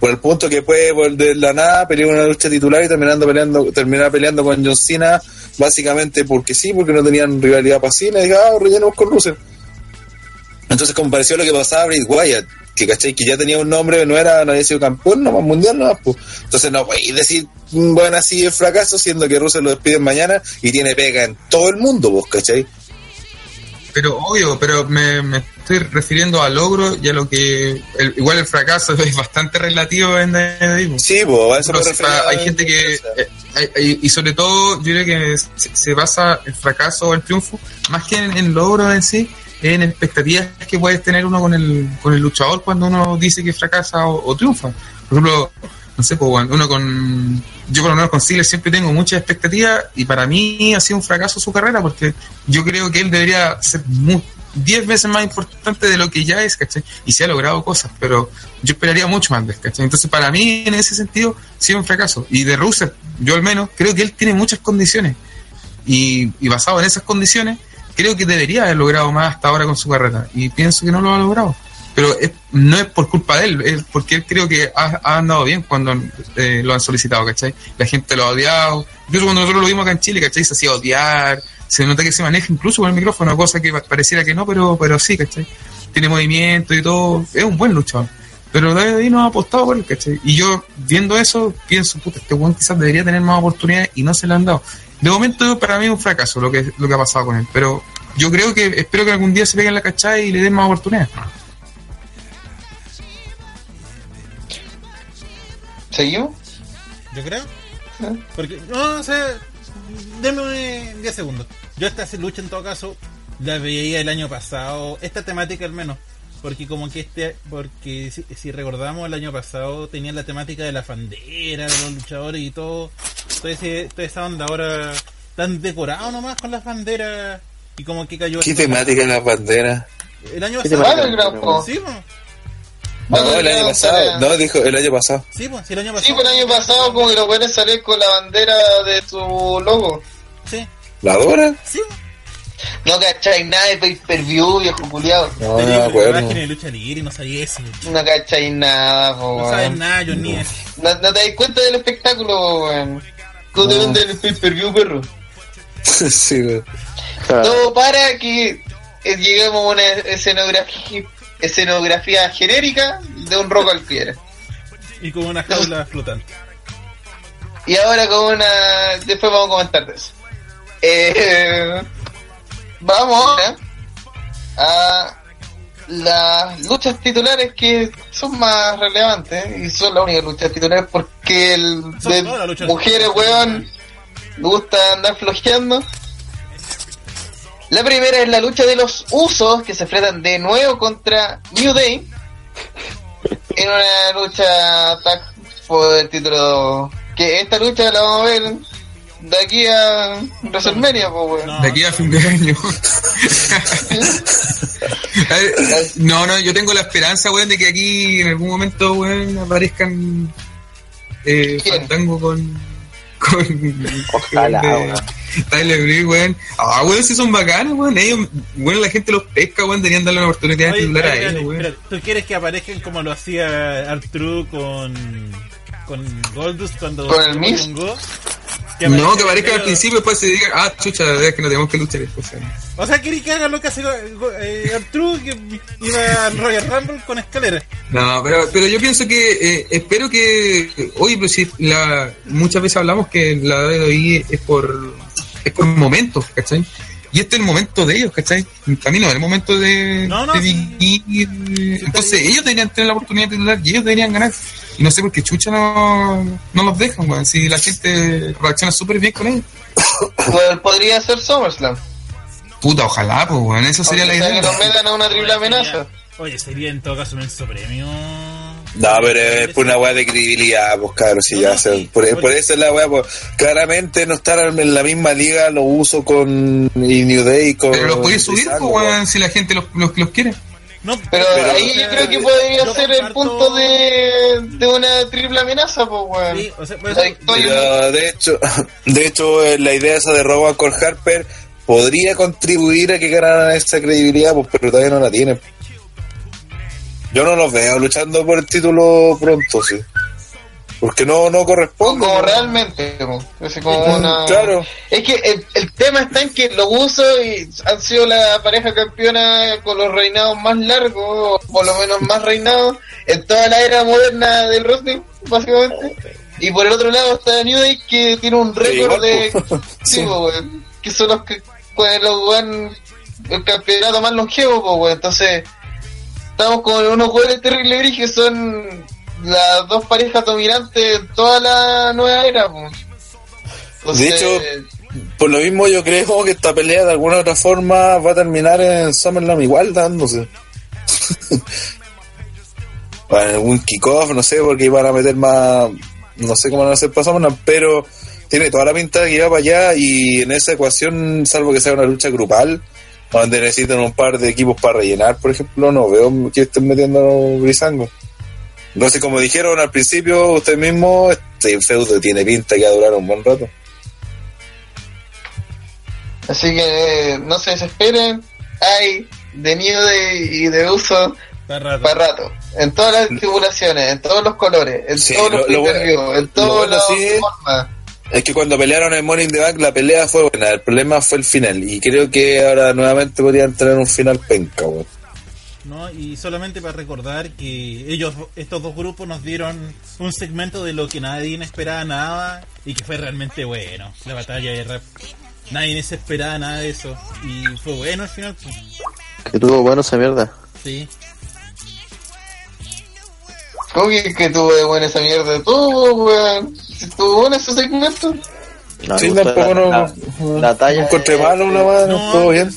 Por el punto que puede volver de la nada, pelear una lucha titular y terminando peleando, terminar peleando con John Cena, básicamente porque sí, porque no tenían rivalidad para y ah, rellenemos con Rusev. Entonces, como pareció lo que pasaba a Wyatt, que cachai, que ya tenía un nombre, no era, no había sido campeón, no más mundial, no pues. Entonces no podéis decir, mm, bueno, así es fracaso, siendo que Rusev lo despiden mañana y tiene pega en todo el mundo, vos, cachai. Pero obvio, pero me, me estoy refiriendo a logro y a lo que. el- igual el fracaso <laughs> es bastante relativo en WWE. Sí, pues, a eso me para- hay gente que. eh, hay- y sobre todo, yo creo que se, se basa el fracaso o el triunfo, más que en, en logros en sí, en expectativas que puedes tener uno con el, con el luchador cuando uno dice que fracasa o, o triunfa. Por ejemplo, no sé, pues, bueno, uno con. Yo por lo menos con Ziggler siempre tengo muchas expectativas y para mí ha sido un fracaso su carrera porque yo creo que él debería ser mu- 10 veces más importante de lo que ya es, ¿cachai? Y se ha logrado cosas, pero yo esperaría mucho más de ¿cachai? Entonces, para mí, en ese sentido, ha sido un fracaso. Y de Rusev, yo al menos, creo que él tiene muchas condiciones. Y, y basado en esas condiciones, creo que debería haber logrado más hasta ahora con su carrera. Y pienso que no lo ha logrado. Pero es- no es por culpa de él, es porque él creo que ha, andado bien cuando eh, lo han solicitado, ¿cachai? La gente lo ha odiado. Incluso cuando nosotros lo vimos acá en Chile, ¿cachai? Se hacía odiar, se nota que se maneja incluso con el micrófono, cosa que pa- pareciera que no, pero, pero sí, ¿cachai? Tiene movimiento y todo, es un buen luchador. Pero David no ha apostado por él, ¿cachai? Y yo, viendo eso, pienso, puta, este weón quizás debería tener más oportunidades y no se le han dado. De momento, para mí es un fracaso lo que, lo que ha pasado con él. Pero yo creo que, espero que algún día se peguen la cachada y le den más oportunidades. ¿Seguimos? Yo creo. Porque, no, o sea, denme 10 segundos. Yo esta lucha en todo caso la veía el año pasado, esta temática al menos. Porque como que este, porque si, si recordamos el año pasado tenían la temática de la bandera, de los luchadores y todo, toda, ese- toda esa onda ahora tan decorado nomás con las banderas y como que cayó ¿Qué temática en las banderas? el año ¿Qué pasado temática? Po. sí po. No, el año pasado. No, dijo el año pasado. sí sí, el año pasado Sí, el año pasado como que los buenos salían con la bandera de su logo. sí ¿La Dora? sí. No cacháis nada de pay per view, viejo culiado. No, no de lucha libre no sabía eso No cacháis nada, po, no sabes weón. nada yo ni No, no te das cuenta del espectáculo, weón. ¿Cómo te venden el pay per view, perro? <laughs> sí. Claro. Todo para que eh, lleguemos a una escenografía, escenografía genérica de un rock cualquiera. y con una jaula flotante Y ahora con una... Después vamos a comentar de eso. Eh, vamos ahora a las luchas titulares que son más relevantes y son las únicas luchas titulares porque el de mujeres, weón, gusta andar flojeando. La primera es la lucha de los usos que se enfrentan de nuevo contra New Day en una lucha tag por el título. Que esta lucha la vamos a ver de aquí a WrestleMania, pues, weón. No. De aquí a fin de año. <laughs> No, no, yo tengo la esperanza, weón, de que aquí en algún momento, weón, aparezcan eh. Fandango con. Con. Ojalá, con, weón. Tyler Breeze, weón. Ah, weón, si son bacanos, weón. Ellos, weón, la gente los pesca, weón, deberían darle una oportunidad de titular a ellos, weón. ¿Tú quieres que aparezcan como lo hacía Artru con con Goldust cuando ¿Con el Miz? No, que aparezcan pero- al principio, después se digan, ah, chucha, es que no tenemos que luchar después. O sea, ¿quieres que haga lo que hace Go- eh, Artru que iba al Royal Rumble con escalera? No, pero, pero yo pienso que eh, espero que oye, pero si la, muchas veces hablamos que la WWE es por es por momentos, ¿cachai? Y este es el momento de ellos, ¿cachai? A mí no, es el momento de, No, no, de sí. Big de- está entonces ellos deberían tener la oportunidad de titular y ellos deberían ganar. Y no sé por qué Chucha no, no los dejan, weón. Si la gente reacciona súper bien con ellos. <coughs> Pues podría ser SummerSlam. Puta, ojalá, pues, weón. Eso sería la idea. que nos metan a una triple amenaza. Oye, sería en todo caso un premio. No, pero es por una weá de credibilidad, pues cabrón, si No, ya no, se- sí. por, por eso es la weá, pues claramente no estar en la misma liga, lo uso con y New Day con Pero los podéis subir, pues, weón. si la gente los, los, los quiere. No, Pero, Pero- ahí yo creo que podría ser el punto de, de una triple amenaza, pues, weón. Sí, o sea, Pero de hecho, <laughs> de hecho eh, la idea esa de Rowan con Harper podría contribuir a que ganaran esa credibilidad, pues, pero todavía no la tienen. Yo no los veo luchando por el título pronto, sí. Porque no, no corresponde. como ¿no? realmente, así como una... claro. Es que el, el tema está en que los usos y han sido la pareja campeona con los reinados más largos, o por lo menos más reinados, en toda la era moderna del wrestling, básicamente. Y por el otro lado está New Day que tiene un récord de... <laughs> Sí, po, que son los que pues, los weón, el campeonato más longevo, weón. Entonces, estamos con unos jugadores terribles que son las dos parejas dominantes en toda la nueva era. De hecho, Por lo mismo yo creo que esta pelea de alguna otra forma va a terminar en SummerSlam igual dándose. <laughs> Bueno, algún kickoff, no sé, porque iban a meter más, no sé cómo van a hacer para SummerSlam, pero tiene toda la pinta de que va para allá y en esa ecuación, salvo que sea una lucha grupal, donde necesitan un par de equipos para rellenar, por ejemplo, no veo que estén metiendo brisango. Entonces, como dijeron al principio, usted mismo, este feudo tiene pinta que va a durar un buen rato. Así que eh, no se desesperen. Hay de Day y de uso Para rato. para rato. En todas las tribulaciones, en todos los colores, en Sí, todos los lo- bueno- en lo todas bueno las sí- formas. Es que cuando pelearon en Morning the Bank la pelea fue buena, el problema fue el final y creo que ahora nuevamente podrían tener un final penca, weón. ¿no? Y solamente para recordar que ellos, estos dos grupos nos dieron un segmento de lo que nadie esperaba nada y que fue realmente bueno, la batalla de rap. Nadie se esperaba nada de eso y fue bueno al final. pues. Que tuvo bueno esa mierda. Sí. ¿Cómo que, que tuvo de buena esa mierda? Todo, weón. Si Tuvo bueno ese segmento. No, Sí, tampoco la, no, la, la talla. encontré malo la mano, No, todo bien.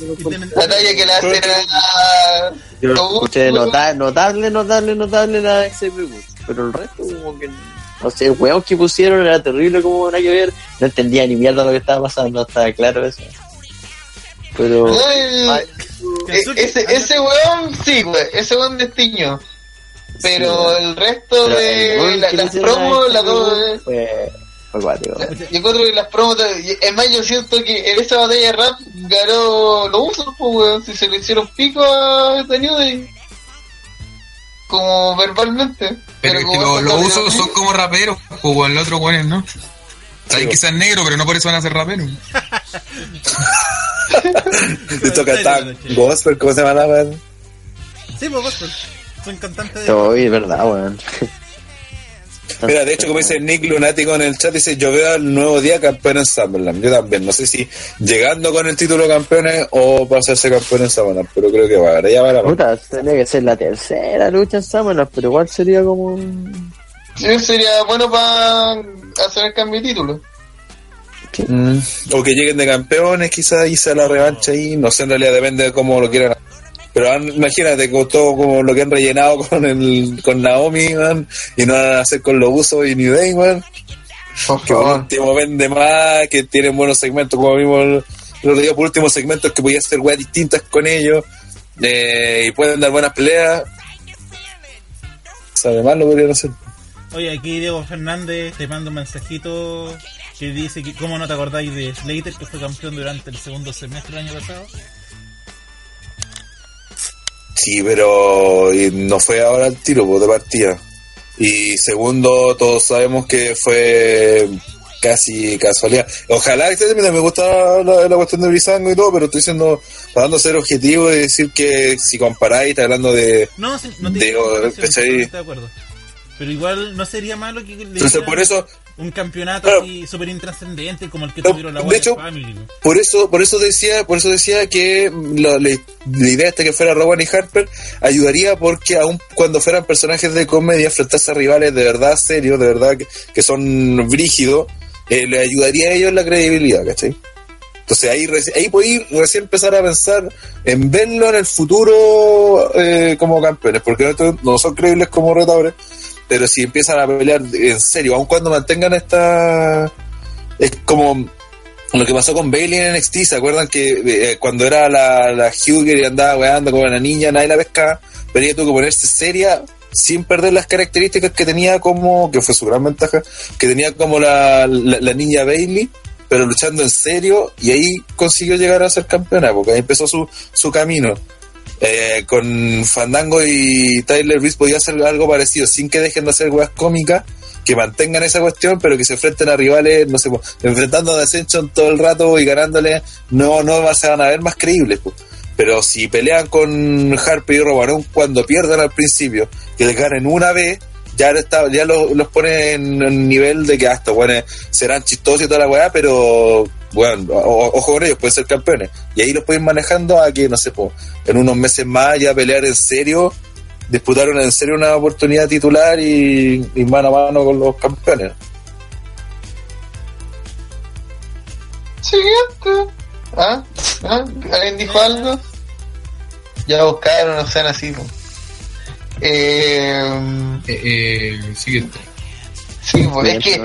La talla que le hacen a. Yo escuché nota- notable, notable, notable la XP pero el resto como que no sé, el weón que pusieron era terrible como nada que ver, no entendía ni mierda lo que estaba pasando, estaba claro eso. Pero Ay, Ay, ese, ese weón, sí, weón. Ese weón destiñó. Pero Sí, el resto pero de la- que las promos, las dos. fue, fue cuático. <laughs> Yo creo que las promos. de- Es más, yo siento que en esa batalla de rap ganó los usos, pues, weón. Si se le hicieron pico a The New. Como verbalmente. Pero es que lo- los usos son como raperos, o el otro weones, ¿no? Sabes que sean negros, pero no por eso van a ser raperos. Le toca estar gospel, ¿cómo se llama la weón? Sí, pues, pues, son cantantes de... Todo bien, verdad, weón. <laughs> Mira, de hecho, como dice Nick Lunático en el chat, dice: Yo veo al nuevo día campeón en Summerland. Yo también, no sé si llegando con el título de campeones o para hacerse campeón en Summerland, pero creo que va, ahora ya va la. Puta, tendría que ser la tercera lucha en Summerland, pero igual sería como un... Sí, sería bueno para hacer el cambio de título. Mm, O que lleguen de campeones, quizás hice la revancha ahí, no sé, en realidad depende de cómo lo quieran. Pero han- imagínate con todo como lo que han rellenado <laughs> con el con Naomi, man, y no van a hacer con los usos y New Day, man. Que por último vende más, que tienen buenos segmentos, como vimos el, el otro día, por último segmentos que podía hacer weas distintas con ellos, eh, y pueden dar buenas peleas. Sabe más lo podrían hacer. Oye, aquí Diego Fernández te manda un mensajito que dice que cómo no te acordáis de Slater que fue campeón durante el segundo semestre del año pasado. Sí, pero y no fue ahora el tiro pues, de partida. Y segundo, todos sabemos que fue casi casualidad. Ojalá, este mira, me gusta la, la cuestión de Brisango y todo, pero estoy diciendo, tratando de ser objetivo y decir que si comparáis, está hablando de... No, sí, no te ¿cachai? totalmente de acuerdo. Pero igual no sería malo que le Entonces, por eso, un campeonato Claro. así súper intrascendente como el que No, tuvieron la de hecho, Family. por eso, por eso decía, por eso decía que la, la- la idea esta que fuera Rowan y Harper ayudaría porque aun cuando fueran personajes de comedia, enfrentarse a rivales de verdad serios, de verdad que, que son brígidos, eh, le ayudaría a ellos la credibilidad, ¿cachai? Entonces ahí, ahí ir recién empezar a pensar en verlo en el futuro eh, como campeones, porque no, no son creíbles como retadores, pero si empiezan a pelear en serio, aun cuando mantengan esta... Es como lo que pasó con Bailey en NXT, ¿se acuerdan que eh, cuando era la, la Huger y andaba weando como una niña, nadie la pescaba, pero ella tuvo que ponerse seria sin perder las características que tenía como, que fue su gran ventaja, que tenía como la, la, la niña Bailey, pero luchando en serio, y ahí consiguió llegar a ser campeona, porque ahí empezó su, su camino. Eh, con Fandango y Tyler Reese podía hacer algo parecido, sin que dejen de hacer weas cómicas, que mantengan esa cuestión, pero que se enfrenten a rivales, no sé, enfrentando a Ascension todo el rato y ganándole, no, no se van a ver más creíbles. Pero si pelean con Harper y Robarón cuando pierdan al principio, que les ganen una vez, ya, está, ya los, los pone en un nivel de que hasta bueno, serán chistosos y toda la weá, pero bueno, o- ojo con ellos, pueden ser campeones. Y ahí los pueden ir manejando a que, no sé, po, en unos meses más ya pelear en serio, disputaron en serio una oportunidad titular y, y mano a mano con los campeones. Siguiente. ¿Ah? ¿Ah? ¿Alguien dijo algo? Ya buscaron, no sean así. po. Eh, Eh, eh, siguiente. sí, pues es que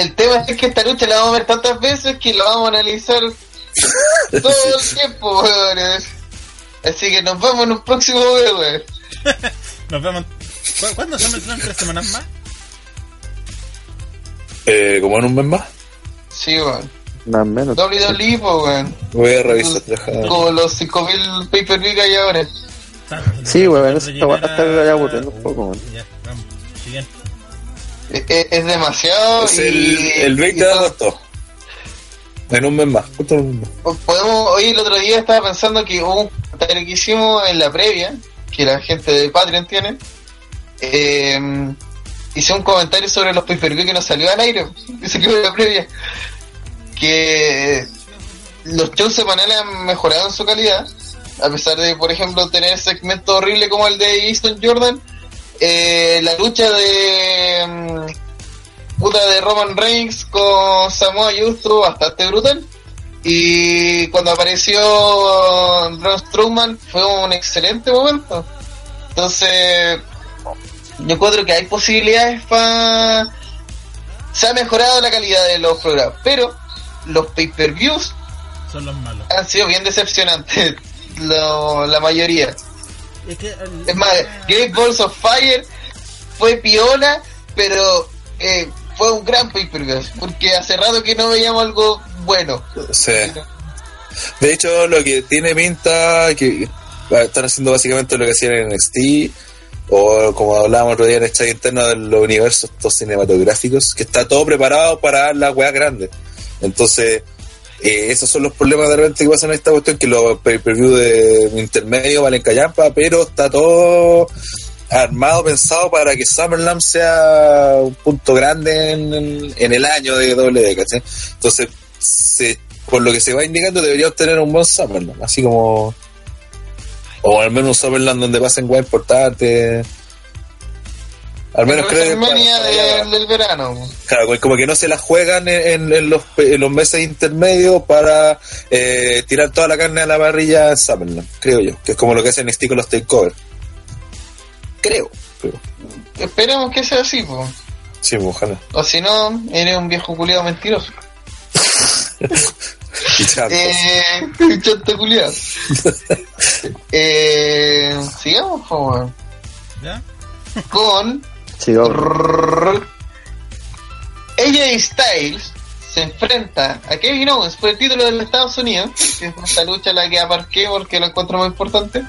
el tema es que esta lucha la vamos a ver tantas veces que la vamos a analizar <laughs> todo el tiempo, weones. Así que nos vemos en un próximo video, weón. <laughs> Nos vemos. ¿Cu- ¿Cuándo se tres semanas más? Eh, como en un mes más, Sí, weón. Más o menos. WWE, pues, weón. voy a revisar. Como los 5000 pay-per-view que hay ahora. Sí, weón, eso Rellenar está- ya aburriendo un poco, weón. Ya, vamos. Siguiente. Es, es- es demasiado. Es y, el, el 20 y de agosto. En un mes más. justo en un mes más. Podemos, hoy el otro día estaba pensando que hubo un comentario que hicimos en la previa que la gente de Patreon tiene, eh, hice un comentario sobre los pay-per-view que nos salió al aire, dice que fue la previa, que los shows semanales han mejorado en su calidad, a pesar de, por ejemplo, tener segmentos horribles como el de Easton Jordan, eh, la lucha de mm, puta de Roman Reigns con Samoa Joe estuvo bastante brutal. Y cuando apareció Braun Strowman fue un excelente momento. Entonces, yo encuentro que hay posibilidades para... Se ha mejorado la calidad de los programas, pero los pay-per-views Son los malos. han sido bien decepcionantes, <laughs> lo- la mayoría. Es que el- Es más, Great Balls of Fire fue piola, pero eh, fue un gran pay-per-view, porque hace rato que no veíamos algo bueno. Sí. De hecho, lo que tiene pinta que están haciendo básicamente lo que hacían en NXT o como hablábamos otro día en el chat interno de los universos estos cinematográficos, que está todo preparado para la weá grande. Entonces, eh, esos son los problemas de repente que pasan en esta cuestión, que los pay-per-view de intermedio valen callampa, pero está todo armado, pensado para que SummerSlam sea un punto grande en, en- el año de doble ¿cachai? Entonces, se, por lo que se va indicando, debería obtener un buen SummerSlam, así como. O al menos un SummerSlam donde pasen weas importantes. Al menos creo para- del, del verano. Claro, como que no se la juegan en, los, en los meses intermedios para eh, tirar toda la carne a la parrilla en SummerSlam, creo yo. Que es como lo que hacen NXT con los takeovers. Creo. creo. Esperemos que sea así, po. Sí, pues, ojalá. o si no, eres un viejo culiado mentiroso. <laughs> Pues. Eh, <laughs> chanta culiado. <laughs> eh, sigamos, po, weón. ¿Ya? con AJ Styles se enfrenta a Kevin Owens por el título de los Estados Unidos, que es esta lucha la que aparqué porque lo encuentro muy importante.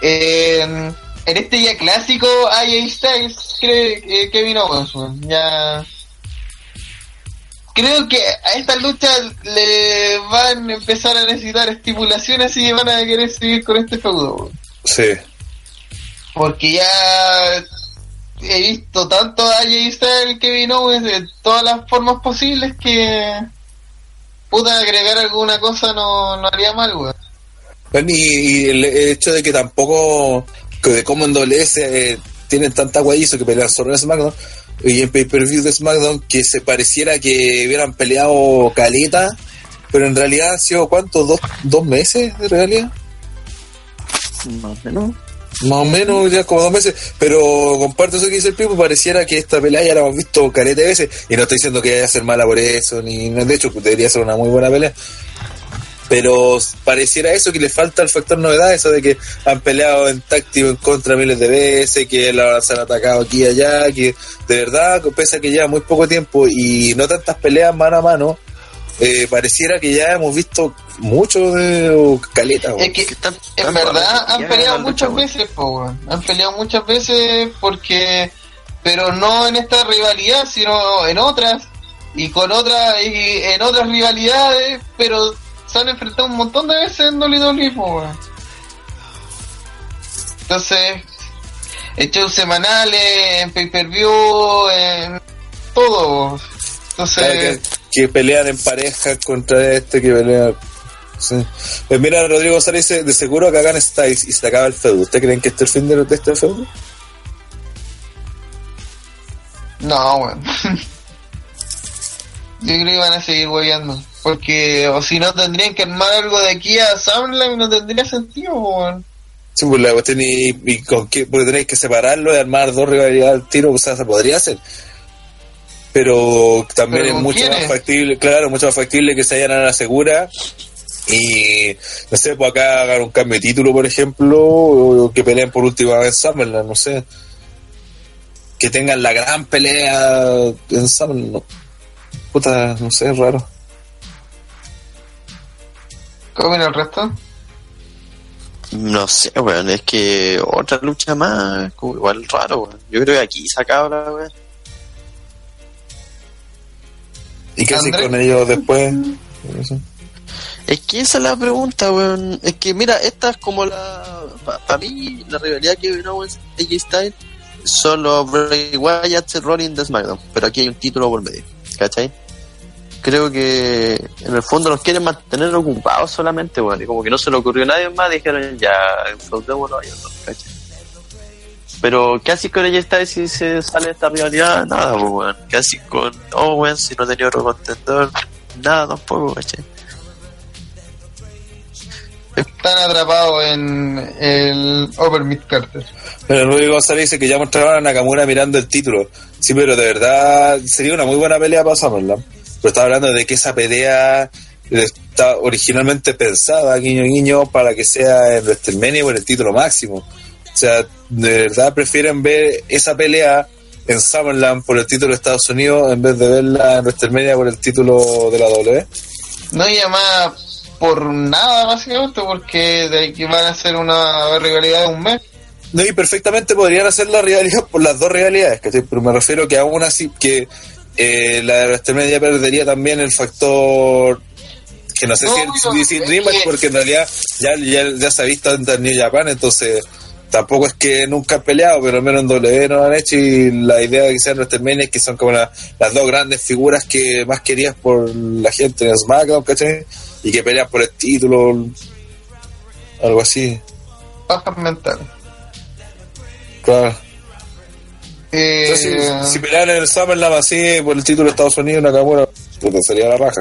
Eh, en este día clásico, AJ Styles cree que Kevin Owens, weón, ya. Creo que a esta lucha le van a empezar a necesitar estipulaciones y van a querer seguir con este feudo. Sí. Porque ya he visto tanto a Jay Styles Kevin Owens de todas las formas posibles que puta agregar alguna cosa no, no haría mal, weón. Bueno, y, y el hecho de que tampoco, que de cómo en WS eh, tienen tanta guayizo que pelean solo en SmackDown, y en pay-per-view de SmackDown que se pareciera que hubieran peleado caleta, pero en realidad han sido cuántos, dos, dos meses en realidad. Más o menos. Más o menos, ya como dos meses. Pero comparto eso que dice el Pipo, pareciera que esta pelea ya la hemos visto caleta de veces. Y no estoy diciendo que vaya a ser mala por eso, ni de hecho debería ser una muy buena pelea. Pero pareciera eso que le falta el factor novedad, eso de que han peleado en táctico en contra miles de veces, que la, se han atacado aquí y allá, que de verdad, pese a que lleva muy poco tiempo y no tantas peleas mano a mano, eh, pareciera que ya hemos visto mucho de o caleta. Es que en verdad han peleado muchas veces, po, weón. Han peleado muchas veces porque, pero no en esta rivalidad, sino en otras y con otras y en otras rivalidades, pero se han enfrentado un montón de veces en WWE, po, weón. Entonces, en shows semanales, en pay-per-view, en todo. Entonces, Claro, que, pelean en pareja contra este que pelea. Sí. Pues mira, Rodrigo González dice: de seguro que hagan Styles y se acaba el feudo. ¿Usted creen que este es el fin de, de este feudo? No, weón. <laughs> Yo creo que van a seguir hueveando. Porque, o si no, tendrían que armar algo de aquí a Soundline y no tendría sentido, weón. Sí, pues la cuestión y, y con qué, porque tenéis que separarlo y armar dos rivalidades al tiro, o sea, se podría hacer. Pero también ¿Pero es mucho quiénes? más factible, claro, mucho más factible que se vayan a la segura y, no sé, pues acá hagan un cambio de título, por ejemplo, o que peleen por última vez en Summerland, no sé. Que tengan la gran pelea en Summerland, no. Puta, no sé, es raro. ¿Cómo viene el resto? No sé, weón, es que otra lucha más, igual raro, weón. Yo creo que aquí se acaba la weón. ¿Y qué André. con ellos después? Es que esa es la pregunta, weón. Es que mira, esta es como la. para mí, la rivalidad que Kevin Owens y AJ Styles son los Bray Wyatt y Rollins de SmackDown. Pero aquí hay un título por medio. ¿Cachai? Creo que en el fondo los quieren mantener ocupados solamente, bueno, y como que no se le ocurrió a nadie más, dijeron ya, enfrentémonos a ellos ¿cachai? Pero ¿qué haces con ella está si se sale de esta rivalidad? Nada, pues, weón. ¿Qué haces con Owens si no tenía otro contendor? Nada tampoco, ¿cachai? Están atrapados en el Over Mid Carter. Pero Rudy González dice que ya mostraron a Nakamura mirando el título. Sí, pero de verdad sería una muy buena pelea para Summerland. Pero estaba hablando de que esa pelea está originalmente pensada, guiño guiño, para que sea en WrestleMania por el título máximo. O sea, de verdad prefieren ver esa pelea en Summerland por el título de Estados Unidos en vez de verla en WrestleMania por el título de la W. No llama por nada, básicamente, porque de aquí van a hacer una rivalidad de un mes. No, y perfectamente podrían hacer la rivalidad por las dos rivalidades, ¿cachai? pero me refiero que aún así, que eh, la de WrestleMania perdería también el factor que no sé No, si no, es rematch, que- porque en realidad ya, ya, ya se ha visto en New Japan, entonces tampoco es que nunca han peleado, pero al menos en W no lo han hecho y la idea de que sean WrestleMania es que son como la- las dos grandes figuras que más querías por la gente en SmackDown, ¿cachai? Y que pelean por el título, algo así, Bajas mentales. claro. Eh, Entonces, si, si pelearan en el SummerSlam así por el título de Estados Unidos, Nakamura, puta, sería la raja.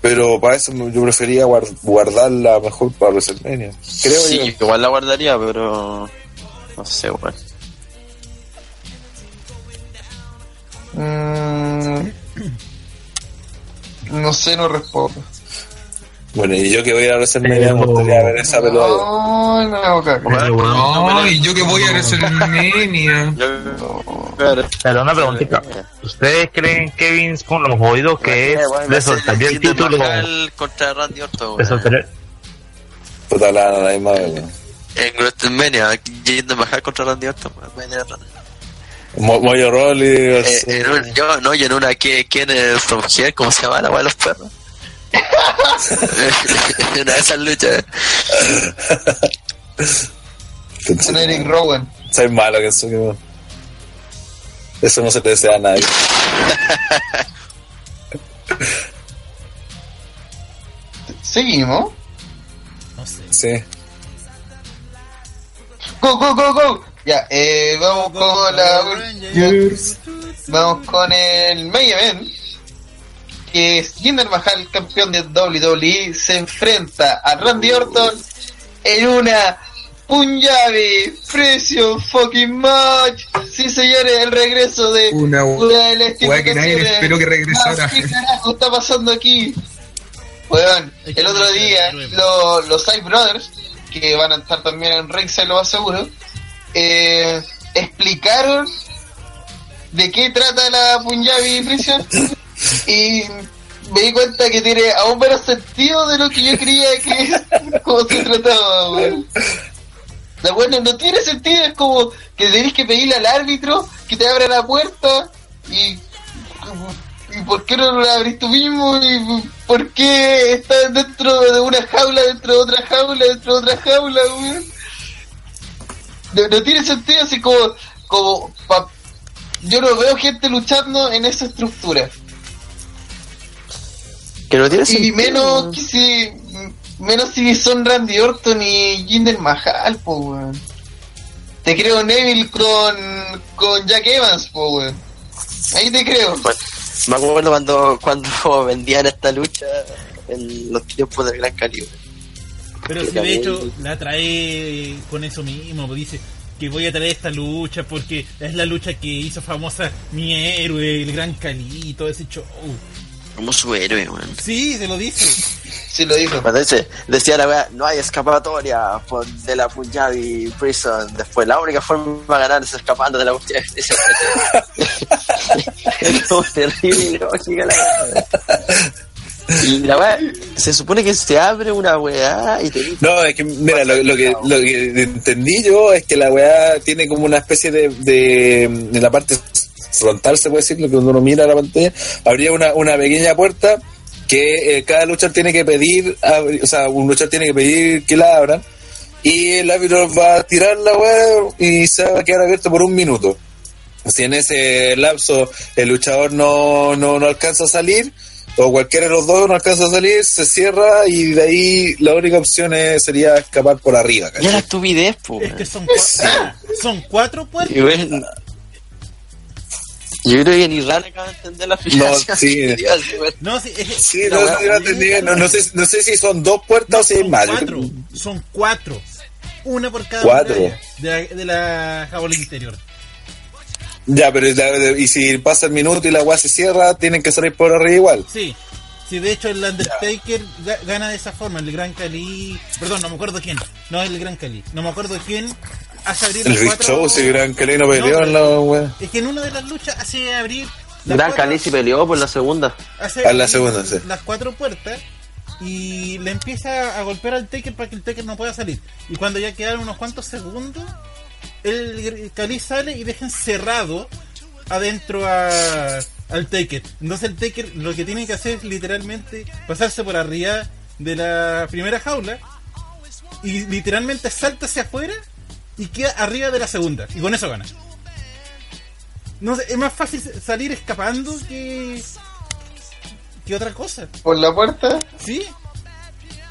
Pero para eso yo prefería guar- guardarla mejor para WrestleMania. Creo sí, yo. igual la guardaría, pero no sé, weón. mm, no sé, no respondo. Bueno, y yo que voy a WrestleMania me gustaría ver esa. Ay, me hago caca. No, y yo que voy a WrestleMania. Pero una preguntita. ¿Ustedes creen que Vince con los jodidos que es le soltaría el título? contra Randy Orton, Le soltaría, Puta la, la misma vez. En WrestleMania, Jinder Mahal contra Randy Orton, a. Mo- Moyo Rawley, Eh, en un- yo, no, y en una que, ¿quién es From Here? ¿Cómo se llama la de los perros? <laughs> una de esas luchas. Con Eric Rowan. Soy malo que eso, que. Eso no se te desea a nadie. <laughs> Seguimos. No sé. Sí. Go, go, go, go. Ya, eh, vamos con la Vamos con el main event. Que es Jinder Mahal, campeón de WWE, se enfrenta a Randy Orton en una Punjabi Precious fucking match. Sí, señores, el regreso de Una una de las que nadie esperó que regresara. ¿Qué carajo está pasando aquí? Weón, el otro día lo- los Side Brothers, que van a estar también en Ringside, lo más seguro, eh, explicaron de qué trata la Punjabi Prison y me di cuenta que tiene aún menos sentido de lo que yo creía que como se trataba, weón. La buena no tiene sentido, es como que tenés que pedirle al árbitro que te abra la puerta y ¿Y por qué no lo abrís tú mismo? ¿Y por qué estás dentro de una jaula, dentro de otra jaula, dentro de otra jaula, weón? No, no tiene sentido así como... como pa- yo no veo gente luchando en esa estructura. Que no tiene Y sentido. menos que si... Menos si son Randy Orton y Jinder Mahal, po, weón. Te creo Neville con, con Jack Evans, po, weón. Ahí te creo. Bueno, me acuerdo cuando, cuando <laughs> vendían esta lucha en los tiempos del Gran Calibre. Pero si de hecho la trae con eso mismo, dice que voy a traer esta lucha porque es la lucha que hizo famosa mi héroe, el gran Cali, y todo ese show. Como su héroe, weón. Sí, se lo dice. <laughs> Sí lo dijo. Cuando dice, decía la weá, no hay escapatoria de la Punjabi Prison. Después, la única forma de ganar es escapando de la Punjabi Prison. <laughs> es <laughs> como terrible, lógica la weá. Y la weá, se supone que se abre una weá y te dice, No, es que, mira, lo, lo que, lo que entendí yo es que la weá tiene como una especie de, de, en la parte frontal, se puede decir, lo que cuando uno mira la pantalla, habría una, una pequeña puerta que eh, cada luchador tiene que pedir, o sea, un luchador tiene que pedir que la abran, y el árbitro va a tirar la weá y se va a quedar abierto por un minuto. Si en ese lapso el luchador no, no, no alcanza a salir, o cualquiera de los dos no alcanza a salir, se cierra y de ahí la única opción es- sería escapar por arriba. Ya ¿cachai? la estupidez, po. Es que son, cua- son cuatro puertas. Yo creo que ni Rana acaba de entender la sí. No, sí, es, Sí, no, sé, no sé si son dos puertas o si hay son más. cuatro. Son cuatro. Una por cada Cuatro. de la, de la jaula interior. Ya, pero la- y si pasa el minuto y la weá se cierra, tienen que salir por arriba igual. Sí. Sí, de hecho el Undertaker ga- gana de esa forma. El Gran Cali... Perdón, no me acuerdo quién. No es el Gran Cali. No me acuerdo quién hace abrir El las Big cuatro... Show, si Gran peleó No, en la. Es que en una de las luchas hace abrir... Gran Cali sí peleó por la segunda. hace A la abrir segunda, sí. Las cuatro puertas y le empieza a golpear al Taker para que el Taker no pueda salir. Y cuando ya quedan unos cuantos segundos, el Cali sale y deja encerrado adentro a, al Taker. Entonces el Taker lo que tiene que hacer es literalmente pasarse por arriba de la primera jaula y literalmente salta hacia afuera y queda arriba de la segunda. Y con eso gana. No sé, es más fácil salir escapando que. que otra cosa. Por la puerta. ¿Sí?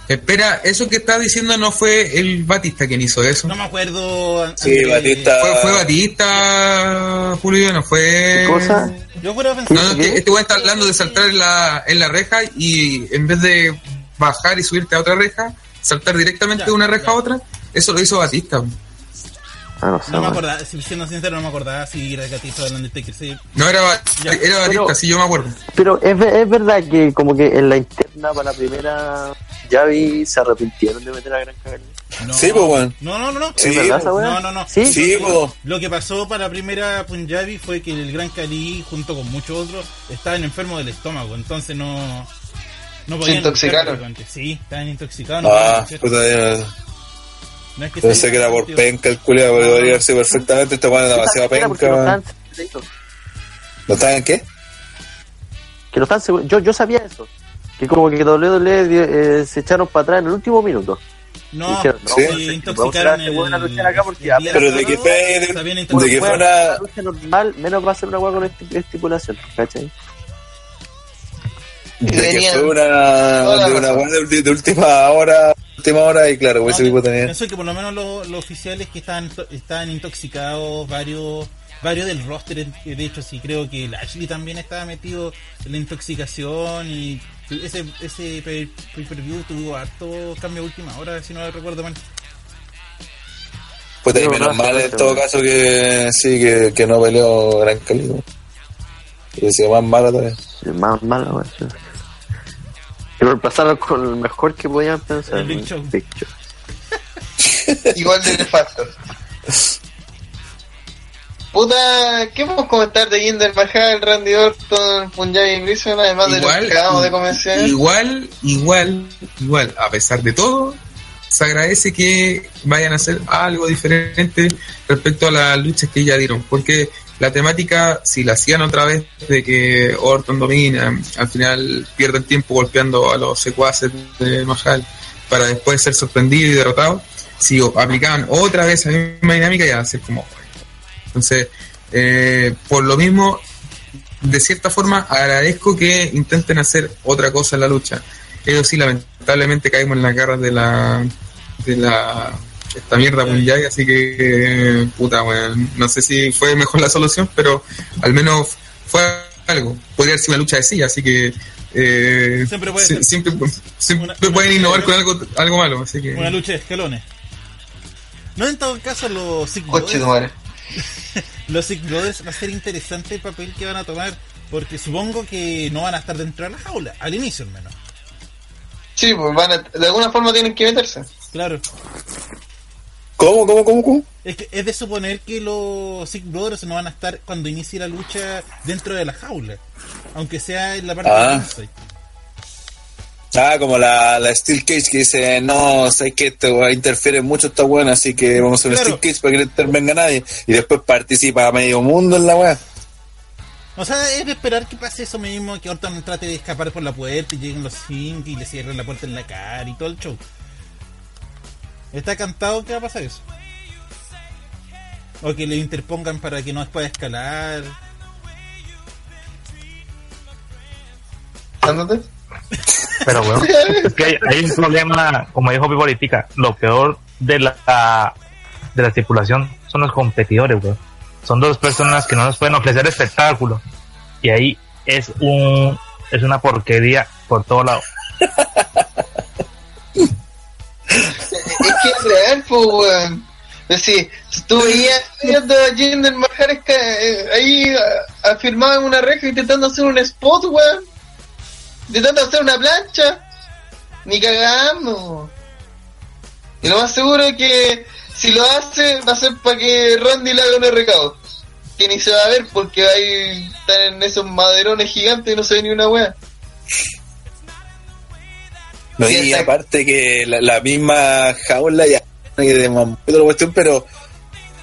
Espera, eso que estás diciendo no fue el Batista quien hizo eso. No me acuerdo. Sí, André. Batista. Fue, fue Batista, Julio, no fue. ¿Qué cosa? Yo fuera a pensar. No, no, que este weón está hablando de saltar en la, en la reja y en vez de bajar y subirte a otra reja, saltar directamente Ya, de una reja ya. a otra, eso lo hizo Batista. Ah, no sé. No me acordaba, si siendo sincero, no me acordaba si era el gatito del Undertaker. Sí. No era, Ya. era Batista, Pero- sí, yo me acuerdo. Pero es, es verdad que como que en la interna para la primera Javi se arrepintieron de meter a Gran Cali. No, Sí, pues, weón. No, no, no. no. Sí, ¿Es verdad? No, no, no. Sí. Sí, po. Lo que pasó para la primera Punjabi fue que el Gran Cali, junto con muchos otros, estaban enfermos del estómago. Entonces no. No podían intoxicaron. luchar antes. Sí, estaban intoxicados. no Ah, puta, ya. No es que Pensé sea que era por penca el culiado, porque podría haber sido perfectamente. Este weón es demasiado Era no penca. ¿No están en qué? Que no están seguros. Yo, yo sabía eso. Que como que WWE eh, se echaron para atrás en el último minuto. No, Dijeron, no, se Sí. vamos a intoxicaron hacer una el, lucha acá porque el Pero de que fue- se de que fue una- lucha normal, menos va a ser una hueá con esti- estipulación, ¿cachai? De que fue una, de una weá de, de última hora, última hora, y claro, No, ese tipo tenía. Pienso que por lo menos los, los oficiales que estaban, to- estaban intoxicados, varios varios del roster, de hecho sí creo que el Ashley también estaba metido en la intoxicación y ese ese pay per view tuvo harto cambio a última hora, si no recuerdo mal. Pues Pero menos no, mal en todo caso que sí, que, que no peleó Gran Cali. ¿no? Y se más mala todavía. Es más malo, weón. Pero pasaron con el mejor que podían pensar. El Big. Show. Big Show. <laughs> Igual de nefasto. Puta, ¿qué podemos comentar de Jinder Mahal, Randy Orton, Punjabi Brisson, además de lo que acabamos de convencer? igual, igual, igual, a pesar de todo, se agradece que vayan a hacer algo diferente respecto a las luchas que ya dieron, porque la temática, si la hacían otra vez de que Orton domina, al final pierden tiempo golpeando a los secuaces de Mahal para después ser sorprendido y derrotado, si aplicaban otra vez la misma dinámica, ya ser como... Entonces, eh, por lo mismo, de cierta forma agradezco que intenten hacer otra cosa en la lucha. Eso sí, lamentablemente caímos en las garras de la de la esta mierda Punjab, así que puta weón, no sé si fue mejor la solución, pero al menos fue algo. Podría haber sido una lucha de sí, así que eh, Siempre puede si- ser. siempre, siempre Una- pueden una- innovar con algo algo malo, así que Una lucha de escalones. No en todo caso los Sick <laughs> los Sick Brothers va a ser interesante el papel que van a tomar porque supongo que no van a estar dentro de la jaula, al inicio al menos. Sí, pues van a, de alguna forma tienen que meterse. Claro. ¿Cómo, cómo, cómo, cómo? Es, que es de suponer que los Sick Brothers no van a estar cuando inicie la lucha dentro de la jaula. Aunque sea en la parte Ah. de. Ah, como la, la Steel Cage que dice, no, sé que weá interfiere mucho esta buena, así que vamos a hacer una Claro. Steel Cage para que no intervenga nadie. Y después participa a medio mundo en la weá. O sea, es de esperar que pase eso mismo, que Orton trate de escapar por la puerta y lleguen los Fink y le cierren la puerta en la cara y todo el show. Está cantado que va a pasar eso. O que le interpongan para que no pueda escalar. Pero bueno, es que hay, hay un problema, como dijo Política, lo peor de la de la tripulación son los competidores, weón. Son dos personas que no nos pueden ofrecer espectáculo. Y ahí es un es una porquería por todo lado. <laughs> Es que es real, pues, weón. Es decir, tú veías viendo a Jinder Mahar es que, eh, ahí ah, afirmaba en una reja intentando hacer un spot, weón. Intentando hacer una plancha. Ni cagamos. Y lo más seguro es que si lo hace, va a ser para que Randy le haga un recado. Que ni se va a ver porque ahí están en esos maderones gigantes y no se ve ni una wea. No, Sí, y aparte que la, la misma jaula ya de la cuestión, pero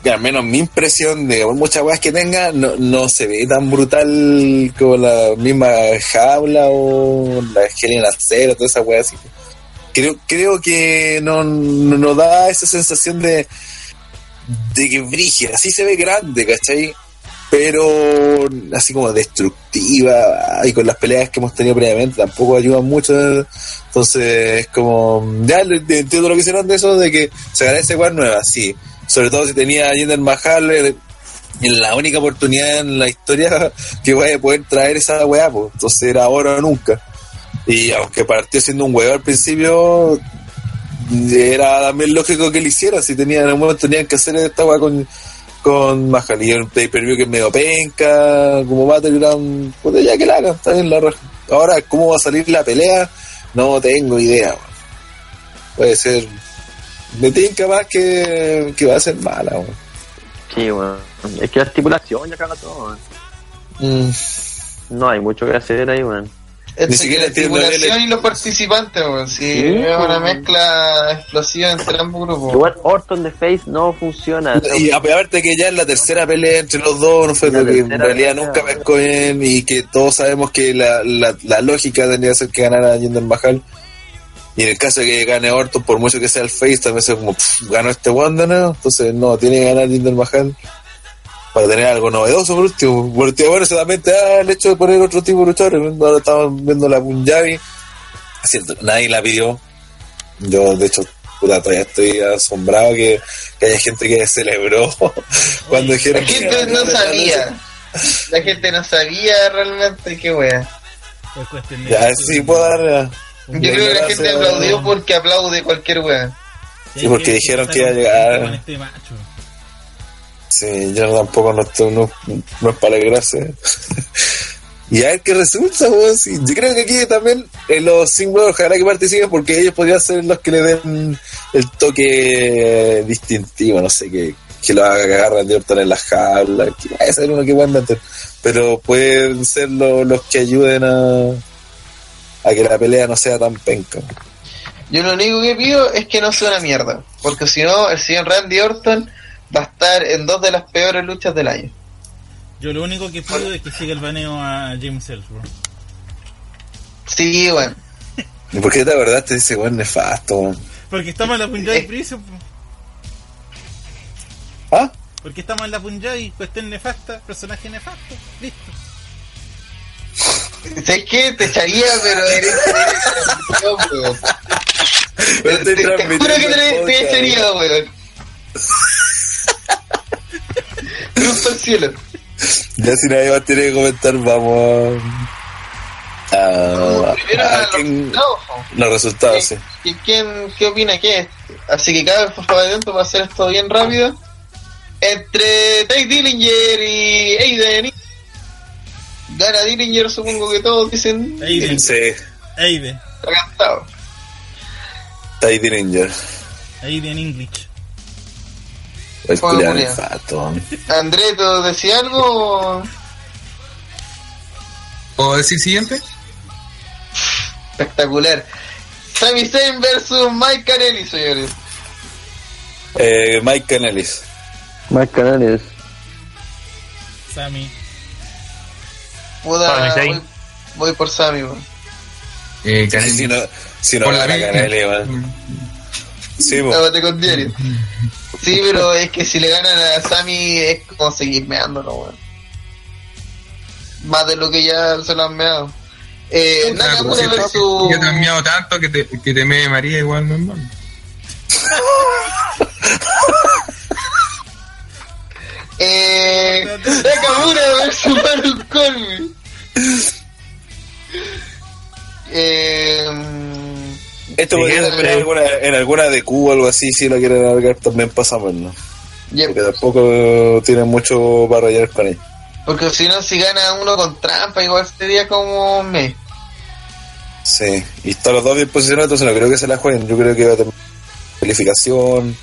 que al menos mi impresión de muchas weas que tenga, no, no se ve tan brutal como la misma jaula o la Angelina Acero, toda esa wea así. Creo, creo que no, no, no da esa sensación de, de que brige, así se ve grande, ¿cachai? Pero así como destructiva y con las peleas que hemos tenido previamente tampoco ayudan mucho. Entonces es como, ya entiendo lo que hicieron de eso, de que se agradece weas nuevas, sí. Sobre todo si tenía a Jinder Mahal eh, en la única oportunidad en la historia <laughs> que vaya a poder traer esa weá, pues. Entonces era ahora o nunca. Y aunque partió siendo un weón al principio, era también lógico que lo hiciera. Si tenían en algún momento tenían que hacer esta weá con, con Mahal. Y un pay per view que es medio penca, como Battleground, pues ya que la hagan, está bien la raja. Ahora, ¿cómo va a salir la pelea? No tengo idea. Puede ser. Me tinca más que, que va a ser mala, weón. Sí, weón. Es que la estipulación ya caga todo. Mm. No hay mucho que hacer ahí, weón. Entre siquiera la tripulación y los participantes, weón. Sí, Sí, es una mezcla explosiva entre ambos grupos. Igual Orton de Face no funciona. Y aparte que ya en la tercera pelea entre los dos no fue La lo que en realidad pelea, nunca pescó bien y que todos sabemos que la, la, la lógica tendría que ser que ganara Jinder Mahal. Y en el caso de que gane Orton, por mucho que sea el face, también es como, pff, ganó este Wanda, ¿no? Entonces, no, tiene que ganar Jinder Mahal para tener algo novedoso por último. Por último, bueno, solamente ah, el hecho de poner otro tipo de luchadores. Ahora estamos viendo la Punjabi. Es cierto, nadie la pidió. Yo, de hecho, puta, todavía estoy asombrado que, que haya gente que celebró <laughs> cuando dijeron La gente no sabía. La gente no sabía realmente qué wea. Ya, sí, puedo dar. Yo creo que la gente aplaudió porque aplaude cualquier wea. Sí, porque que- dijeron que iba a llegar. con este macho. Sí, yo tampoco no, estoy, no, es para alegrarse. <laughs> y a ver qué resulta. Sí, yo creo que aquí también eh, los símbolos ojalá que participen porque ellos podrían ser los que le den el toque distintivo, no sé, que, que lo haga cagar Randy Orton en las jaulas, que vaya a ser uno que puedan meter. Pero pueden ser lo- los que ayuden a, a que la pelea no sea tan penca. Yo lo único que pido es que no sea una mierda. Porque si no, el señor Randy Orton va a estar en dos de las peores luchas del año. Yo lo único que pido es que siga el baneo a James Ellsworth. Sí, bueno. ¿Y por qué te acordaste de ese weón nefasto? Porque estamos en la Punjabi Eh. Prison. po. ¿Ah? Porque estamos en la Punjabi, cuestión nefasta, personaje nefasto. Listo. ¿Sabes qué? Te echaría, pero eres. Pero Te, te juro que te, te echaría, weón. Cruz al cielo. Ya si nadie más tiene que comentar, vamos a, a, Primero a los quién- los resultados, sí. ¿Y quién, qué opina que es? Así que cada vez por favor atento para hacer esto bien rápido. Entre Ty Dillinger y Aiden. Gana Dillinger, supongo que todos dicen. Aiden. Sí, Aiden. Está cantado. Ty Dillinger. Aiden English. El culiao. nefasto. Andreto, ¿decía algo? ¿Puedo decir siguiente? Espectacular. Sami Zayn versus Mike Canelli, señores. Eh, Mike Canelis. Más canales. Sammy. Zayn. voy, voy por Sami, weón. Eh, Sí, si no, si no Por la. Canelli, weón. Sí. Lávate con diario. Sí, pero es que si le ganan a Sami es como seguir meándolo, weón. Más de lo que ya se lo han meado. Eh, Una Nakamura cosa, versus. Ya te han miado tanto que te, que te mee María igual normal. <laughs> Eh, Nakamura versus Baron Corbin. Eh, Esto podría terminar en alguna, en alguna de Cuba o algo así, si lo quieren alargar también pasamos, ¿no? yep. Porque tampoco tienen mucho para rayar con él. Porque si no, si gana uno con trampa, igual sería como me. Sí, y están los dos bien posicionados, entonces no creo que se la jueguen. Yo creo que va a tener calificación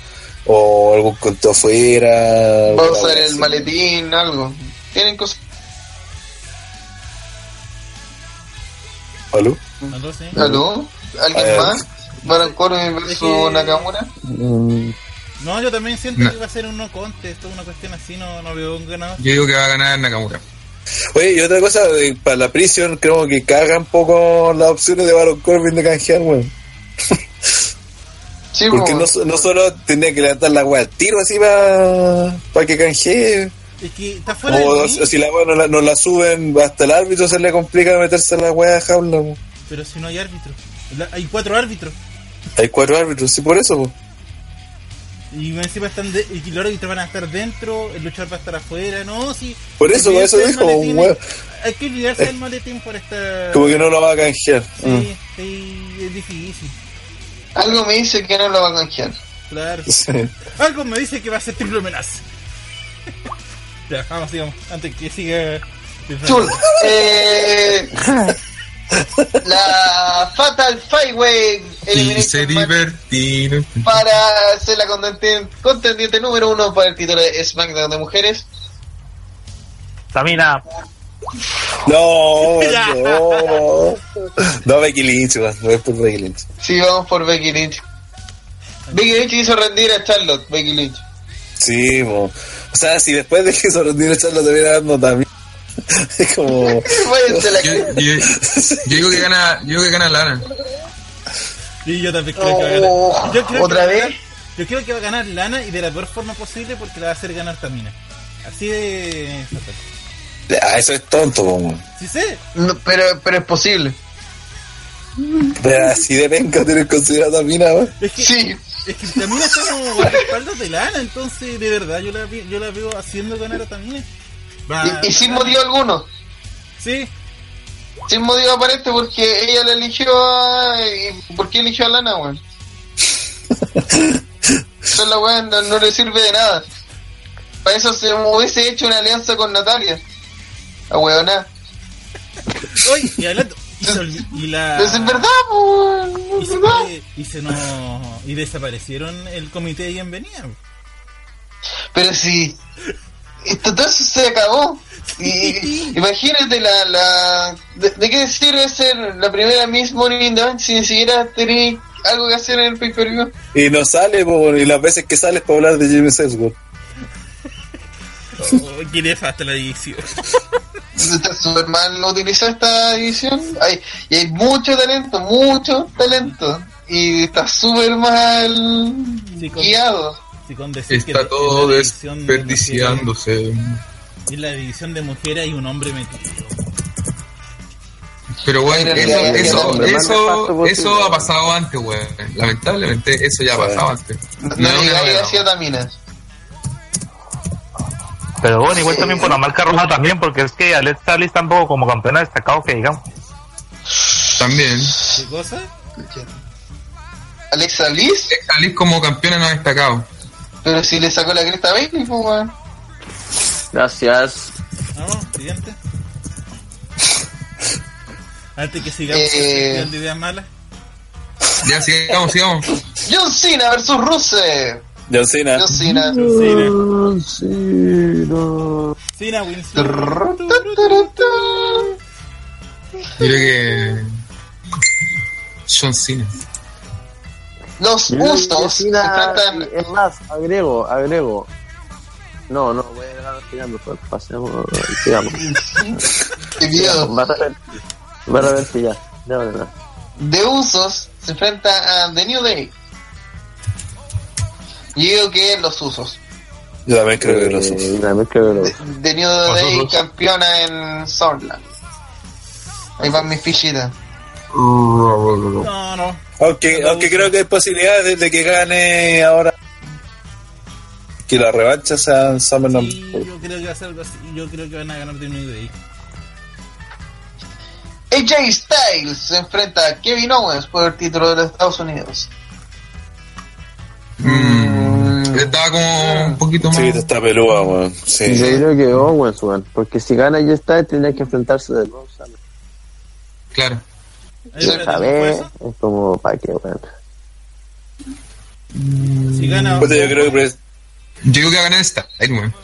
o algún conteo afuera. Va a usar el maletín, algo. Tienen cosas. ¿Aló? ¿Aló, sí? ¿Aló? ¿Alguien Eh, más? ¿Baron Corbin versus que- Nakamura? Mm, No, yo también siento No. que va a ser un no contest, una cuestión así, no, no veo un ganador. Yo digo que va a ganar Nakamura. Oye, y otra cosa, eh, para la prisión creo que cagan un poco las opciones de Baron Corbin de canjear, weón. Sí, Porque po. no, so- no solo tenía que levantar la weá al tiro así para que canjee, Es que está fuera o, de o si la weá no la, no la suben hasta el árbitro se le complica meterse en la weá de jaula. weón. pero si no hay árbitro. La- Hay cuatro árbitros. Hay cuatro árbitros, sí, por eso. po. Y encima están de, y los árbitros van a estar dentro, el luchador va a estar afuera, no, sí. Por eso, por eso dijo, maletín, weón. Hay que olvidarse del maletín por esta. Como que no lo va a canjear. Mm. Sí, sí, es difícil. Algo me dice que no lo va a canjear. Claro. Sí. Algo me dice que va a ser triple amenaza. <laughs> ya, vamos, sigamos. Antes que siga. Chul. Eh, <laughs> la Fatal Five Way Y se Elimination Match divertiron. para ser la contendiente, contendiente número uno para el título de SmackDown de mujeres. Tamina, No, <laughs> no. No, Becky Lynch. No es por Becky Lynch. Sí, vamos por Becky Lynch. Becky Lynch hizo rendir a Charlotte, Becky Lynch. Sí, mo. O sea, si después de que Sorrentino Charlo te viene dando también. <laughs> Es como. Yo, yo- yo digo que gana, yo digo que gana Lana. Y yo también creo que va a Oh, ganar. Yo creo ¿Otra que va a vez? ganar- Yo creo que va a ganar Lana y de la peor forma posible porque la va a hacer ganar Tamina. Así de. fatal. Ah, eso es tonto, mo. Sí sé. No, pero, pero es posible. Pero así de venga tener considerado a Mina, weón. Es que, Sí. es que Tamina está como guardaespaldas de Lana, entonces de verdad yo la, vi- yo la veo haciendo ganar a Tamina. Y, y sin motivo alguno. Sí, Sin motivo aparente porque ella la eligió a... ¿y ¿Por qué eligió a Lana, weón? <laughs> Eso la weón no, no le sirve de nada. Para eso se hubiese hecho una alianza con Natalia. A weona. Oye, y hablando. Y, se olvi- y la. Pero es verdad, weón, y es se, verdad. y se nos. Y desaparecieron el comité de bienvenida. Pero si esto todo eso se acabó. Y, imagínate la, la de, de qué sirve ser la primera Miss Money in the Bank si ni siquiera tenés algo que hacer en el pay per view. Y no sale, po, y las veces que sales para hablar de Jimmy Sesworth. Oh, qué nefasta la división. Está súper mal utilizada esta división. Hay, y hay mucho talento, mucho talento. Y está súper mal Sí, con- guiado. Sí, con decir que Está todo de desperdiciándose. mujeres- En la división de mujeres hay un hombre metido. Pero bueno, Mira, eso, eso, eso, eso ha pasado antes, weón. Lamentablemente eso ya ha pasado antes. No, No Tamina. pero bueno, igual Sí. también por la marca roja también, porque es que Alexa Bliss tampoco como campeona destacado que digamos. También. ¿Qué cosa? Alexa Bliss, Alexa Bliss como campeona no ha destacado. Pero si le sacó la cresta a Bailey, pues weón. Gracias. Vamos, siguiente. Antes que sigamos Eh. de ideas malas. Ya, sigamos, sigamos. John Cena versus Rusev. John Cena. John Cena. Cena Winslow. Yo creo que. John Cena. Los Usos enfrentan. Es más, agrego, agrego. No, no, voy a agregar al final mejor. Pasemos, sigamos. Qué miedo. Va a ver, va a ver ya. De verdad. The Usos se enfrenta a The New Day. Yo digo que los usos. Yo también creo que los Eh, usos. también creo que los De, de New Day campeona en Summerland. Ahí van mis fichitas. No, no. Aunque, aunque creo que hay posibilidades de, que gane ahora. Que la revancha sea en SummerSlam. Sí, yo creo que va a ser algo así. Yo creo que van a ganar de New Day. AJ Styles se enfrenta a Kevin Owens por el título de los Estados Unidos. Mm, estaba como un poquito más. Sí, está peluda, weón. Yo Sí. creo que Owens, weón. Porque si gana ya está, tendría que enfrentarse de nuevo. ¿sabes? Claro. Ahí, espérate, Esa ¿cómo fue vez eso? es como pa' qué, weón. Si gana. Puta, yo creo que Yo creo que va a ganar esta. Ahí, weón.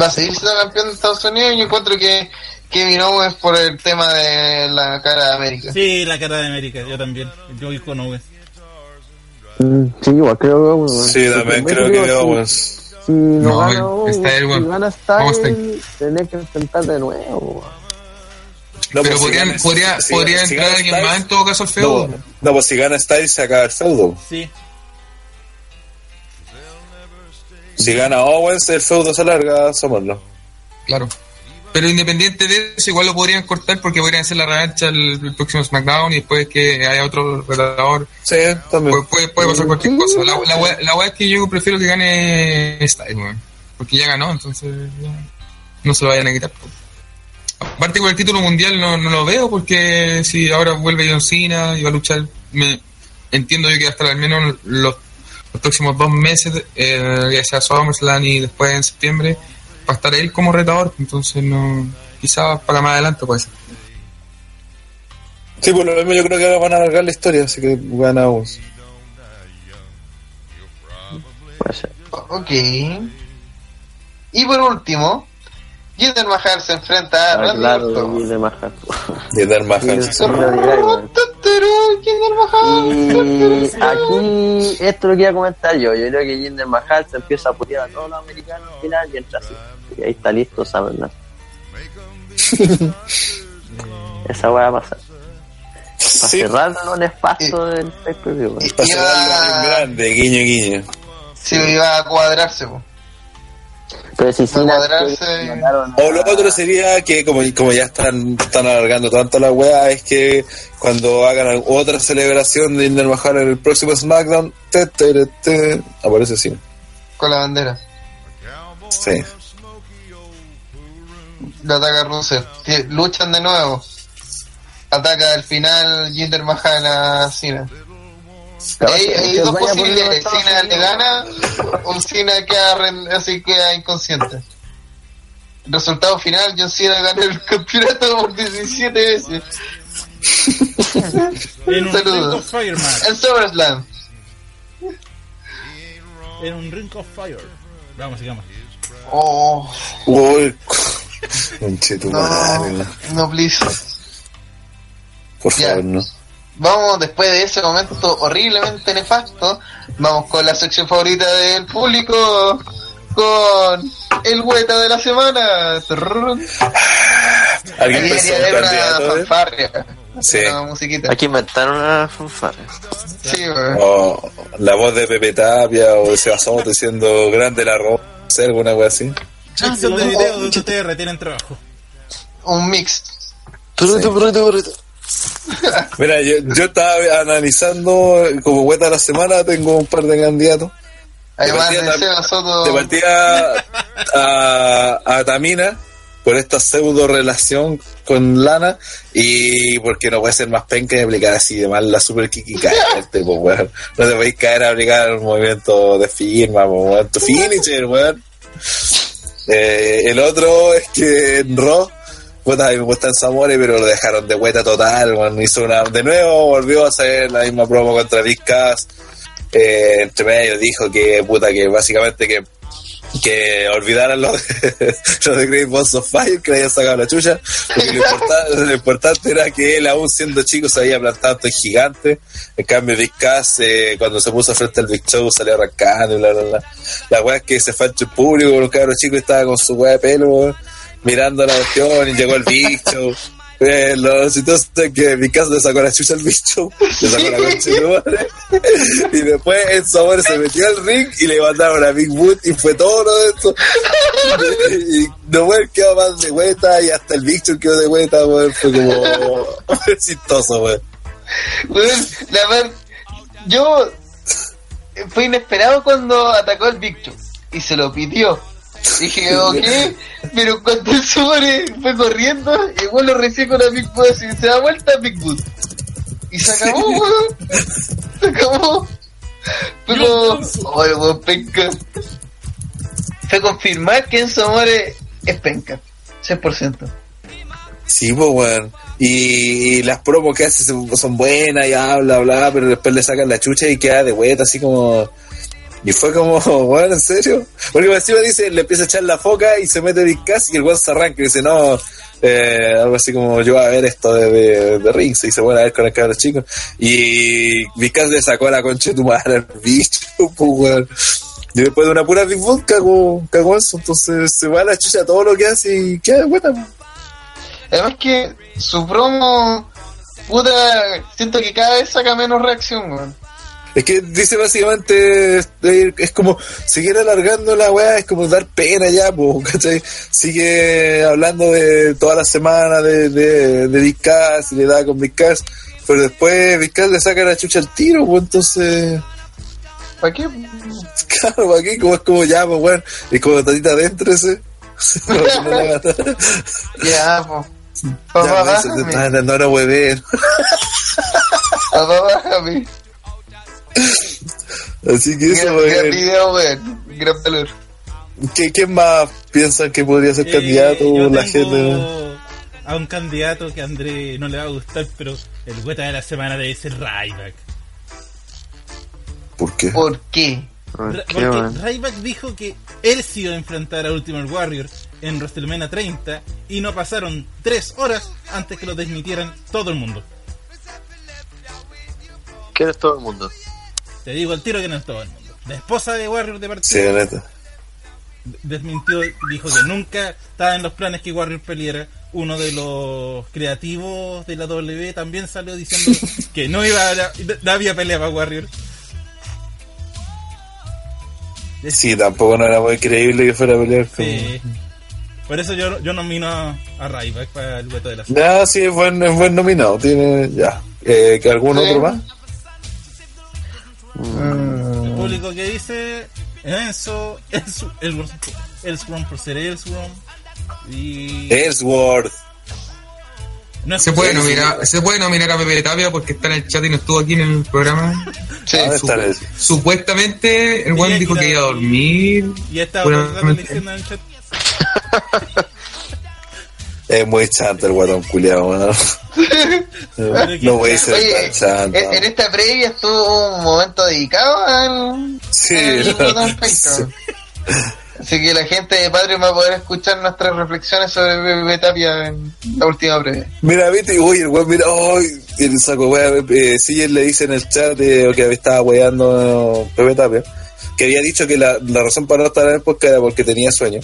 Va a seguir siendo campeón de Estados Unidos y yo encuentro que Kevin Owens por el tema de la cara de América. Sí, la cara de América, yo también. Yo voy con Owens. Mm, Sí, igual creo que Owens, weón. sí, también creo que Owens. Si no, No, gana está Owens, si gana Styles, tenés que enfrentar de nuevo, weón. No, Pero pues, si podrían, gana- podría, si- podría si entrar alguien Styles- más en todo caso al No, feudo. no, pues si gana Styles se acaba el feudo. Sí. Si gana Owens, el feudo se alarga, SummerSlam. Claro. Pero independiente de eso, igual lo podrían cortar porque podrían hacer la revancha el, el próximo SmackDown y después que haya otro retador. Sí, también. Puede, puede, puede pasar cualquier cosa. La, no la, wea es que yo prefiero que gane Styles, weón. Porque ya ganó, entonces ya no se lo vayan a quitar. Aparte con el título mundial no, no lo veo porque si ahora vuelve John Cena y va a luchar, me entiendo yo que hasta al menos los, los próximos dos meses, eh, ya sea SummerSlam y después en septiembre, va a estar él como retador, entonces no quizás para más adelante puede ser. Sí, por lo mismo yo creo que van a alargar la historia, así que gana Owens. Puede ser. Ok. Y por último, Jinder Mahal se enfrenta a Ah, Randy claro, Orton. y de Mahal. Jinder Mahal. Y aquí, esto lo que iba a comentar yo. Yo creo que Jinder Mahal se empieza a putear a todos los americanos al final y entra así. Y ahí está listo, ¿saben? no? <laughs> Esa va a pasar. Para Sí, cerrar lo nefasto del pay-per-view, weón. para cerrarlo en grande, guiño, guiño. Sí, iba a cuadrarse. po. Pero si O lo otro sería que, como, como ya están, están alargando tanto la weá, es que cuando hagan otra celebración de Jinder Mahal en el próximo SmackDown, te, te, te, te, aparece así. Con la bandera. Sí. Lo ataca Rusev. Que Luchan de nuevo. Ataca al final Jinder Mahal a Cena. Hay, hay dos posibilidades. Estados le gana, o Cena queda, así queda inconsciente. Resultado final, John Cena gana el campeonato por 17 veces. En un Saludos. Ring of Fire match. En SummerSlam. En un Ring of Fire. Vamos, sigamos. Oh, Uy, no, no. no, please. Por favor, no. Vamos, después de ese momento horriblemente nefasto, vamos con la sección favorita del público, con el hueta de la semana. ¿Alguien pensó un una candidato? eh? fanfarria, Sí. una musiquita. Hay que inventar una fanfarra. Sí. O la voz de Pepe Tapia o de Sebasoto diciendo grande la ropa, alguna wea así. Sección de video de UTR tienen trabajo. un mix. Burrito, burrito, burrito. <laughs> Mira, yo, yo estaba analizando como hueta de la semana, tengo un par de candidatos. Además De de partida, Seba Soto, de partida a, a Tamina por esta pseudo relación con Lana y porque no puede ser más penca y aplicar así de mal la super kiki caerte, <laughs> pues weón. No te podéis caer a aplicar un movimiento de firma, pues weón. Tu finisher, weón. Eh, el otro es que en Raw, puta, me gustan Samore, pero lo dejaron de vuelta total. Hizo una, de nuevo volvió a hacer la misma promo contra Big Cass. Eh, entre medio dijo que, puta, que básicamente que que olvidaran lo de, <laughs> lo de Great Balls of Fire, que le habían sacado la chucha, porque lo <laughs> importante, era que él, aún siendo chico, se había plantado en gigante. En cambio, Big Cass, eh, cuando se puso frente al Big Show, salió arrancando y bla, bla. La weá es que se fue al público con un cabro chico y estaba con su weá de pelo, mirando la cuestión y llegó el Big Show. <laughs> Eh, lo es que mi caso le sacó la chucha al bicho, le sacó la concha de madre, y después el sabor se metió al ring y le mandaron a Big Boot y fue todo lo de esto. Y no weón quedó más de vuelta y hasta el bicho quedó de vuelta, weón, fue como fue <laughs> chistoso, weón. Weón, la verdad, yo fue inesperado cuando atacó al Big Show y se lo pidió. Dije, ok, pero cuando el sobre fue corriendo, igual lo recién con la Big Boot y se da vuelta Big Boot. Y se acabó, weón. Se acabó. Fue como, weón, penca. Fue confirmar que Enzo Amore es penca. 100%. Sí, pues, weón. Y, y las promos que hace son- son buenas y habla, bla, pero después le sacan la chucha y queda de vuelta, así como. Y fue como, <laughs> weón, ¿en serio? Porque encima dice, le empieza a echar la foca y se mete Vizcas y el weón se arranca y dice, no, eh, algo así como, yo voy a ver esto de, de, de Rings y se vuelve a ver con el cabro chico. Y Vizcas le sacó la concha de tu madre al bicho, <laughs> pues, weón. Y después de una pura Big cagó, cagó eso, entonces se va a la chucha todo lo que hace y queda vuelta, pues. Además que su promo, puta, siento que cada vez saca menos reacción, weón. Es que dice básicamente, eh, es como seguir alargando la weá, es como dar pena ya, pues, ¿cachai? Sigue hablando de toda la semana de, de, de y le da con Cass, pero después Cass le saca la chucha al tiro, pues entonces, ¿Para qué? claro, ¿para qué? Como es como ya, pues, weón, y como tatita adentro ese. Ya, Papá, pues, te bájame. dando una huevera. Papá, bájame. Así que eso, Gran, video, weón. Gran valor. ¿Qué, ¿Quién más piensan que podría ser Eh, candidato? yo La tengo gente. a un candidato que a André no le va a gustar, pero el hueta de la semana debe ser Ryback. ¿Por qué? ¿Por qué? Porque Ryback dijo que él se iba a enfrentar a Ultimate Warrior en WrestleMania 30 y no pasaron 3 horas antes que lo desmitieran todo el mundo. ¿Quién es todo el mundo? Te digo al tiro que no es todo el mundo. La esposa de Warrior de Sí, partida neta. desmintió, dijo que nunca estaba en los planes que Warrior peleara. Uno de los creativos de la W también salió diciendo <laughs> que no iba a la- no había pelea para Warrior. Sí, tampoco no era muy creíble que fuera a pelear con... Sí. Por eso yo, yo nomino a, Ryback para el veto de la Ya, sí, es buen, es buen nominado. Tiene, ya. Eh, ¿que ¿Algún Sí. otro más? El público que dice Enzo, Ellsworth, Ellsworth, por ser Ellsworth. Y. Ellsworth. No es Se puede, nominar, se puede nominar a Pepe Tapia porque está en el chat y no estuvo aquí en el programa. <laughs> Sí. ¿Dónde Supu- está el- Supuestamente el buen dijo que iba a dormir. Y diciendo en el chat. <laughs> Es muy chanta el guatón culiado, weón. <laughs> No voy a ser Oye, tan chanta. en, en esta previa estuvo un momento dedicado al. Sí, al <laughs> no, penca. Así que la gente de Patreon va a poder escuchar nuestras reflexiones sobre Pepe Tapia en la última previa. Mira, viste, uy, el weón, mira, uy, el saco, weón, eh, sí, él le dice en el chat eh, que estaba weando Pepe Tapia, que había dicho que la, la razón para no estar en el podcast era porque tenía sueño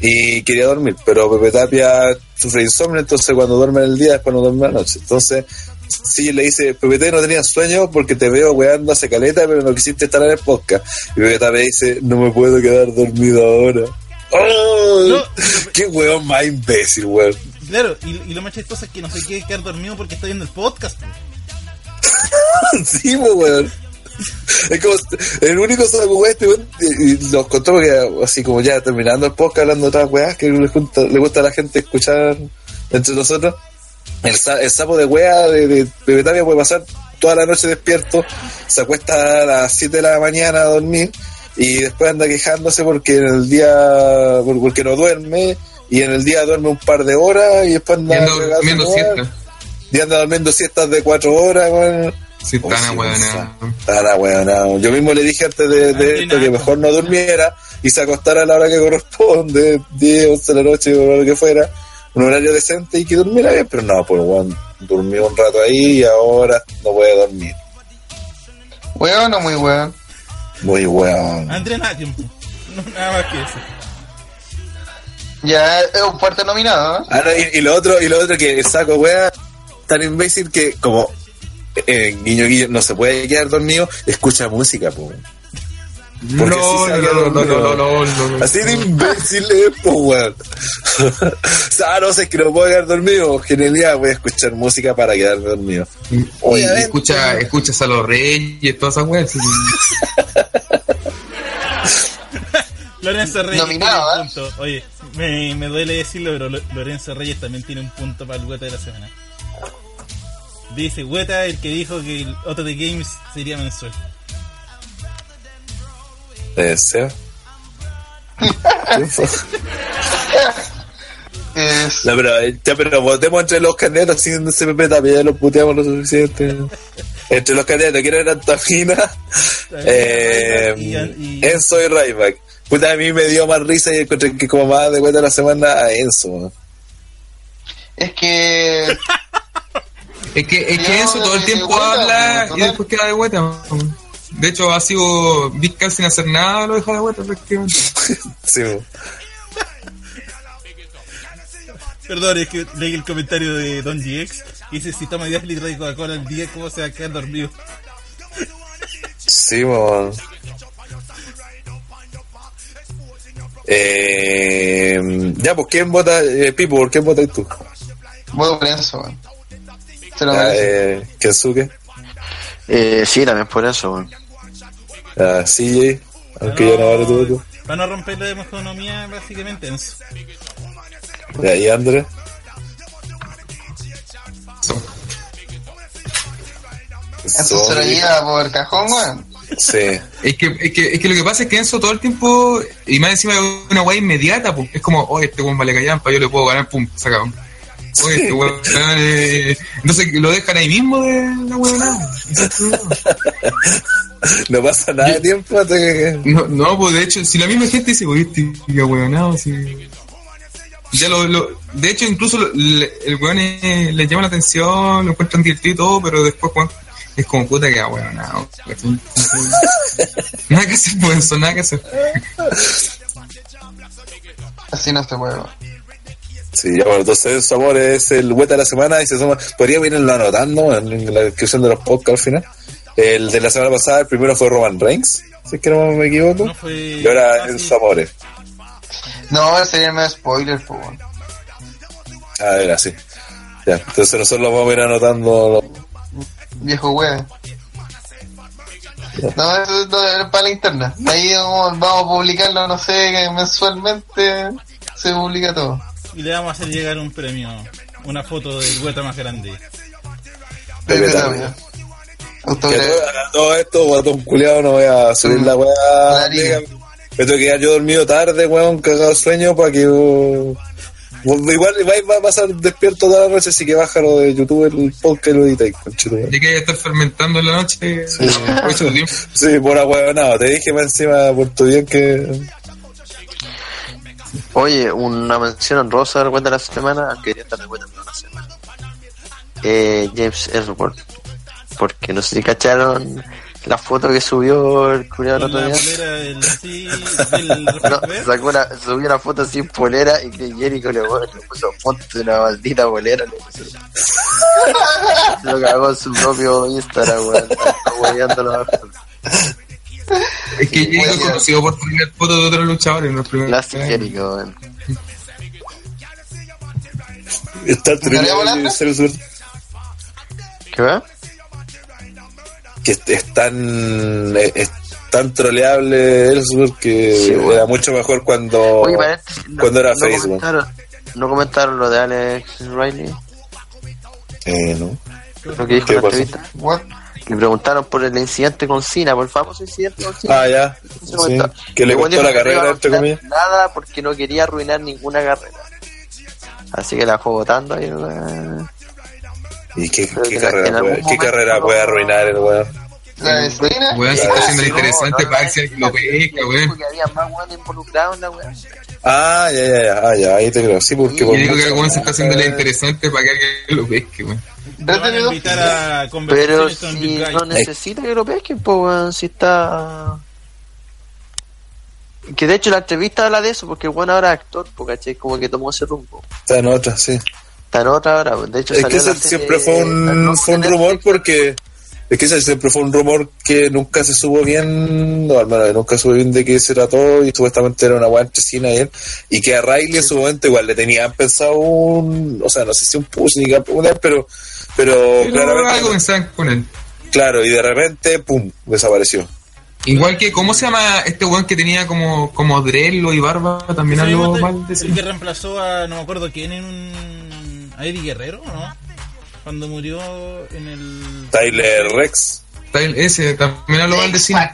y quería dormir, pero Pepe Tapia sufre insomnio, entonces cuando duerme en el día, después no duerme en la noche. Entonces, sí, le dice, Pepe Tapia no tenía sueño porque te veo weando hace caleta, pero no quisiste estar en el podcast. Y Pepe Tapia dice, no me puedo quedar dormido ahora. ¡Oh! No. <laughs> ¡Qué weón más imbécil, weón! Claro, y, y lo más chistoso es que no se quiere quedar dormido porque está viendo el podcast. pues. <laughs> Sí, pues, weón. <laughs> Es como el único saco weá este weón, nos contó porque así como ya terminando el podcast hablando de otras weas que le gusta, le gusta a la gente escuchar entre nosotros. El, el sapo de wea de, de, de Betavia puede pasar toda la noche despierto, se acuesta a las 7 de la mañana a dormir y después anda quejándose porque en el día, por- porque no duerme y en el día duerme un par de horas y después anda Y ando cagado durmiendo su weá. siesta. y anda durmiendo siestas de 4 horas, weón. Si Oh, sí, ahueonados. Tan ahueonado. Yo mismo le dije antes de, de esto que mejor no durmiera y se acostara a la hora que corresponde, <laughs> 10, 11 de la noche o lo que fuera, un horario decente y que durmiera bien, pero no, pues weón, durmió un rato ahí y ahora no puede dormir. ¿Weón o muy weón? Muy weón. André nada tiempo. No, nada más que eso. Ya es un fuerte nominado, ¿no? Ah, no, y, y lo otro, y lo otro que el saco wea tan imbécil que como eh, guiño guiño no se puede quedar dormido, escucha música, po. No, no, no, no, no, dormido. no, no, no, no. Así de imbécil es, po, weón. o <laughs> sea, no sé, es que no puedo quedar dormido. Genialidad, voy a escuchar música para quedar dormido. Y Obviamente. escucha, escuchas a los reyes y todas esas weas. <laughs> Lorenzo Reyes Nominado, tiene un ¿eh? punto. Oye, me, me duele decirlo, pero Lo- Lorenzo Reyes también tiene un punto para el Weta de la semana. Dice Weta el que dijo que el Otto de Games sería mensual. Eh, Seba. <laughs> Es, No, pero, eh, ya, pero votemos entre los candidatos sin CPP también, ya los puteamos lo suficiente. Entre los candidatos, ¿quién era Antamina? Eh, Y- y- Enzo y Ryback. Puta, a mí me dio más risa y encontré que como más de cuenta de la semana a Enzo. es que Es que, es que No, eso todo el tiempo vuelta, habla y después queda de vuelta. De hecho, ha sido Vizcar sin hacer nada, lo deja de vuelta prácticamente. <laughs> Sí. Perdón, es que leí el comentario de Don GX. y Dice: Si toma 10 litros de Coca-Cola al día, ¿cómo se va a quedar dormido? Sí, weón. Eh, ya, pues, ¿quién vota? Eh, Pipo, ¿por quién votas tú? voto weón. Se lo Ah, merece. eh, Kensuke, Eh, sí, también por eso, weón. ah, CJ, aunque yo no vale tu voto. Para no romper la economía, básicamente. Ya, y Andrés. Eso se lo lleva por cajón, weón. Sí. Es que, es, que, es que lo que pasa es que Enzo todo el tiempo, y más encima es una weá inmediata, pues. es como, oye, este weón vale callampa, yo le puedo ganar, pum, sacado. Oye, este weón, eh, entonces lo dejan ahí mismo de la weón. No pasa nada de tiempo hasta que... No, no, pues de hecho, si la misma gente dice, oye, este ya weonado, si. Ya lo, lo, de hecho, incluso lo- le- el weón eh, le llama la atención, lo encuentran divertido y todo, pero después, weón, es como puta que weonado. <laughs> nada que hacer, eso, nada que hacer. Así no se puede, weón. Sí, ya, bueno, entonces su amor es el hueta de la semana y se suma. Podríamos irlo anotando en la descripción de los podcasts al final. El de la semana pasada, el primero fue Roman Reigns, si es que no me equivoco. No fue. Y ahora ah, en sí. su amores. No, ese sería el medio spoiler, pues, weón. A ver, así. Ya, entonces nosotros lo vamos a ir anotando. lo- Viejo weón. No, eso es para la interna. Ahí vamos, vamos a publicarlo, no sé, que mensualmente se publica todo. Y le vamos a hacer llegar un premio. Una foto del Weta más grande. Todo, esto, guatón culiado, no voy a subir la weá. Me tengo que quedar yo dormido tarde, weón, cagado sueño para que. uh, igual va, va a pasar despierto toda la noche, así que bájalo de YouTube el podcast y lo editáis, conchetumare. Ya que estar fermentando en la noche. Sí, por ahueonado. Te dije más encima por tu bien que. Oye, una mención honrosa de la semana, quería estar de cuenta de la semana. Eh, James Ellsworth. Porque no sé si cacharon la foto que subió el culiado el otro día. polera del, sí, del <laughs> No, refresco, sacó una, subió una foto sin polera y que Jericho le, le puso ponte una maldita polera. Le puso. <laughs> Lo cagó en su propio Instagram, weón. Es que Jericho es conocido por poner fotos de otros luchadores en los primeros. Classic Jericho, weón. Está ¿Daría tremendo. ¿Qué va? Que es, es tan. Es, es tan troleable Ellsworth que Sí, bueno. era mucho mejor cuando. Oye, paréntesis, no- cuando era no Facebook. comentaron, no comentaron lo de Alex Riley, Eh, no. lo que dijo ¿Qué en la entrevista. What? Le preguntaron por el incidente con Cena, por el famoso incidente con Cena. Ah, ya. Sí. Que le costó la que no carrera, entre arruinar comillas. Nada porque no quería arruinar ninguna carrera. Así que la fue votando ahí. weón. ¿Y qué, qué que carrera, puede, qué momento carrera no- puede arruinar el weón? La de Cena. Weón, se está haciendo No, interesante no, para no, alguien lo no, pesca, weón. que había más weones involucrados en la weá. Ah, ya, ya, ya, ah, ya, ahí te creo. Sí, porque Yo por digo que el se está haciendo la interesante para que alguien lo pesque, weón. Lo van a Retenido. invitar a Pero si no necesita que lo pesquen, pues weón, si está. Que de hecho la entrevista habla de eso, porque el bueno ahora es actor, porque como que tomó ese rumbo. Está en otra, sí. Está en otra ahora, de hecho Es salió que ese siempre fue un, fue un rumor porque. Es que ese siempre fue un rumor que nunca se supo bien, no, al menos nunca supo bien de qué se trató y supuestamente era una buena entre Cena y él. Y que a Riley en su momento igual le tenían pensado un, o sea, no sé si un push ni campeonato, pero, pero Pero claramente, algo pensaban con él. claro, y de repente, pum, desapareció. Igual que, ¿cómo se llama este weón que tenía como, como drelo y barba? También algo mal de el que reemplazó a no me acuerdo quién en un a Eddie Guerrero, ¿no? Cuando murió en el Tyler Rex. Tyler- Ese también habló mal de cine.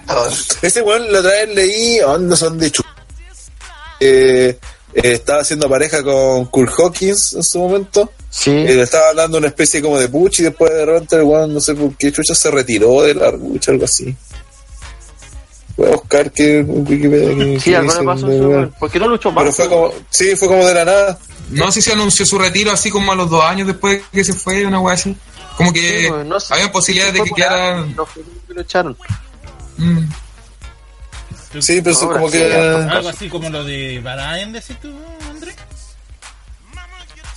Ese weón la otra vez leí, ¿a ¿dónde son de chu? Eh, eh, estaba haciendo pareja con Kurt Hawkins en su momento. Sí. Eh, le estaba hablando una especie como de puch y después de repente el weón, no sé por qué chucha, se retiró de la lucha, algo así. Voy a buscar que Wikipedia que- Sí, que algo le pasó a el ese weón. weón. ¿Por qué no luchó más? Pero fue como, sí, fue como de la nada. No sé si anunció su retiro así como a los dos años después que se fue, una weá así. Como que Sí, no sé. había posibilidades de que quedara. fue que lo echaron. Mm. Sí, pero Ahora como sí, que... algo así como lo de Barayan, decís tú, André.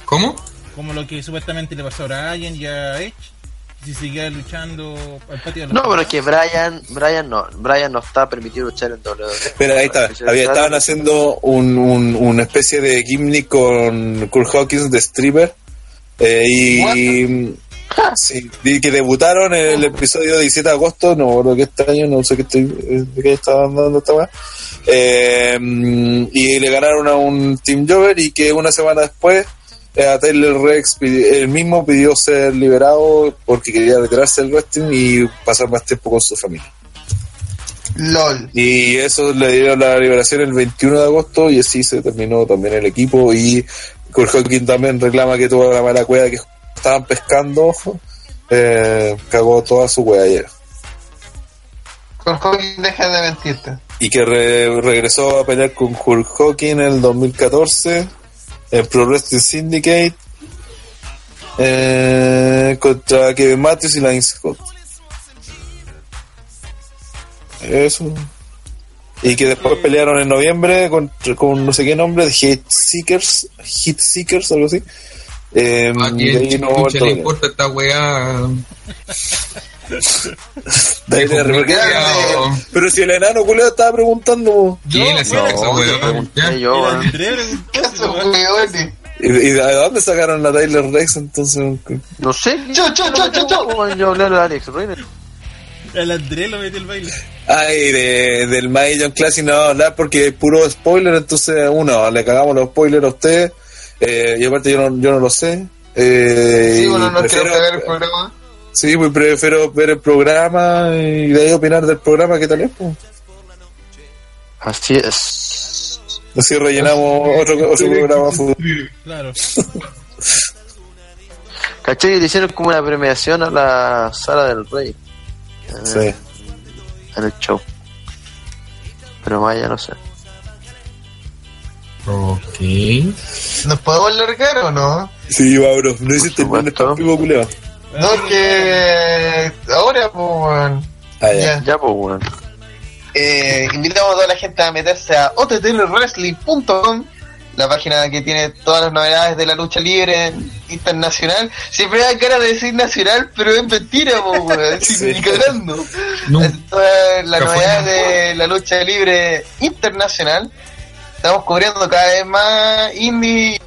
¿Cómo? Como lo que supuestamente le pasó a Brian y a Edge. Si seguía luchando al patio de los No, pero es que Brian, Brian no, Brian no está permitido luchar en WWE. Mira, ahí está. Había, estaban haciendo un, un- una especie de gimmick con Kurt Hawkins de stripper. eh, y sí, y que debutaron en el episodio 17 de agosto. No me acuerdo qué este año, no sé qué estoy, eh, de qué estaban dando esta weá. Eh, y le ganaron a un Team Jover y que una semana después a Taylor Rex él mismo pidió ser liberado porque quería retirarse del wrestling y pasar más tiempo con su familia. LOL. Y eso le dieron la liberación el 21 de agosto y así se terminó también el equipo y Kurt Hawkins también reclama que tuvo la mala cueva que estaban pescando, eh, cagó toda su cueva ayer. Con Hawking deja de mentirte. Y que re- regresó a pelear con Kurt Hawkins en el 2014 en Pro Wrestling Syndicate eh, contra Kevin Matthews y Lance Scott. Eso. Y que después pelearon en noviembre con, con no sé qué nombre, Hit Seekers, Hit Seekers, algo así. Eh, ¿A y quién ahí no le importa esta weá? Pero si el enano culeo estaba preguntando. ¿Quién yo, Era weón. André, ¿Qué hace, weón? ¿Y, de dónde sacaron a Tyler Rex entonces? No sé. Chau, chau, chau, chau, chau. Weón, Yo hablé de Alex Reiner. el André lo metió el baile. Ay, de, del My John Classic no a hablar porque es puro spoiler, entonces uno, le cagamos los spoilers a usted, eh, y aparte yo no, yo no lo sé. Eh, Sí, bueno, no quiero prefiero- cagar el programa. Sí, pues prefiero ver el programa y de ahí opinar del programa que tal es. Pues. Así es. Así rellenamos otro, otro programa. Claro. <laughs> ¿Cachai? Le hicieron como una premiación a la Sala del Rey. En, Sí. el, en el show. Pero más ya no sé. Ok. ¿Nos podemos largar o no? Sí, Mauro, no hiciste el supuesto. primo No, que ahora, pues, weón. Ah, ya. Ya. Ya, pues, weón. Eh, invitamos a toda la gente a meterse a ottlwrestling.com, la página que tiene todas las novedades de la lucha libre internacional. Siempre da cara de decir nacional, pero es mentira, po, weón. <laughs> Sí. No. Es toda la novedad de la lucha libre internacional. Estamos cubriendo cada vez más indie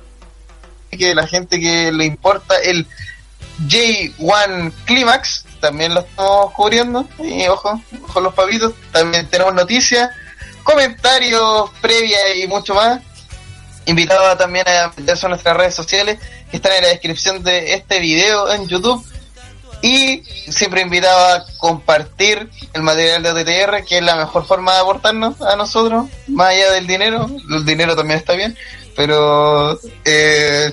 que la gente que le importa el J1 Climax también lo estamos cubriendo y ojo, ojo los papitos también tenemos noticias comentarios previas y mucho más. Invitado también a meterse a nuestras redes sociales que están en la descripción de este video en YouTube. Y siempre invitado a compartir el material de OTTR que es la mejor forma de aportarnos a nosotros más allá del dinero. El dinero también está bien pero eh,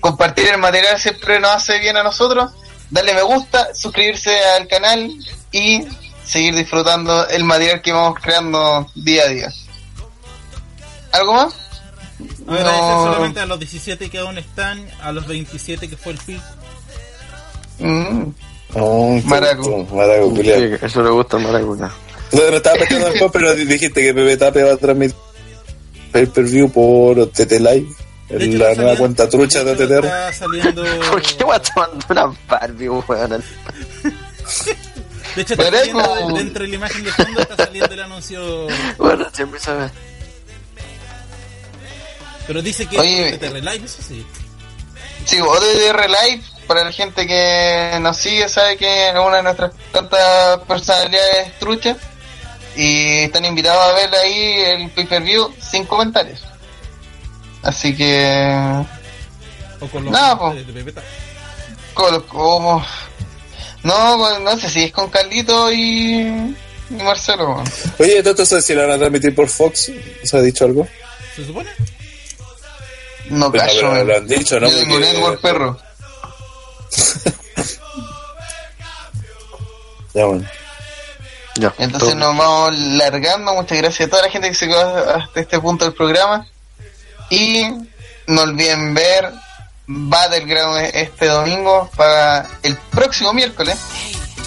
compartir el material siempre nos hace bien a nosotros darle me gusta suscribirse al canal y seguir disfrutando el material que vamos creando día a día ¿algo más? Agradecer No. solamente a los 17 que aún están, a los 27 que fue el pico. Mm. Oh, Maraco. Maraco, culiao. Sí, eso le gusta al Maracuna. No, no estaba pescando después, pero dijiste que Pepe Tape va a transmitir. pay-per-view por OTT Live. De En hecho, la nueva cuenta trucha de OTTR. Está saliendo. <laughs> ¿Por qué voy a tomar una Barbie, weón? De hecho, está saliendo dentro de la imagen de fondo está saliendo el anuncio. Bueno, siempre se ve. Pero dice que Oye, es TTR Live, eso sí. Sí, ODR Live, para la gente que nos sigue, sabe que es una de nuestras tantas personalidades truchas. Y están invitados a ver ahí el pay-per-view sin comentarios. Así que. O con los No, po. de, de Pepeta. Como, como- No, pues, no sé si es con Carlito y, y Marcelo. Oye, ¿todo esto si lo van a transmitir por Fox? ¿Se ha dicho algo? ¿Se supone? No, Pero, cacho, pero lo han dicho, ¿no? Yo tengo network, perro. <laughs> Ya, bueno. Ya. Entonces todo. nos vamos largando. Muchas gracias a toda la gente que se quedó hasta este punto del programa. Y no olviden ver Battleground este domingo para el próximo miércoles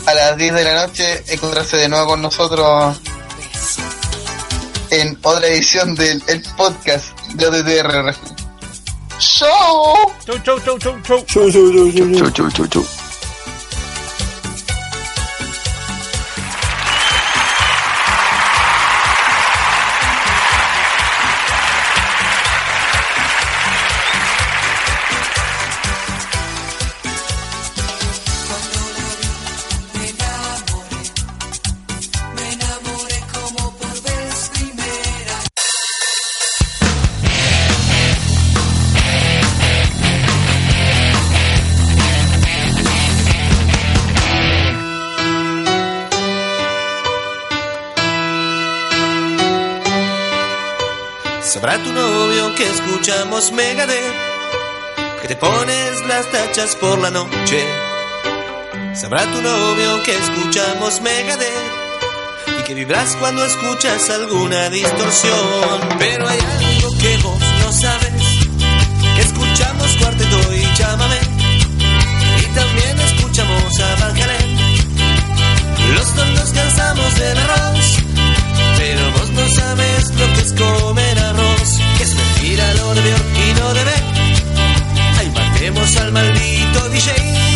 a las 10 de la noche encontrarse de nuevo con nosotros en otra edición del el podcast de OTTR. ¡Show! Chau, chau, chau, chau, chau. Chu, chu, chu, chu. Chu, chu, chu, chu. Sabrá digamos Megadeth, que te pones las tachas por la noche. Sabrá tu novio que escuchamos Megadeth y que vibras cuando escuchas alguna distorsión. Pero hay algo que vos no sabes, que escuchamos cuarteto y llámame. Y también escuchamos a Van Los dos nos cansamos del arroz sabes lo que es comer arroz, que es mentira lo de Bjork y no de Beck. Ahí matemos al maldito DJ.